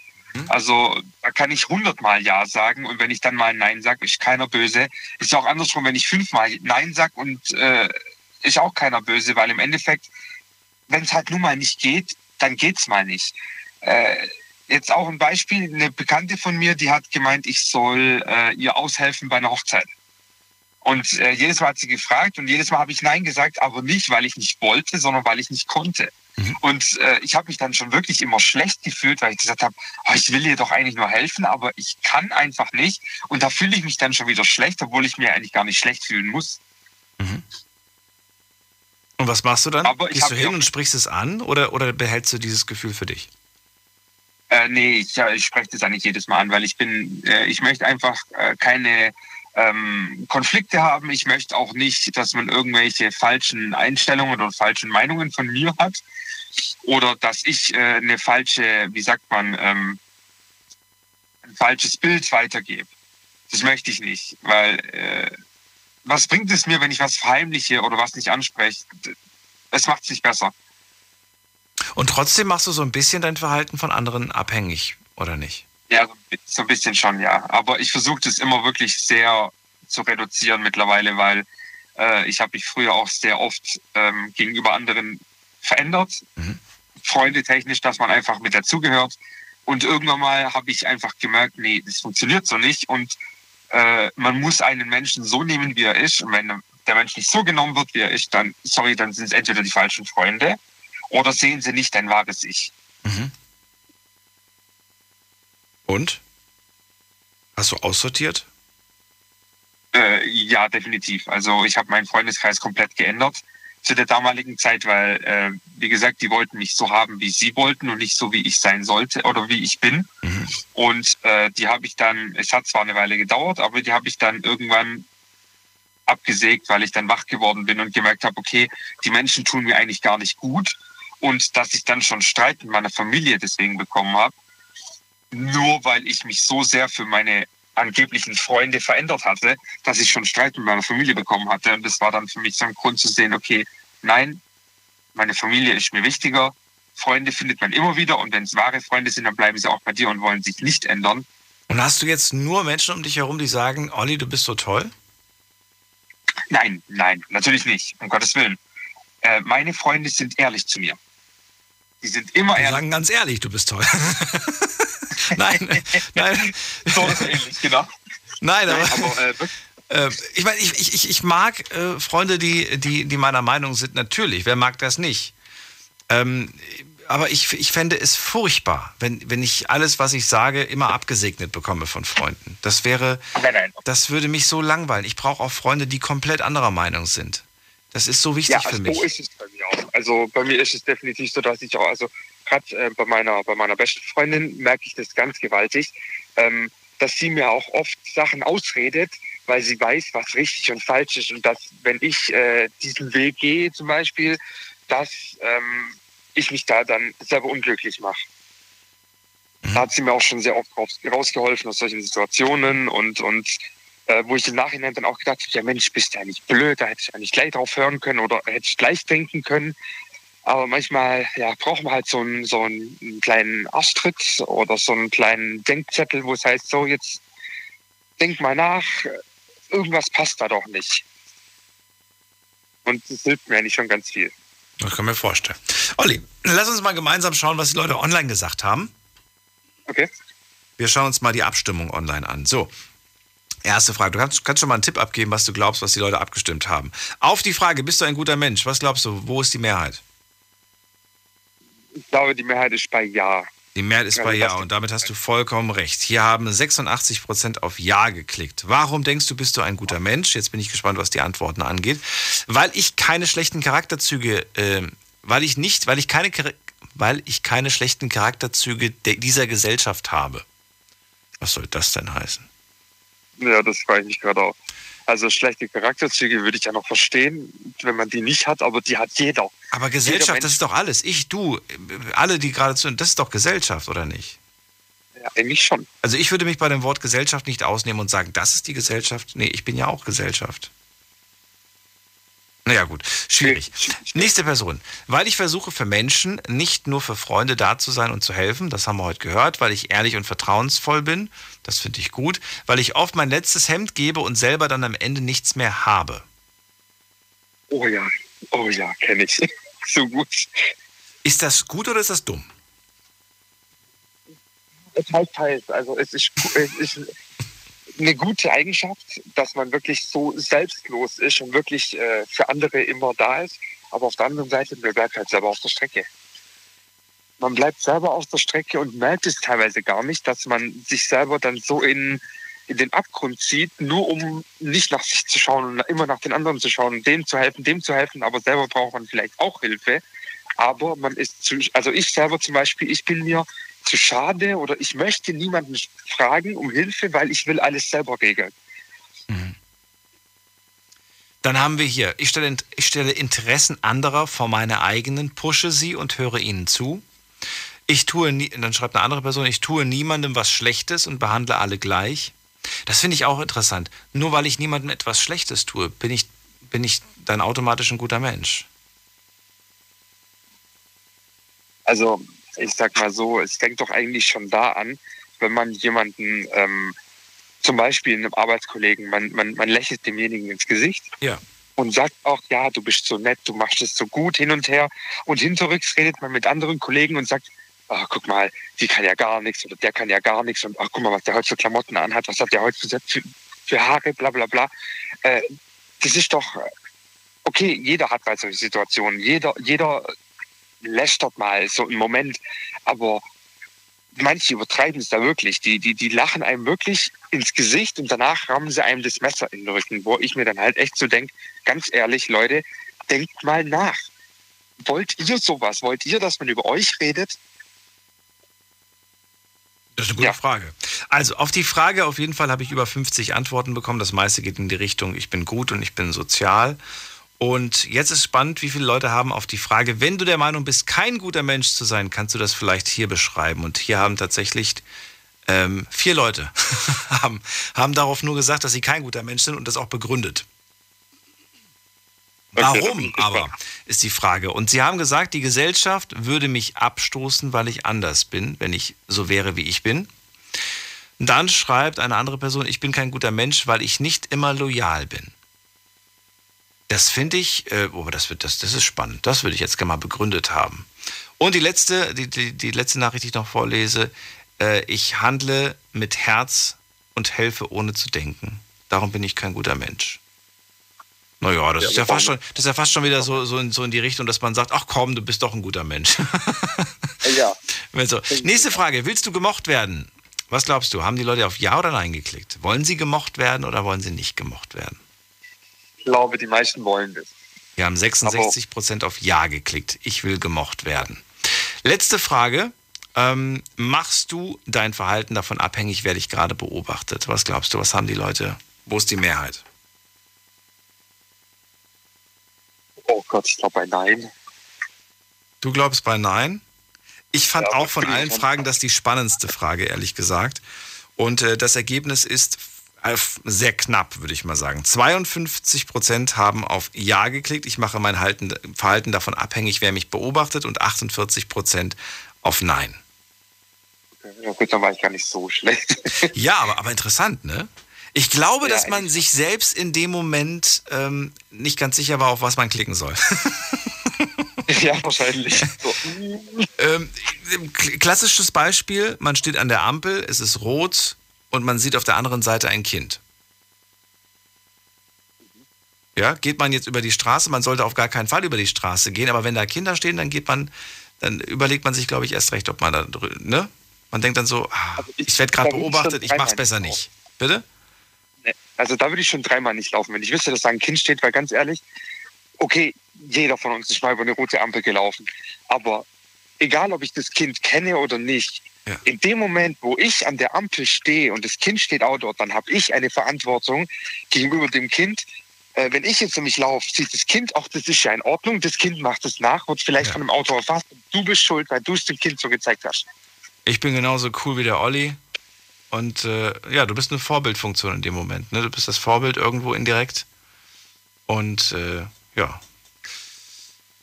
Also da kann ich hundertmal Ja sagen und wenn ich dann mal Nein sage, ist keiner böse. Ist ja auch andersrum, wenn ich fünfmal Nein sage und äh, ist auch keiner böse, weil im Endeffekt, wenn es halt nun mal nicht geht, dann geht's mal nicht. Äh, jetzt auch ein Beispiel, eine Bekannte von mir, die hat gemeint, ich soll äh, ihr aushelfen bei einer Hochzeit. Und äh, jedes Mal hat sie gefragt und jedes Mal habe ich Nein gesagt, aber nicht, weil ich nicht wollte, sondern weil ich nicht konnte. Und äh, ich habe mich dann schon wirklich immer schlecht gefühlt, weil ich gesagt habe, oh, ich will ihr doch eigentlich nur helfen, aber ich kann einfach nicht. Und da fühle ich mich dann schon wieder schlecht, obwohl ich mir eigentlich gar nicht schlecht fühlen muss. Und was machst du dann? Aber Gehst du hin und sprichst es an oder, oder behältst du dieses Gefühl für dich? Äh, nee, ich, ja, ich spreche das eigentlich jedes Mal an, weil ich bin, äh, ich möchte einfach äh, keine ähm, Konflikte haben. Ich möchte auch nicht, dass man irgendwelche falschen Einstellungen oder falschen Meinungen von mir hat. Oder dass ich äh, eine falsche, wie sagt man, ähm, ein falsches Bild weitergebe. Das möchte ich nicht, weil äh, was bringt es mir, wenn ich was verheimliche oder was nicht anspreche? Es macht es nicht besser. Und trotzdem machst du so ein bisschen dein Verhalten von anderen abhängig, oder nicht? Ja, so ein bisschen schon, ja. Aber ich versuche das immer wirklich sehr zu reduzieren mittlerweile, weil äh, ich habe mich früher auch sehr oft ähm, gegenüber anderen verändert. Freunde technisch, dass man einfach mit dazugehört. Und irgendwann mal habe ich einfach gemerkt, nee, das funktioniert so nicht. Und äh, man muss einen Menschen so nehmen, wie er ist. Und wenn der Mensch nicht so genommen wird, wie er ist, dann, sorry, dann sind es entweder die falschen Freunde oder sehen sie nicht dein wahres Ich. Und? Hast du aussortiert? Äh, ja, definitiv. Also ich habe meinen Freundeskreis komplett geändert zu der damaligen Zeit, weil, äh, wie gesagt, die wollten mich so haben, wie sie wollten und nicht so, wie ich sein sollte oder wie ich bin. Und äh, die habe ich dann, es hat zwar eine Weile gedauert, aber die habe ich dann irgendwann abgesägt, weil ich dann wach geworden bin und gemerkt habe, okay, die Menschen tun mir eigentlich gar nicht gut. Und dass ich dann schon Streit mit meiner Familie deswegen bekommen habe, nur weil ich mich so sehr für meine angeblichen Freunde verändert hatte, dass ich schon Streit mit meiner Familie bekommen hatte. Und das war dann für mich so ein Grund zu sehen, okay, nein, meine Familie ist mir wichtiger. Freunde findet man immer wieder und wenn es wahre Freunde sind, dann bleiben sie auch bei dir und wollen sich nicht ändern. Und hast du jetzt nur Menschen um dich herum, die sagen, Olli, du bist so toll? Nein, nein, natürlich nicht, um Gottes Willen. Äh, meine Freunde sind ehrlich zu mir. Die sind immer Die ehrlich. sagen ganz ehrlich, du bist toll. (laughs) (laughs) nein, nein. So ähnlich, genau. Nein, aber, aber äh, wirklich, äh, ich meine, ich, ich, ich- mag äh, Freunde, die, die, die meiner Meinung sind, natürlich. Wer mag das nicht? Ähm, aber ich, ich fände es furchtbar, wenn, wenn ich alles, was ich sage, immer abgesegnet bekomme von Freunden. Das wäre, nein, nein. das würde mich so langweilen. Ich brauche auch Freunde, die komplett anderer Meinung sind. Das ist so wichtig ja, für also mich. so ist es bei mir auch. Also bei mir ist es definitiv so, dass ich auch, also gerade äh, bei meiner bei meiner besten Freundin merke ich das ganz gewaltig, ähm, dass sie mir auch oft Sachen ausredet, weil sie weiß, was richtig und falsch ist und dass wenn ich äh, diesen Weg gehe zum Beispiel, dass ähm, ich mich da dann selber unglücklich mache. Da hat sie mir auch schon sehr oft raus, rausgeholfen aus solchen Situationen und und äh, wo ich im Nachhinein dann auch gedacht habe, ja Mensch, bist du ja nicht blöd, da hätte ich ja nicht gleich drauf hören können oder hätte ich gleich denken können. Aber manchmal ja, braucht man halt so einen, so einen kleinen Arschtritt oder so einen kleinen Denkzettel, wo es heißt, so jetzt denk mal nach, irgendwas passt da doch nicht. Und das hilft mir eigentlich schon ganz viel. Das kann mir vorstellen. Olli, lass uns mal gemeinsam schauen, was die Leute online gesagt haben. Okay. Wir schauen uns mal die Abstimmung online an. So, erste Frage. Du kannst, kannst schon mal einen Tipp abgeben, was du glaubst, was die Leute abgestimmt haben. Auf die Frage, bist du ein guter Mensch? Was glaubst du, wo ist die Mehrheit? Ich glaube, die Mehrheit ist bei Ja. Die Mehrheit ist Ja, bei Ja und damit hast du vollkommen recht. Hier haben 86% auf Ja geklickt. Warum denkst du, bist du ein guter Mensch? Jetzt bin ich gespannt, was die Antworten angeht. Weil ich keine schlechten Charakterzüge, äh, weil ich nicht, weil ich keine, weil ich keine schlechten Charakterzüge dieser Gesellschaft habe. Was soll das denn heißen? Ja, das frage ich mich gerade auch. Also schlechte Charakterzüge würde ich ja noch verstehen, wenn man die nicht hat, aber die hat jeder. Aber Jeder Gesellschaft, Mensch- das ist doch alles. Ich, du, alle, die gerade zu, das ist doch Gesellschaft, oder nicht? Ja, eigentlich schon. Also ich würde mich bei dem Wort Gesellschaft nicht ausnehmen und sagen, das ist die Gesellschaft. Nee, ich bin ja auch Gesellschaft. Naja gut, schwierig. Nächste Person. Weil ich versuche für Menschen, nicht nur für Freunde da zu sein und zu helfen, das haben wir heute gehört, weil ich ehrlich und vertrauensvoll bin, das finde ich gut, weil ich oft mein letztes Hemd gebe und selber dann am Ende nichts mehr habe. Oh ja, oh ja, kenne ich. (laughs) so gut. Ist das gut oder ist das dumm? Es heißt teils. Also es ist, es ist eine gute Eigenschaft, dass man wirklich so selbstlos ist und wirklich äh, für andere immer da ist. Aber auf der anderen Seite, man bleibt halt selber auf der Strecke. Man bleibt selber auf der Strecke und merkt es teilweise gar nicht, dass man sich selber dann so in, in den Abgrund zieht, nur um nicht nach sich zu schauen und immer nach den anderen zu schauen, dem zu helfen, dem zu helfen, aber selber braucht man vielleicht auch Hilfe. Aber man ist zu, also ich selber zum Beispiel, ich bin mir zu schade oder ich möchte niemanden fragen um Hilfe, weil ich will alles selber regeln. Dann haben wir hier, ich stelle, ich stelle Interessen anderer vor meine eigenen, pushe sie und höre ihnen zu. Ich tue, nie, dann schreibt eine andere Person, ich tue niemandem was Schlechtes und behandle alle gleich. Das finde ich auch interessant. Nur weil ich niemandem etwas Schlechtes tue, bin ich, bin ich dann automatisch ein guter Mensch. Also ich sag mal so, es fängt doch eigentlich schon da an, wenn man jemanden, ähm, zum Beispiel einem Arbeitskollegen, man, man, man lächelt demjenigen ins Gesicht Ja. und sagt auch, ja, du bist so nett, du machst es so gut hin und her. Und hinterrücks redet man mit anderen Kollegen und sagt, ah, guck mal, die kann ja gar nichts oder der kann ja gar nichts und ach, guck mal, was der heute für Klamotten anhat, was hat der heute für, für, für Haare, bla bla bla. Äh, das ist doch, okay, jeder hat bei solchen Situationen, jeder, jeder lästert mal so einen Moment, aber manche übertreiben es da wirklich. Die, die, die lachen einem wirklich ins Gesicht und danach rammen sie einem das Messer in den Rücken, wo ich mir dann halt echt so denke, ganz ehrlich, Leute, denkt mal nach. Wollt ihr sowas? Wollt ihr, dass man über euch redet? Das ist eine gute Frage. Also auf die Frage auf jeden Fall habe ich über 50 Antworten bekommen. Das meiste geht in die Richtung, ich bin gut und ich bin sozial. Und jetzt ist spannend, wie viele Leute haben auf die Frage, wenn du der Meinung bist, kein guter Mensch zu sein, kannst du das vielleicht hier beschreiben. Und hier haben tatsächlich ähm, vier Leute (laughs) haben, haben darauf nur gesagt, dass sie kein guter Mensch sind und das auch begründet. Warum aber, ist die Frage. Und sie haben gesagt, die Gesellschaft würde mich abstoßen, weil ich anders bin, wenn ich so wäre, wie ich bin. Dann schreibt eine andere Person, ich bin kein guter Mensch, weil ich nicht immer loyal bin. Das finde ich, äh, oh, das, wird, das, das ist spannend. Das würde ich jetzt gerne mal begründet haben. Und die letzte, die, die, die letzte Nachricht, die ich noch vorlese, äh, ich handle mit Herz und helfe ohne zu denken. Darum bin ich kein guter Mensch. Naja, das, Ja, ist ja fast schon, das ist ja fast schon wieder so, so, in, so in die Richtung, dass man sagt, ach komm, du bist doch ein guter Mensch. (laughs) Ja. (laughs) Also, nächste Frage, willst du gemocht werden? Was glaubst du, haben die Leute auf Ja oder Nein geklickt? Wollen sie gemocht werden oder wollen sie nicht gemocht werden? Ich glaube, die meisten wollen das. Wir haben 66% auf Ja geklickt. Ich will gemocht werden. Letzte Frage. Ähm, machst du dein Verhalten davon abhängig, wer dich gerade beobachtet? Was glaubst du, was haben die Leute? Wo ist die Mehrheit? Oh Gott, ich glaube bei Nein. Du glaubst bei Nein? Ich fand Ja, auch von allen. Fragen das die spannendste Frage, ehrlich gesagt. Und äh, das Ergebnis ist sehr knapp, würde ich mal sagen. 52 Prozent haben auf Ja geklickt. Ich mache mein Halten, Verhalten davon abhängig, wer mich beobachtet. Und 48 Prozent auf Nein. Ja gut, dann war ich gar nicht so schlecht. (laughs) Ja, aber, aber interessant, ne? Ich glaube, Ja, dass man sich selbst in dem Moment ähm, nicht ganz sicher war, auf was man klicken soll. (laughs) Ja, wahrscheinlich. (laughs) So. ähm, klassisches Beispiel, man steht an der Ampel, es ist rot und man sieht auf der anderen Seite ein Kind. Ja, geht man jetzt über die Straße, man sollte auf gar keinen Fall über die Straße gehen, aber wenn da Kinder stehen, dann geht man, dann überlegt man sich, glaube ich, erst recht, ob man da, drü- ne? Man denkt dann so, ah, ich werde gerade ich beobachtet, ich mach's besser nicht. Bitte? Also da würde ich schon dreimal nicht laufen, wenn ich wüsste, dass da ein Kind steht, weil ganz ehrlich, okay, jeder von uns ist mal über eine rote Ampel gelaufen. Aber egal, ob ich das Kind kenne oder nicht, in dem Moment, wo ich an der Ampel stehe und das Kind steht auch dort, dann habe ich eine Verantwortung gegenüber dem Kind. Äh, wenn ich jetzt nämlich laufe, sieht das Kind auch, das ist ja in Ordnung, das Kind macht es nach, wird vielleicht von einem Auto erfasst. Du bist schuld, weil du es dem Kind so gezeigt hast. Ich bin genauso cool wie der Olli. Und äh, ja, du bist eine Vorbildfunktion in dem Moment. Ne? Du bist das Vorbild irgendwo indirekt. Und äh, ja.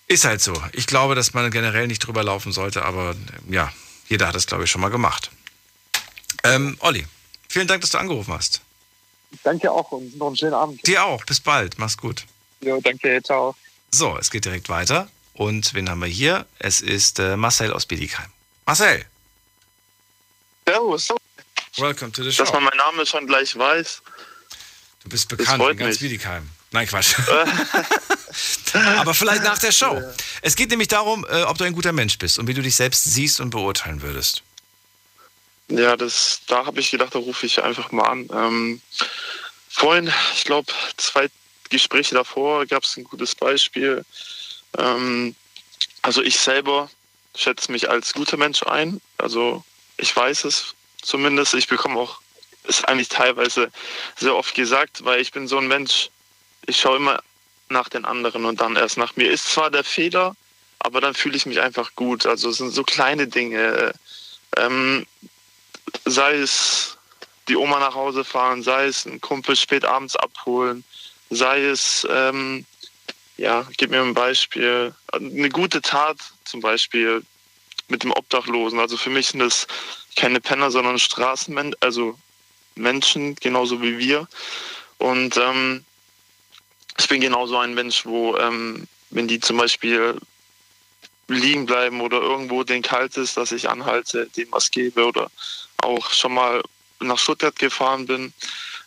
Ist halt so. Ich glaube, dass man generell nicht drüber laufen sollte, aber ja, jeder hat es, glaube ich, schon mal gemacht. Ähm, Olli, vielen Dank, dass du angerufen hast. Danke auch und noch einen schönen Abend. Dir auch. Bis bald. Mach's gut. Jo, danke, ciao. So, es geht direkt weiter. Und wen haben wir hier? Es ist äh, Marcel aus Bietigheim. Marcel. Servus. Welcome to the show. Dass man meinen Namen schon gleich weiß. Du bist bekannt in ganz mich. Bietigheim. Nein, Quatsch. (laughs) (laughs) (laughs) Aber vielleicht nach der Show. Es geht nämlich darum, äh, ob du ein guter Mensch bist und wie du dich selbst siehst und beurteilen würdest. Ja, das, da habe ich gedacht, da rufe ich einfach mal an. Ähm, vorhin, ich glaube, zwei Gespräche davor gab es ein gutes Beispiel. Ähm, also ich selber schätze mich als guter Mensch ein. Also ich weiß es zumindest. Ich bekomme auch, ist eigentlich teilweise sehr oft gesagt, weil ich bin so ein Mensch, ich schaue immer nach den anderen und dann erst nach mir. Ist zwar der Fehler, aber dann fühle ich mich einfach gut. Also es sind so kleine Dinge. Ähm, sei es die Oma nach Hause fahren, sei es einen Kumpel spät abends abholen, sei es, ähm, ja, gib mir ein Beispiel, eine gute Tat zum Beispiel mit dem Obdachlosen. Also für mich sind das keine Penner, sondern Straßenmenschen, also Menschen, genauso wie wir. Und ähm, ich bin genauso ein Mensch, wo, ähm, wenn die zum Beispiel liegen bleiben oder irgendwo den kalt ist, dass ich anhalte, dem was gebe oder auch schon mal nach Stuttgart gefahren bin,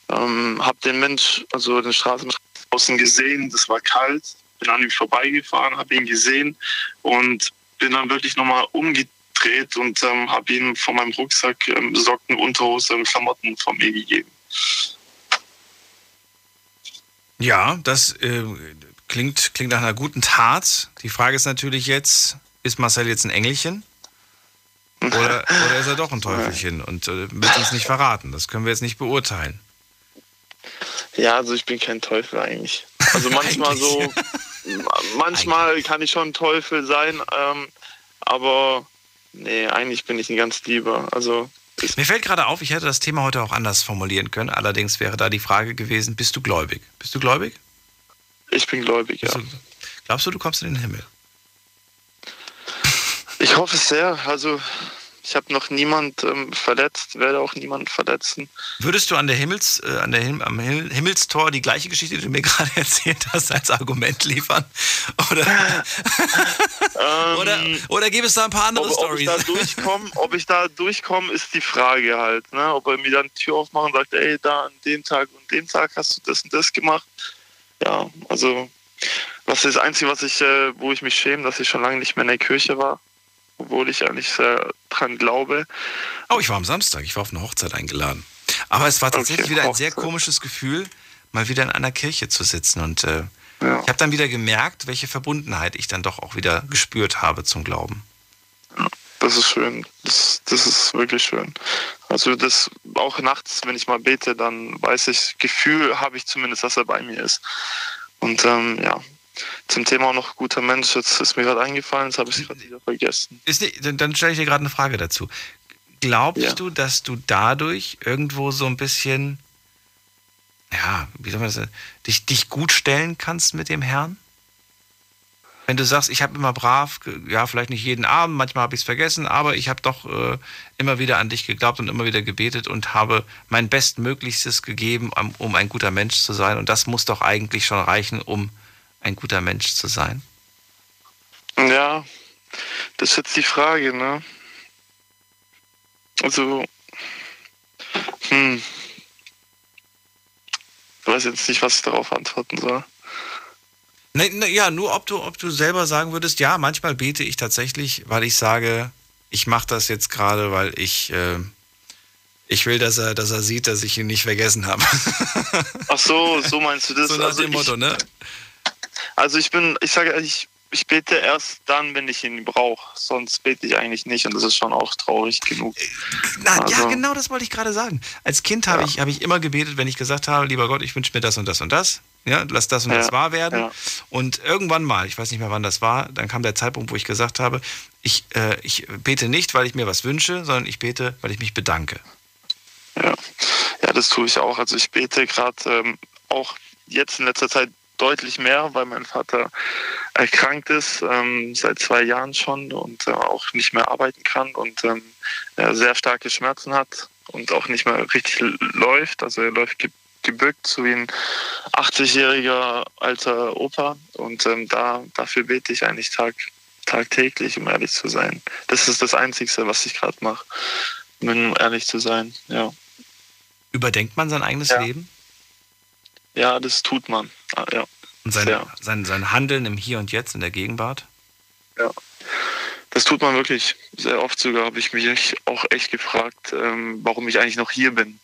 ähm, habe den Mensch, also den Straßenmensch draußen gesehen, das war kalt, bin an ihm vorbeigefahren, habe ihn gesehen und bin dann wirklich nochmal umgedreht und ähm, habe ihm von meinem Rucksack ähm, Socken, Unterhose und Klamotten von mir gegeben. Ja, das äh, klingt, klingt nach einer guten Tat. Die Frage ist natürlich jetzt, ist Marcel jetzt ein Engelchen? Oder, oder ist er doch ein (laughs) Teufelchen und äh, wird uns nicht verraten? Das können wir jetzt nicht beurteilen. Ja, also ich bin kein Teufel eigentlich. Also (laughs) manchmal so, (laughs) manchmal kann ich schon ein Teufel sein, ähm, aber nee, eigentlich bin ich ein ganz lieber. Also Mir fällt gerade auf, ich hätte das Thema heute auch anders formulieren können. Allerdings wäre da die Frage gewesen, bist du gläubig? Bist du gläubig? Ich bin gläubig, ja. Du, glaubst du, du kommst in den Himmel? Ich hoffe es sehr. Also ich habe noch niemand ähm, verletzt, werde auch niemanden verletzen. Würdest du an der Himmels, äh, an der Him am Him Himmelstor die gleiche Geschichte, die du mir (laughs) gerade erzählt hast, als Argument liefern? Oder, (laughs) oder, oder gibt es da ein paar andere ob, ob ich da durchkomme, ob ich da durchkomme, ist die Frage halt. Ne? Ob er mir dann die Tür aufmacht und sagt, ey, da an dem Tag und dem Tag hast du das und das gemacht. Ja, also was ist das Einzige, was ich, äh, wo ich mich schäme, dass ich schon lange nicht mehr in der Kirche war, obwohl ich eigentlich sehr dran glaube. Oh, ich war am Samstag, ich war auf eine Hochzeit eingeladen. Aber es war tatsächlich wieder ein sehr komisches Gefühl, mal wieder in einer Kirche zu sitzen. Und äh, ich habe dann wieder gemerkt, welche Verbundenheit ich dann doch auch wieder gespürt habe zum Glauben. Das ist schön. Das, das ist wirklich schön. Also das auch nachts, wenn ich mal bete, dann weiß ich, Gefühl habe ich zumindest, dass er bei mir ist. Und ähm, ja, zum Thema noch guter Mensch, jetzt ist mir gerade eingefallen, jetzt habe ich es gerade wieder vergessen. Nicht, dann, stelle ich dir gerade eine Frage dazu. Glaubst Ja. du, dass du dadurch irgendwo so ein bisschen, ja, wie soll man das, dich, dich gut stellen kannst mit dem Herrn? Wenn du sagst, ich habe immer brav, ja, vielleicht nicht jeden Abend, manchmal habe ich es vergessen, aber ich habe doch äh, immer wieder an dich geglaubt und immer wieder gebetet und habe mein Bestmöglichstes gegeben, um, um ein guter Mensch zu sein. Und das muss doch eigentlich schon reichen, um ein guter Mensch zu sein. Ja, das ist jetzt die Frage, ne? Also, hm. Ich weiß jetzt nicht, was ich darauf antworten soll. Ne, ne, ja, nur ob du, ob du selber sagen würdest, ja, manchmal bete ich tatsächlich, weil ich sage, ich mache das jetzt gerade, weil ich, äh, ich will, dass er, dass er sieht, dass ich ihn nicht vergessen habe. Ach so, (laughs) so meinst du das? So nach also dem Motto, ich, ne? Also ich bin, ich sage, ich, ich bete erst dann, wenn ich ihn brauche. Sonst bete ich eigentlich nicht und das ist schon auch traurig genug. Na, ja, Also- genau das wollte ich gerade sagen. Als Kind habe ich, habe ich immer gebetet, wenn ich gesagt habe, lieber Gott, ich wünsche mir das und das und das. Ja, lass das und Ja, das wahr werden. ja. Und irgendwann mal, ich weiß nicht mehr, wann das war, dann kam der Zeitpunkt, wo ich gesagt habe, ich, äh, ich bete nicht, weil ich mir was wünsche, sondern ich bete, weil ich mich bedanke. Ja, das tue ich auch. Also ich bete gerade ähm, auch jetzt in letzter Zeit deutlich mehr, weil mein Vater erkrankt ist, ähm, seit zwei Jahren schon und äh, auch nicht mehr arbeiten kann und ähm, er sehr starke Schmerzen hat und auch nicht mehr richtig läuft. Also er läuft ge gebückt, so wie ein 80-jähriger alter Opa. Und ähm, da, dafür bete ich eigentlich tag, tagtäglich, um ehrlich zu sein. Das ist das Einzige, was ich gerade mache, um ehrlich zu sein, ja. Überdenkt man sein eigenes Ja. Leben Ja, das tut man. Ah, Ja. und sein, sein, sein Handeln im Hier und Jetzt, in der Gegenwart? ja. Das tut man wirklich. Sehr oft sogar habe ich mich auch echt gefragt, ähm, warum ich eigentlich noch hier bin.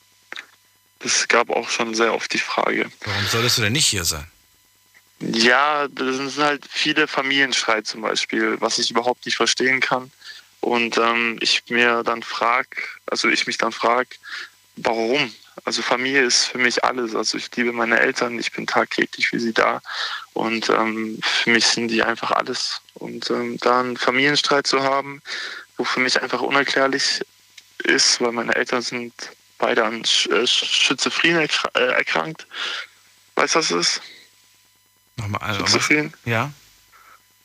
Das gab auch schon sehr oft die Frage. Warum solltest du denn nicht hier sein? Ja, das sind halt viele Familienstreit zum Beispiel, was ich überhaupt nicht verstehen kann. Und ähm, ich mir dann frag, also ich mich dann frag, warum? Also Familie ist für mich alles. Also ich liebe meine Eltern, ich bin tagtäglich für sie da. Und ähm, für mich sind die einfach alles. Und ähm, da einen Familienstreit zu haben, wo für mich einfach unerklärlich ist, weil meine Eltern sind beide an Sch äh, Schizophren erkra äh, erkrankt. Weißt du, was das ist? Nochmal, also, Schizophren? ja?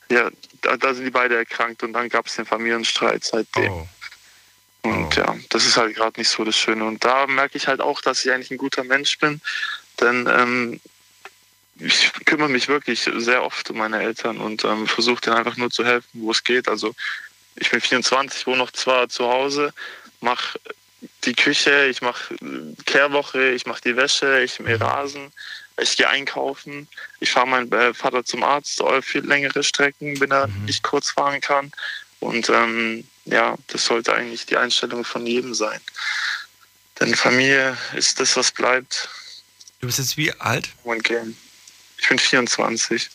Ja, da, da sind die beide erkrankt und dann gab es den Familienstreit seitdem. Oh. Und ja, das ist halt gerade nicht so das Schöne. Und da merke ich halt auch, dass ich eigentlich ein guter Mensch bin, denn ähm, ich kümmere mich wirklich sehr oft um meine Eltern und ähm, versuche denen einfach nur zu helfen, wo es geht. Also ich bin 24, wohne noch zwar zu Hause, mache die Küche, ich mache Kehrwoche, ich mache die Wäsche, ich mähe Rasen, ich gehe einkaufen, ich fahre meinen äh, Vater zum Arzt, viel längere Strecken, wenn er nicht kurz fahren kann. Und ähm, ja, das sollte eigentlich die Einstellung von jedem sein. Denn Familie ist das, was bleibt. Du bist jetzt wie alt? Ich bin 24.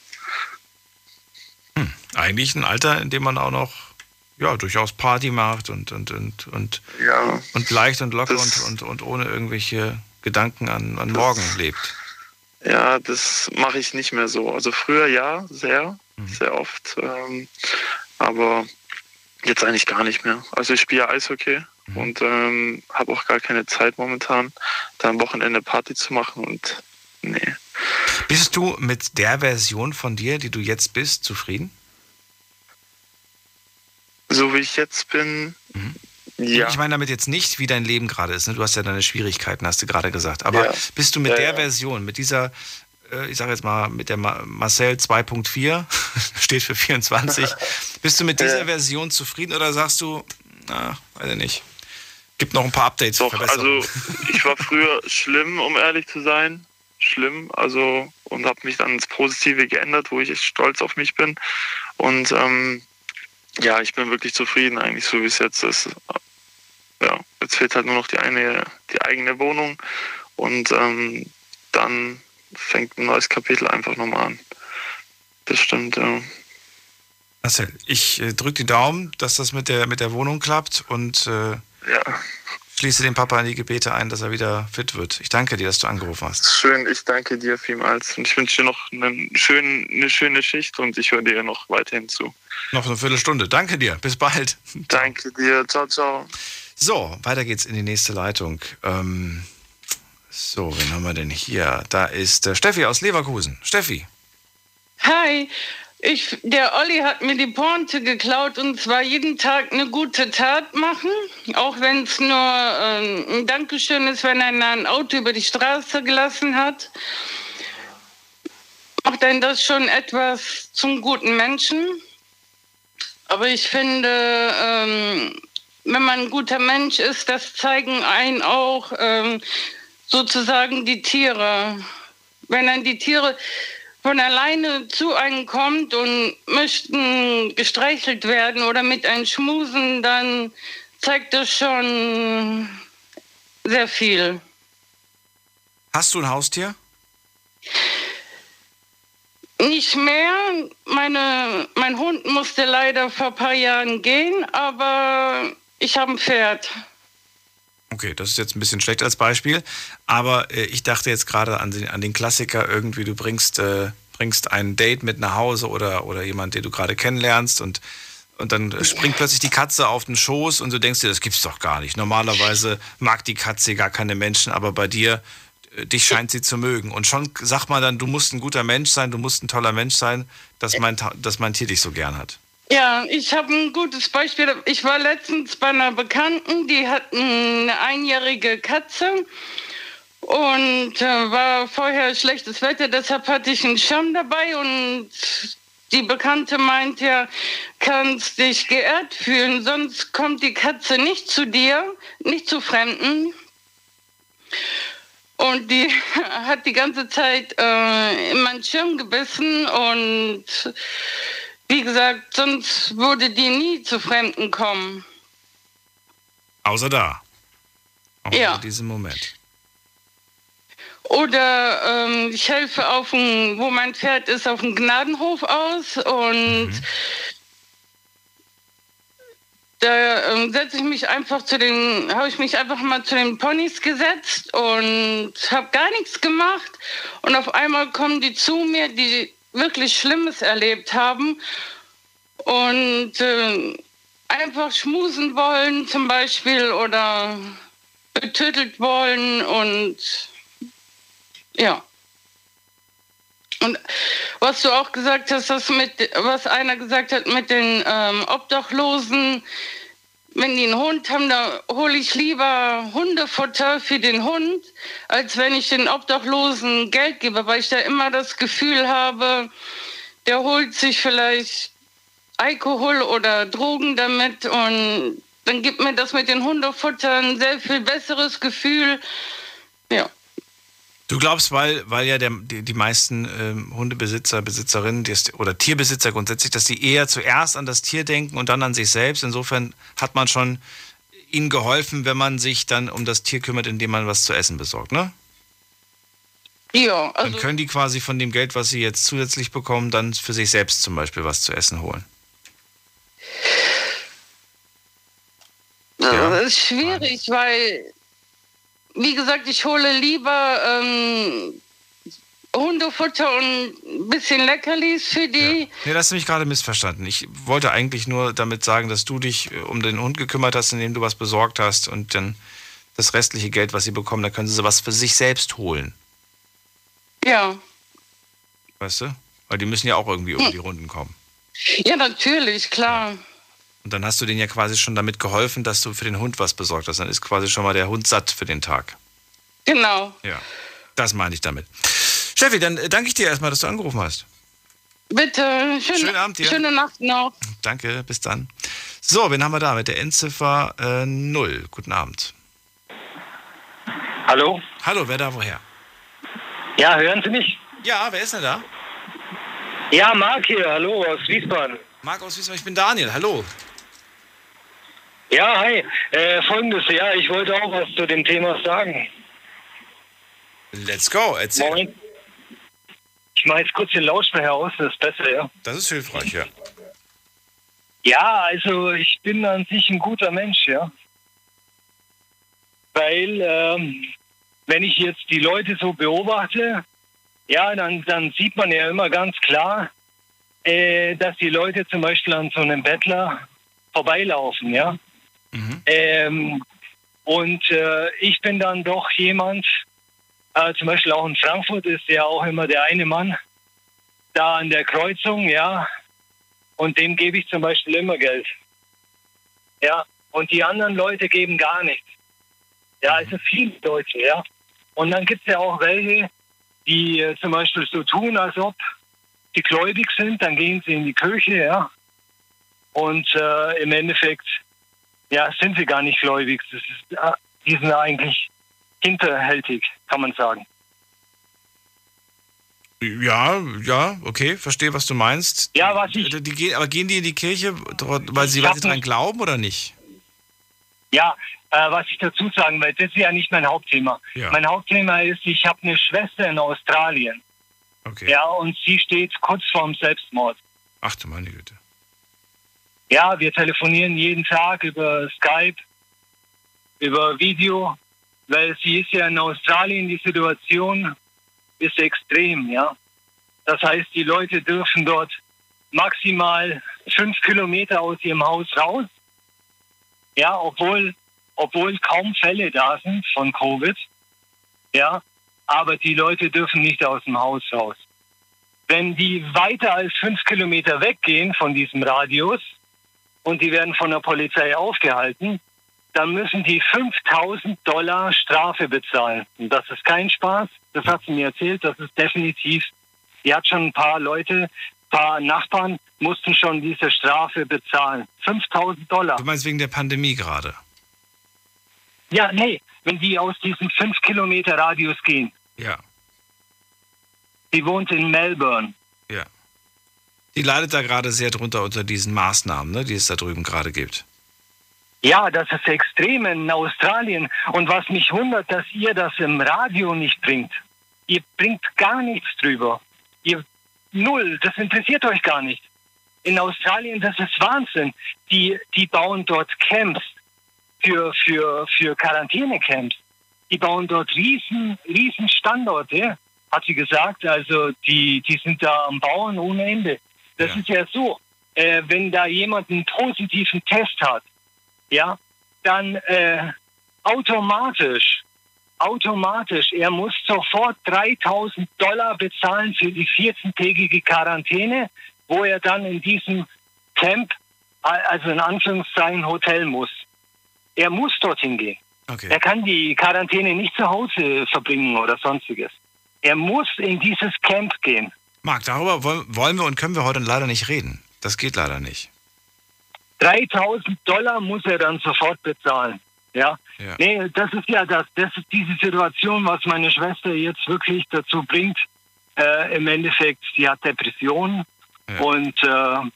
Eigentlich ein Alter, in dem man auch noch ja, durchaus Party macht und, und, und, und, Ja. und leicht und locker Das- und, und, und ohne irgendwelche Gedanken an, an morgen lebt. Ja, das mache ich nicht mehr so. Also früher ja, sehr, sehr oft. Ähm, aber jetzt eigentlich gar nicht mehr. Also ich spiele Eishockey und ähm, habe auch gar keine Zeit momentan, da am Wochenende Party zu machen und nee. Bist du mit der Version von dir, die du jetzt bist, zufrieden? So wie ich jetzt bin, ja. Ich meine damit jetzt nicht, wie dein Leben gerade ist. Ne? Du hast ja deine Schwierigkeiten, hast du gerade gesagt. Aber Ja. bist du mit Ja, der ja. Version, mit dieser, ich sage jetzt mal, mit der Ma Marcel 2.4, (laughs) steht für 24, bist du mit dieser. Version zufrieden oder sagst du, na, weiß ich nicht, gibt noch ein paar Updates, Doch, also ich war früher schlimm, um ehrlich zu sein. Schlimm, also und habe mich dann ins Positive geändert, wo ich echt stolz auf mich bin. Und ähm, ja, ich bin wirklich zufrieden eigentlich, so wie es jetzt ist. Ja, jetzt fehlt halt nur noch die eine, die eigene Wohnung und ähm, dann fängt ein neues Kapitel einfach nochmal an. Das stimmt, ja. Marcel, ich äh, drücke die Daumen, dass das mit der, mit der Wohnung klappt und äh, Ja. schließe den Papa in die Gebete ein, dass er wieder fit wird. Ich danke dir, dass du angerufen hast. Schön, ich danke dir vielmals und ich wünsche dir noch einen schönen, eine schöne Schicht und ich höre dir noch weiterhin zu. Noch eine Viertelstunde. Danke dir. Bis bald. Danke dir. Ciao, ciao. So, weiter geht's in die nächste Leitung. Ähm, so, wen haben wir denn hier? Da ist äh, Steffi aus Leverkusen. Steffi. Hi. Ich, der Olli hat mir die Pointe geklaut und zwar jeden Tag eine gute Tat machen, auch wenn es nur ähm, ein Dankeschön ist, wenn einer ein Auto über die Straße gelassen hat. Macht denn das schon etwas zum guten Menschen? Aber ich finde, ähm, wenn man ein guter Mensch ist, das zeigen einen auch ähm, sozusagen die Tiere. Wenn dann die Tiere von alleine zu einem kommt und möchten gestreichelt werden oder mit einem schmusen, dann zeigt das schon sehr viel. Hast du ein Haustier? Nicht mehr. Meine, mein Hund musste leider vor ein paar Jahren gehen, aber ich habe ein Pferd. Okay, das ist jetzt ein bisschen schlecht als Beispiel, aber äh, ich dachte jetzt gerade an den, an den Klassiker irgendwie, du bringst, äh, bringst ein Date mit nach Hause oder, oder jemand, den du gerade kennenlernst und, und dann springt plötzlich die Katze auf den Schoß und du denkst dir, das gibt's doch gar nicht. Normalerweise mag die Katze gar keine Menschen, aber bei dir, äh, dich scheint sie zu mögen. Und schon sagt man dann, du musst ein guter Mensch sein, du musst ein toller Mensch sein, dass mein, dass mein Tier dich so gern hat. Ja, ich habe ein gutes Beispiel. Ich war letztens bei einer Bekannten, die hat eine einjährige Katze und äh, war vorher schlechtes Wetter, deshalb hatte ich einen Schirm dabei und die Bekannte meint ja, kannst dich geehrt fühlen, sonst kommt die Katze nicht zu dir, nicht zu Fremden. Und die (laughs) hat die ganze Zeit äh, in meinen Schirm gebissen und wie gesagt, sonst würde die nie zu Fremden kommen. Außer da. Außer Ja. in diesem Moment. Oder ähm, ich helfe auf dem, wo mein Pferd ist, auf dem Gnadenhof aus und da ähm, setze ich mich einfach zu den, habe ich mich einfach mal zu den Ponys gesetzt und habe gar nichts gemacht. Und auf einmal kommen die zu mir, die wirklich Schlimmes erlebt haben und äh, einfach schmusen wollen zum Beispiel oder getötet wollen und ja. Und was du auch gesagt hast, das mit, was einer gesagt hat mit den ähm, Obdachlosen, wenn die einen Hund haben, da hole ich lieber Hundefutter für den Hund, als wenn ich den Obdachlosen Geld gebe, weil ich da immer das Gefühl habe, der holt sich vielleicht Alkohol oder Drogen damit und dann gibt mir das mit den Hundefuttern ein sehr viel besseres Gefühl. Ja. Du glaubst, weil, weil ja der, die, die meisten ähm, Hundebesitzer, Besitzerinnen die oder Tierbesitzer grundsätzlich, dass die eher zuerst an das Tier denken und dann an sich selbst. Insofern hat man schon ihnen geholfen, wenn man sich dann um das Tier kümmert, indem man was zu essen besorgt, ne? Ja, Dann können die quasi von dem Geld, was sie jetzt zusätzlich bekommen, dann für sich selbst zum Beispiel was zu essen holen. Das ist schwierig, weil, wie gesagt, ich hole lieber ähm, Hundefutter und ein bisschen Leckerlis für die. Nee, das hast du mich gerade missverstanden. Ich wollte eigentlich nur damit sagen, dass du dich äh, um den Hund gekümmert hast, indem du was besorgt hast und dann das restliche Geld, was sie bekommen, da können sie was für sich selbst holen. Ja. Weißt du? Weil die müssen ja auch irgendwie über die Runden kommen. Ja, natürlich, klar. Und dann hast du denen ja quasi schon damit geholfen, dass du für den Hund was besorgt hast. Dann ist quasi schon mal der Hund satt für den Tag. Genau. Ja. Das meine ich damit. Steffi, dann äh, danke ich dir erstmal, dass du angerufen hast. Bitte, schönen, Schönen Abend dir. schöne Nacht noch. Danke, bis dann. So, wen haben wir da mit der Endziffer äh, 0? Guten Abend. Hallo? Hallo, wer da woher? Ja, hören Sie mich? Ja, wer ist denn da? Ja, Marc hier, hallo, aus Wiesbaden. Marc aus Wiesbaden, ich bin Daniel, hallo. Ja, hi. Äh, Folgendes, ja, ich wollte auch was zu dem Thema sagen. Let's go, erzähl. Moment. Ich mache jetzt kurz den Lautsprecher aus, das ist besser, ja. Das ist hilfreich, ja. Ja, also ich bin an sich ein guter Mensch, ja. Weil, ähm, wenn ich jetzt die Leute so beobachte, ja, dann, dann sieht man ja immer ganz klar, äh, dass die Leute zum Beispiel an so einem Bettler vorbeilaufen, ja. Ähm, und äh, ich bin dann doch jemand, äh, zum Beispiel auch in Frankfurt ist ja auch immer der eine Mann, da an der Kreuzung, ja, und dem gebe ich zum Beispiel immer Geld. Ja, und die anderen Leute geben gar nichts. Ja, also viele Deutsche, ja. Und dann gibt es ja auch welche, die äh, zum Beispiel so tun, als ob die gläubig sind, dann gehen sie in die Kirche, ja. Und äh, im Endeffekt, ja, sind sie gar nicht gläubig. Das ist, äh, die sind eigentlich hinterhältig, kann man sagen. Ja, ja, okay, verstehe, was du meinst. Ja, was ich. Die, die, aber gehen die in die Kirche, weil sie, weil sie dran glauben oder nicht? Ja, äh, was ich dazu sagen will, das ist ja nicht mein Hauptthema. Ja. Mein Hauptthema ist, ich habe eine Schwester in Australien. Okay. Ja, und sie steht kurz vorm Selbstmord. Ach du meine Güte. Ja, wir telefonieren jeden Tag über Skype, über Video, weil sie ist ja in Australien, die Situation ist extrem, ja. Das heißt, die Leute dürfen dort maximal fünf Kilometer aus ihrem Haus raus. Ja, obwohl, obwohl kaum Fälle da sind von Covid. Ja, aber die Leute dürfen nicht aus dem Haus raus. Wenn die weiter als fünf Kilometer weggehen von diesem Radius und die werden von der Polizei aufgehalten, dann müssen die 5000 Dollar Strafe bezahlen. Und das ist kein Spaß. Das hat sie mir erzählt. Das ist definitiv. Die hat schon ein paar Leute, ein paar Nachbarn mussten schon diese Strafe bezahlen. 5000 Dollar. Du meinst wegen der Pandemie gerade? Ja, nee, wenn die aus diesem 5 Kilometer Radius gehen. Ja. Die wohnt in Melbourne. Die leidet da gerade sehr drunter unter diesen Maßnahmen, ne, die es da drüben gerade gibt. Ja, das ist extrem in Australien. Und was mich wundert, dass ihr das im Radio nicht bringt. Ihr bringt gar nichts drüber. Ihr null, das interessiert euch gar nicht. In Australien, das ist Wahnsinn. Die, die bauen dort Camps für, für, für Quarantänecamps. Die bauen dort riesen, riesen Standorte, hat sie gesagt. Also die, die sind da am Bauen ohne Ende. Das ist ja so, äh, wenn da jemand einen positiven Test hat, ja, dann äh, automatisch, automatisch, er muss sofort 3000 Dollar bezahlen für die 14-tägige Quarantäne, wo er dann in diesem Camp, also in Anführungszeichen Hotel muss. Er muss dorthin gehen. Okay. Er kann die Quarantäne nicht zu Hause verbringen oder sonstiges. Er muss in dieses Camp gehen. Marc, darüber wollen wir und können wir heute leider nicht reden. Das geht leider nicht. 3000 Dollar muss er dann sofort bezahlen. Ja? ja. Nee, das ist ja das, das ist diese Situation, was meine Schwester jetzt wirklich dazu bringt. Äh, Im Endeffekt, sie hat Depressionen ja. und äh,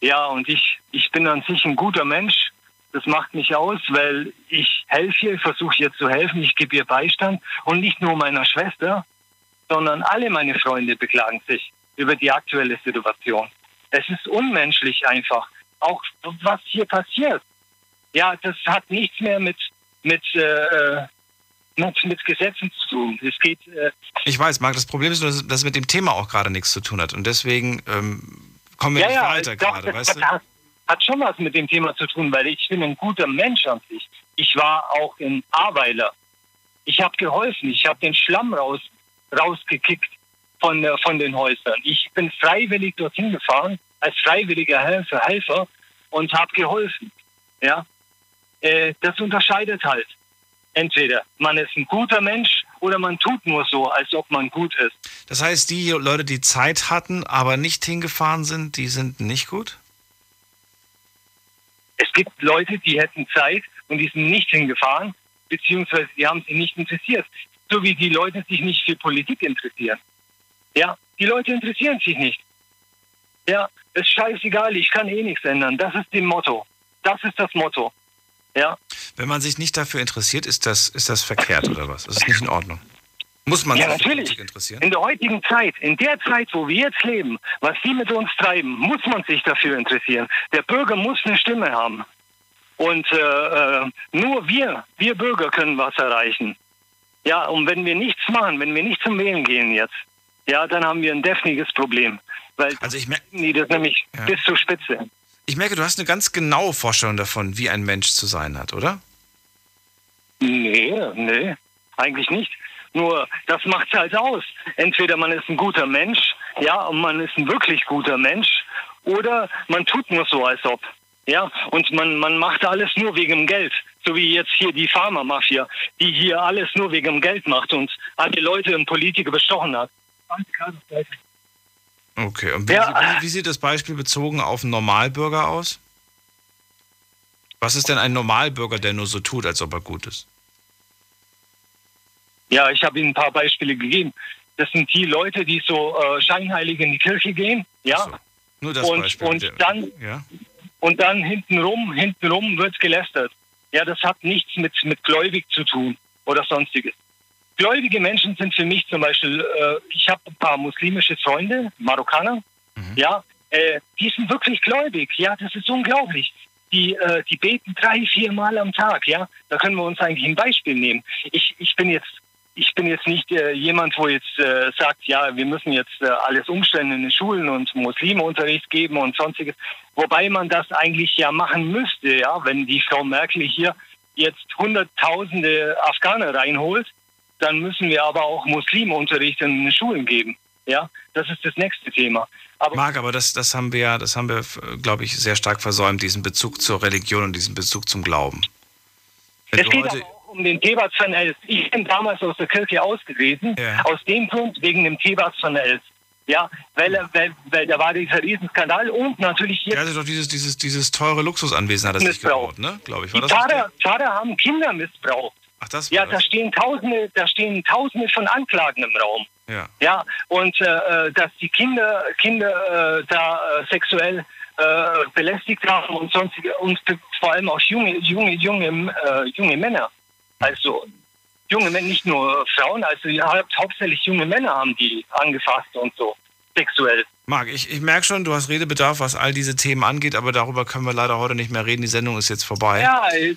ja, und ich, ich bin an sich ein guter Mensch. Das macht mich aus, weil ich helfe ihr, versuche ihr zu helfen, ich gebe ihr Beistand und nicht nur meiner Schwester, sondern alle meine Freunde beklagen sich über die aktuelle Situation. Es ist unmenschlich einfach auch was hier passiert. Ja, das hat nichts mehr mit mit äh, mit, mit Gesetzen zu tun. Es geht. Äh ich weiß, Marc. Das Problem ist nur, dass das mit dem Thema auch gerade nichts zu tun hat und deswegen ähm, kommen wir ja, nicht ja, weiter doch, gerade, das, weißt du? hat, hat schon was mit dem Thema zu tun, weil ich bin ein guter Mensch an sich. Ich war auch in Aweiler. Ich habe geholfen. Ich habe den Schlamm raus rausgekickt von äh, von den Häusern. Ich bin freiwillig dorthin gefahren als freiwilliger Helfer, Helfer und habe geholfen. Ja, äh, das unterscheidet halt. Entweder man ist ein guter Mensch oder man tut nur so, als ob man gut ist. Das heißt, die Leute, die Zeit hatten, aber nicht hingefahren sind, die sind nicht gut? Es gibt Leute, die hätten Zeit und die sind nicht hingefahren, beziehungsweise die haben sich nicht interessiert. So wie die Leute sich nicht für Politik interessieren. Ja, die Leute interessieren sich nicht. Ja, ist scheißegal, ich kann eh nichts ändern. Das ist dem Motto. Das ist das Motto. Ja. Wenn man sich nicht dafür interessiert, ist das, ist das verkehrt oder was? Das ist nicht in Ordnung. Muss man ja, sich natürlich. Interessieren? In der heutigen Zeit, in der Zeit, wo wir jetzt leben, was die mit uns treiben, muss man sich dafür interessieren. Der Bürger muss eine Stimme haben. Und äh, äh, nur wir, wir Bürger können was erreichen. Ja, und wenn wir nichts machen, wenn wir nicht zum Wählen gehen jetzt, ja, dann haben wir ein deftiges Problem. Weil also ich die das nämlich Ja. bis zur Spitze. Ich merke, du hast eine ganz genaue Vorstellung davon, wie ein Mensch zu sein hat, oder? Nee, nee, eigentlich nicht. Nur das macht's halt aus. Entweder man ist ein guter Mensch, ja, und man ist ein wirklich guter Mensch, oder man tut nur so, als ob. Ja, und man, man macht alles nur wegen dem Geld. So wie jetzt hier die Pharma-Mafia, die hier alles nur wegen dem Geld macht und alle Leute und Politiker bestochen hat. Okay, und wie, Ja. wie, wie sieht das Beispiel bezogen auf einen Normalbürger aus? Was ist denn ein Normalbürger, der nur so tut, als ob er gut ist? Ja, ich habe Ihnen ein paar Beispiele gegeben. Das sind die Leute, die so äh, scheinheilig in die Kirche gehen, ja. Nur das und, Beispiel. Und dann, Ja? Und dann hintenrum, hintenrum wird gelästert. Ja, das hat nichts mit, mit gläubig zu tun oder sonstiges. Gläubige Menschen sind für mich zum Beispiel, äh, ich habe ein paar muslimische Freunde, Marokkaner, ja, äh, die sind wirklich gläubig, ja, das ist unglaublich. Die, äh, die beten drei, vier Mal am Tag, ja. Da können wir uns eigentlich ein Beispiel nehmen. Ich, ich bin jetzt ich bin jetzt nicht äh, jemand, wo jetzt äh, sagt, ja, wir müssen jetzt äh, alles umstellen in den Schulen und Muslimunterricht geben und sonstiges. Wobei man das eigentlich ja machen müsste, ja, wenn die Frau Merkel hier jetzt hunderttausende Afghaner reinholt, dann müssen wir aber auch Muslimunterricht in den Schulen geben. Ja, das ist das nächste Thema. Aber Marc, aber das, das haben wir, ja- das haben wir, glaube ich, sehr stark versäumt, diesen Bezug zur Religion und diesen Bezug zum Glauben. Wenn Es geht heute, um den Thebats von Els. Ich bin damals aus der Kirche ausgetreten, aus dem Grund wegen dem Thebats von Els. Ja, weil, er- weil, weil da war dieser Riesenskandal und natürlich der jetzt hatte doch dieses, dieses, dieses teure Luxusanwesen hat er sich gebaut, ne? Glaube ich. War die das Pfarrer, Pfarrer haben Kinder missbraucht. Ach, das Ja, da stehen Tausende, da stehen Tausende von Anklagen im Raum. Ja. Ja, und äh, äh, dass die Kinder, Kinder äh, da äh, sexuell äh, belästigt haben und sonstige und vor allem auch junge, junge, junge, äh, junge Männer. Also junge Männer, nicht nur Frauen, also ja, hauptsächlich junge Männer haben die angefasst und so sexuell. Marc, ich, ich merke schon, du hast Redebedarf, was all diese Themen angeht, aber darüber können wir leider heute nicht mehr reden. Die Sendung ist jetzt vorbei. Ja, äh,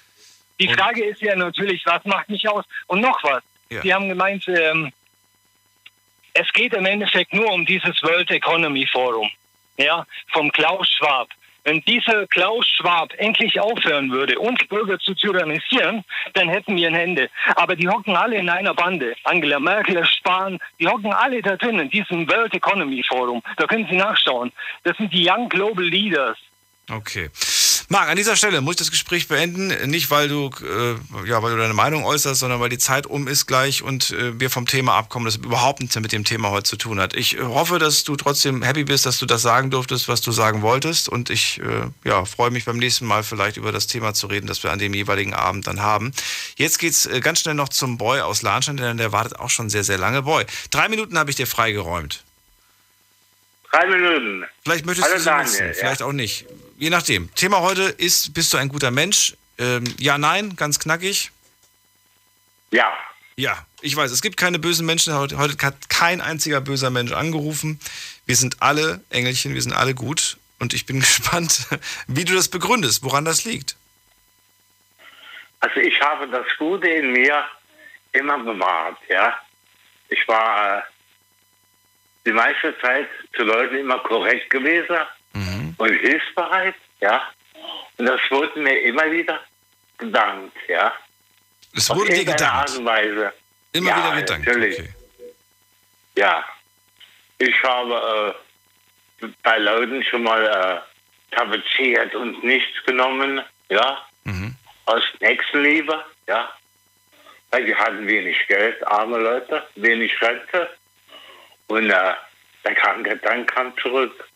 die Frage ist ja natürlich, was macht mich aus? Und noch was. Ja. Sie haben gemeint, ähm, es geht im Endeffekt nur um dieses World Economy Forum, ja, vom Klaus Schwab. Wenn dieser Klaus Schwab endlich aufhören würde, uns Bürger zu tyrannisieren, dann hätten wir ein Ende. Aber die hocken alle in einer Bande. Angela Merkel, Spahn, die hocken alle da drin in diesem World Economy Forum. Da können Sie nachschauen. Das sind die Young Global Leaders. Okay. Marc, an dieser Stelle muss ich das Gespräch beenden. Nicht, weil du, äh, ja, weil du deine Meinung äußerst, sondern weil die Zeit um ist gleich und äh, wir vom Thema abkommen, das überhaupt nichts mit dem Thema heute zu tun hat. Ich äh, hoffe, dass du trotzdem happy bist, dass du das sagen durftest, was du sagen wolltest. Und ich äh, ja, freue mich beim nächsten Mal vielleicht über das Thema zu reden, das wir an dem jeweiligen Abend dann haben. Jetzt geht's äh, ganz schnell noch zum Boy aus Lahnstein, denn der wartet auch schon sehr, sehr lange. Boy, drei Minuten habe ich dir freigeräumt. Drei Minuten. Vielleicht möchtest Hallo du sie Daniel, nutzen, ja. vielleicht auch nicht. Je nachdem. Thema heute ist, bist du ein guter Mensch? Ähm, ja, nein, ganz knackig. Ja. Ja, ich weiß, es gibt keine bösen Menschen. Heute, heute hat kein einziger böser Mensch angerufen. Wir sind alle Engelchen, wir sind alle gut. Und ich bin (laughs) gespannt, wie du das begründest, woran das liegt. Also ich habe das Gute in mir immer bewahrt, ja. Ich war äh, die meiste Zeit zu Leuten immer korrekt gewesen und hilfsbereit, ja. Und das wurde mir immer wieder gedankt, ja. Es wurde dir gedankt? Art und Weise. Immer ja, wieder gedankt, Natürlich. Ja. Ich habe äh, bei Leuten schon mal äh, tapeziert und nichts genommen, ja. Aus Nächstenliebe, ja. Weil die hatten wenig Geld, arme Leute, wenig Rente. Und äh, der kranke Dank kam zurück.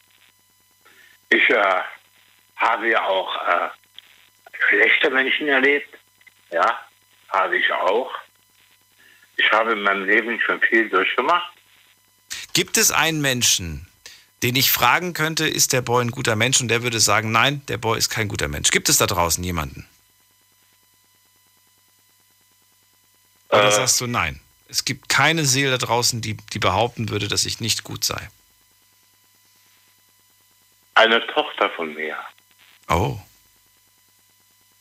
Ich äh, habe ja auch äh, schlechte Menschen erlebt, ja, habe ich auch. Ich habe in meinem Leben schon viel durchgemacht. Gibt es einen Menschen, den ich fragen könnte, ist der Boy ein guter Mensch? Und der würde sagen, nein, der Boy ist kein guter Mensch. Gibt es da draußen jemanden? Oder Äh. sagst du nein? Es gibt keine Seele da draußen, die, die behaupten würde, dass ich nicht gut sei. Eine Tochter von mir, Oh.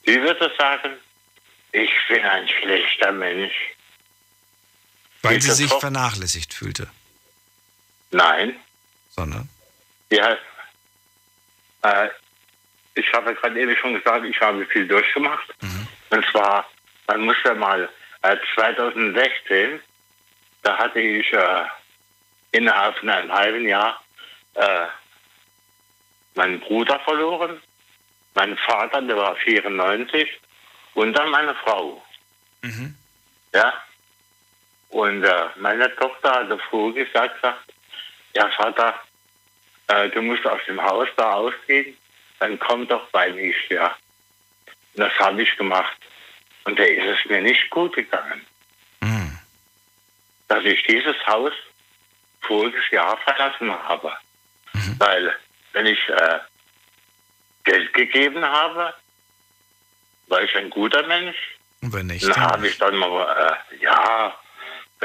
die würde sagen, ich bin ein schlechter Mensch. Weil Diese sie sich Tochter- vernachlässigt fühlte. Nein, Sondern? Ja, äh, ich habe gerade eben schon gesagt, ich habe viel durchgemacht. Und zwar, man muss ja mal, äh, 2016 da hatte ich äh, innerhalb von einem halben Jahr äh, meinen Bruder verloren, meinen Vater, der war 94, und dann meine Frau. Ja. Und äh, meine Tochter hatte früher gesagt, sagt, ja Vater, äh, du musst aus dem Haus da ausgehen, dann komm doch bei mich, ja. Und das habe ich gemacht. Und da ist es mir nicht gut gegangen. Dass ich dieses Haus voriges Jahr verlassen habe. Weil, wenn ich äh, Geld gegeben habe, war ich ein guter Mensch. Und wenn nicht, Dann habe ich dann mal, äh, ja,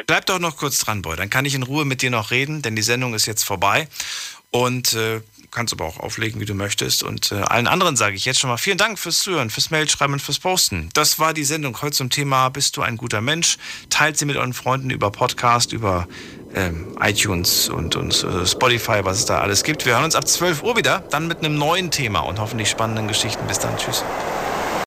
Bleib doch noch kurz dran, Boy. Dann kann ich in Ruhe mit dir noch reden, denn die Sendung ist jetzt vorbei. Und äh, kannst aber auch auflegen, wie du möchtest. Und äh, allen anderen sage ich jetzt schon mal vielen Dank fürs Zuhören, fürs Mailschreiben und fürs Posten. Das war die Sendung heute zum Thema Bist du ein guter Mensch? Teilt sie mit euren Freunden über Podcast, über ähm, iTunes und, und äh, Spotify, was es da alles gibt. Wir hören uns ab 12 Uhr wieder, dann mit einem neuen Thema und hoffentlich spannenden Geschichten. Bis dann. Tschüss.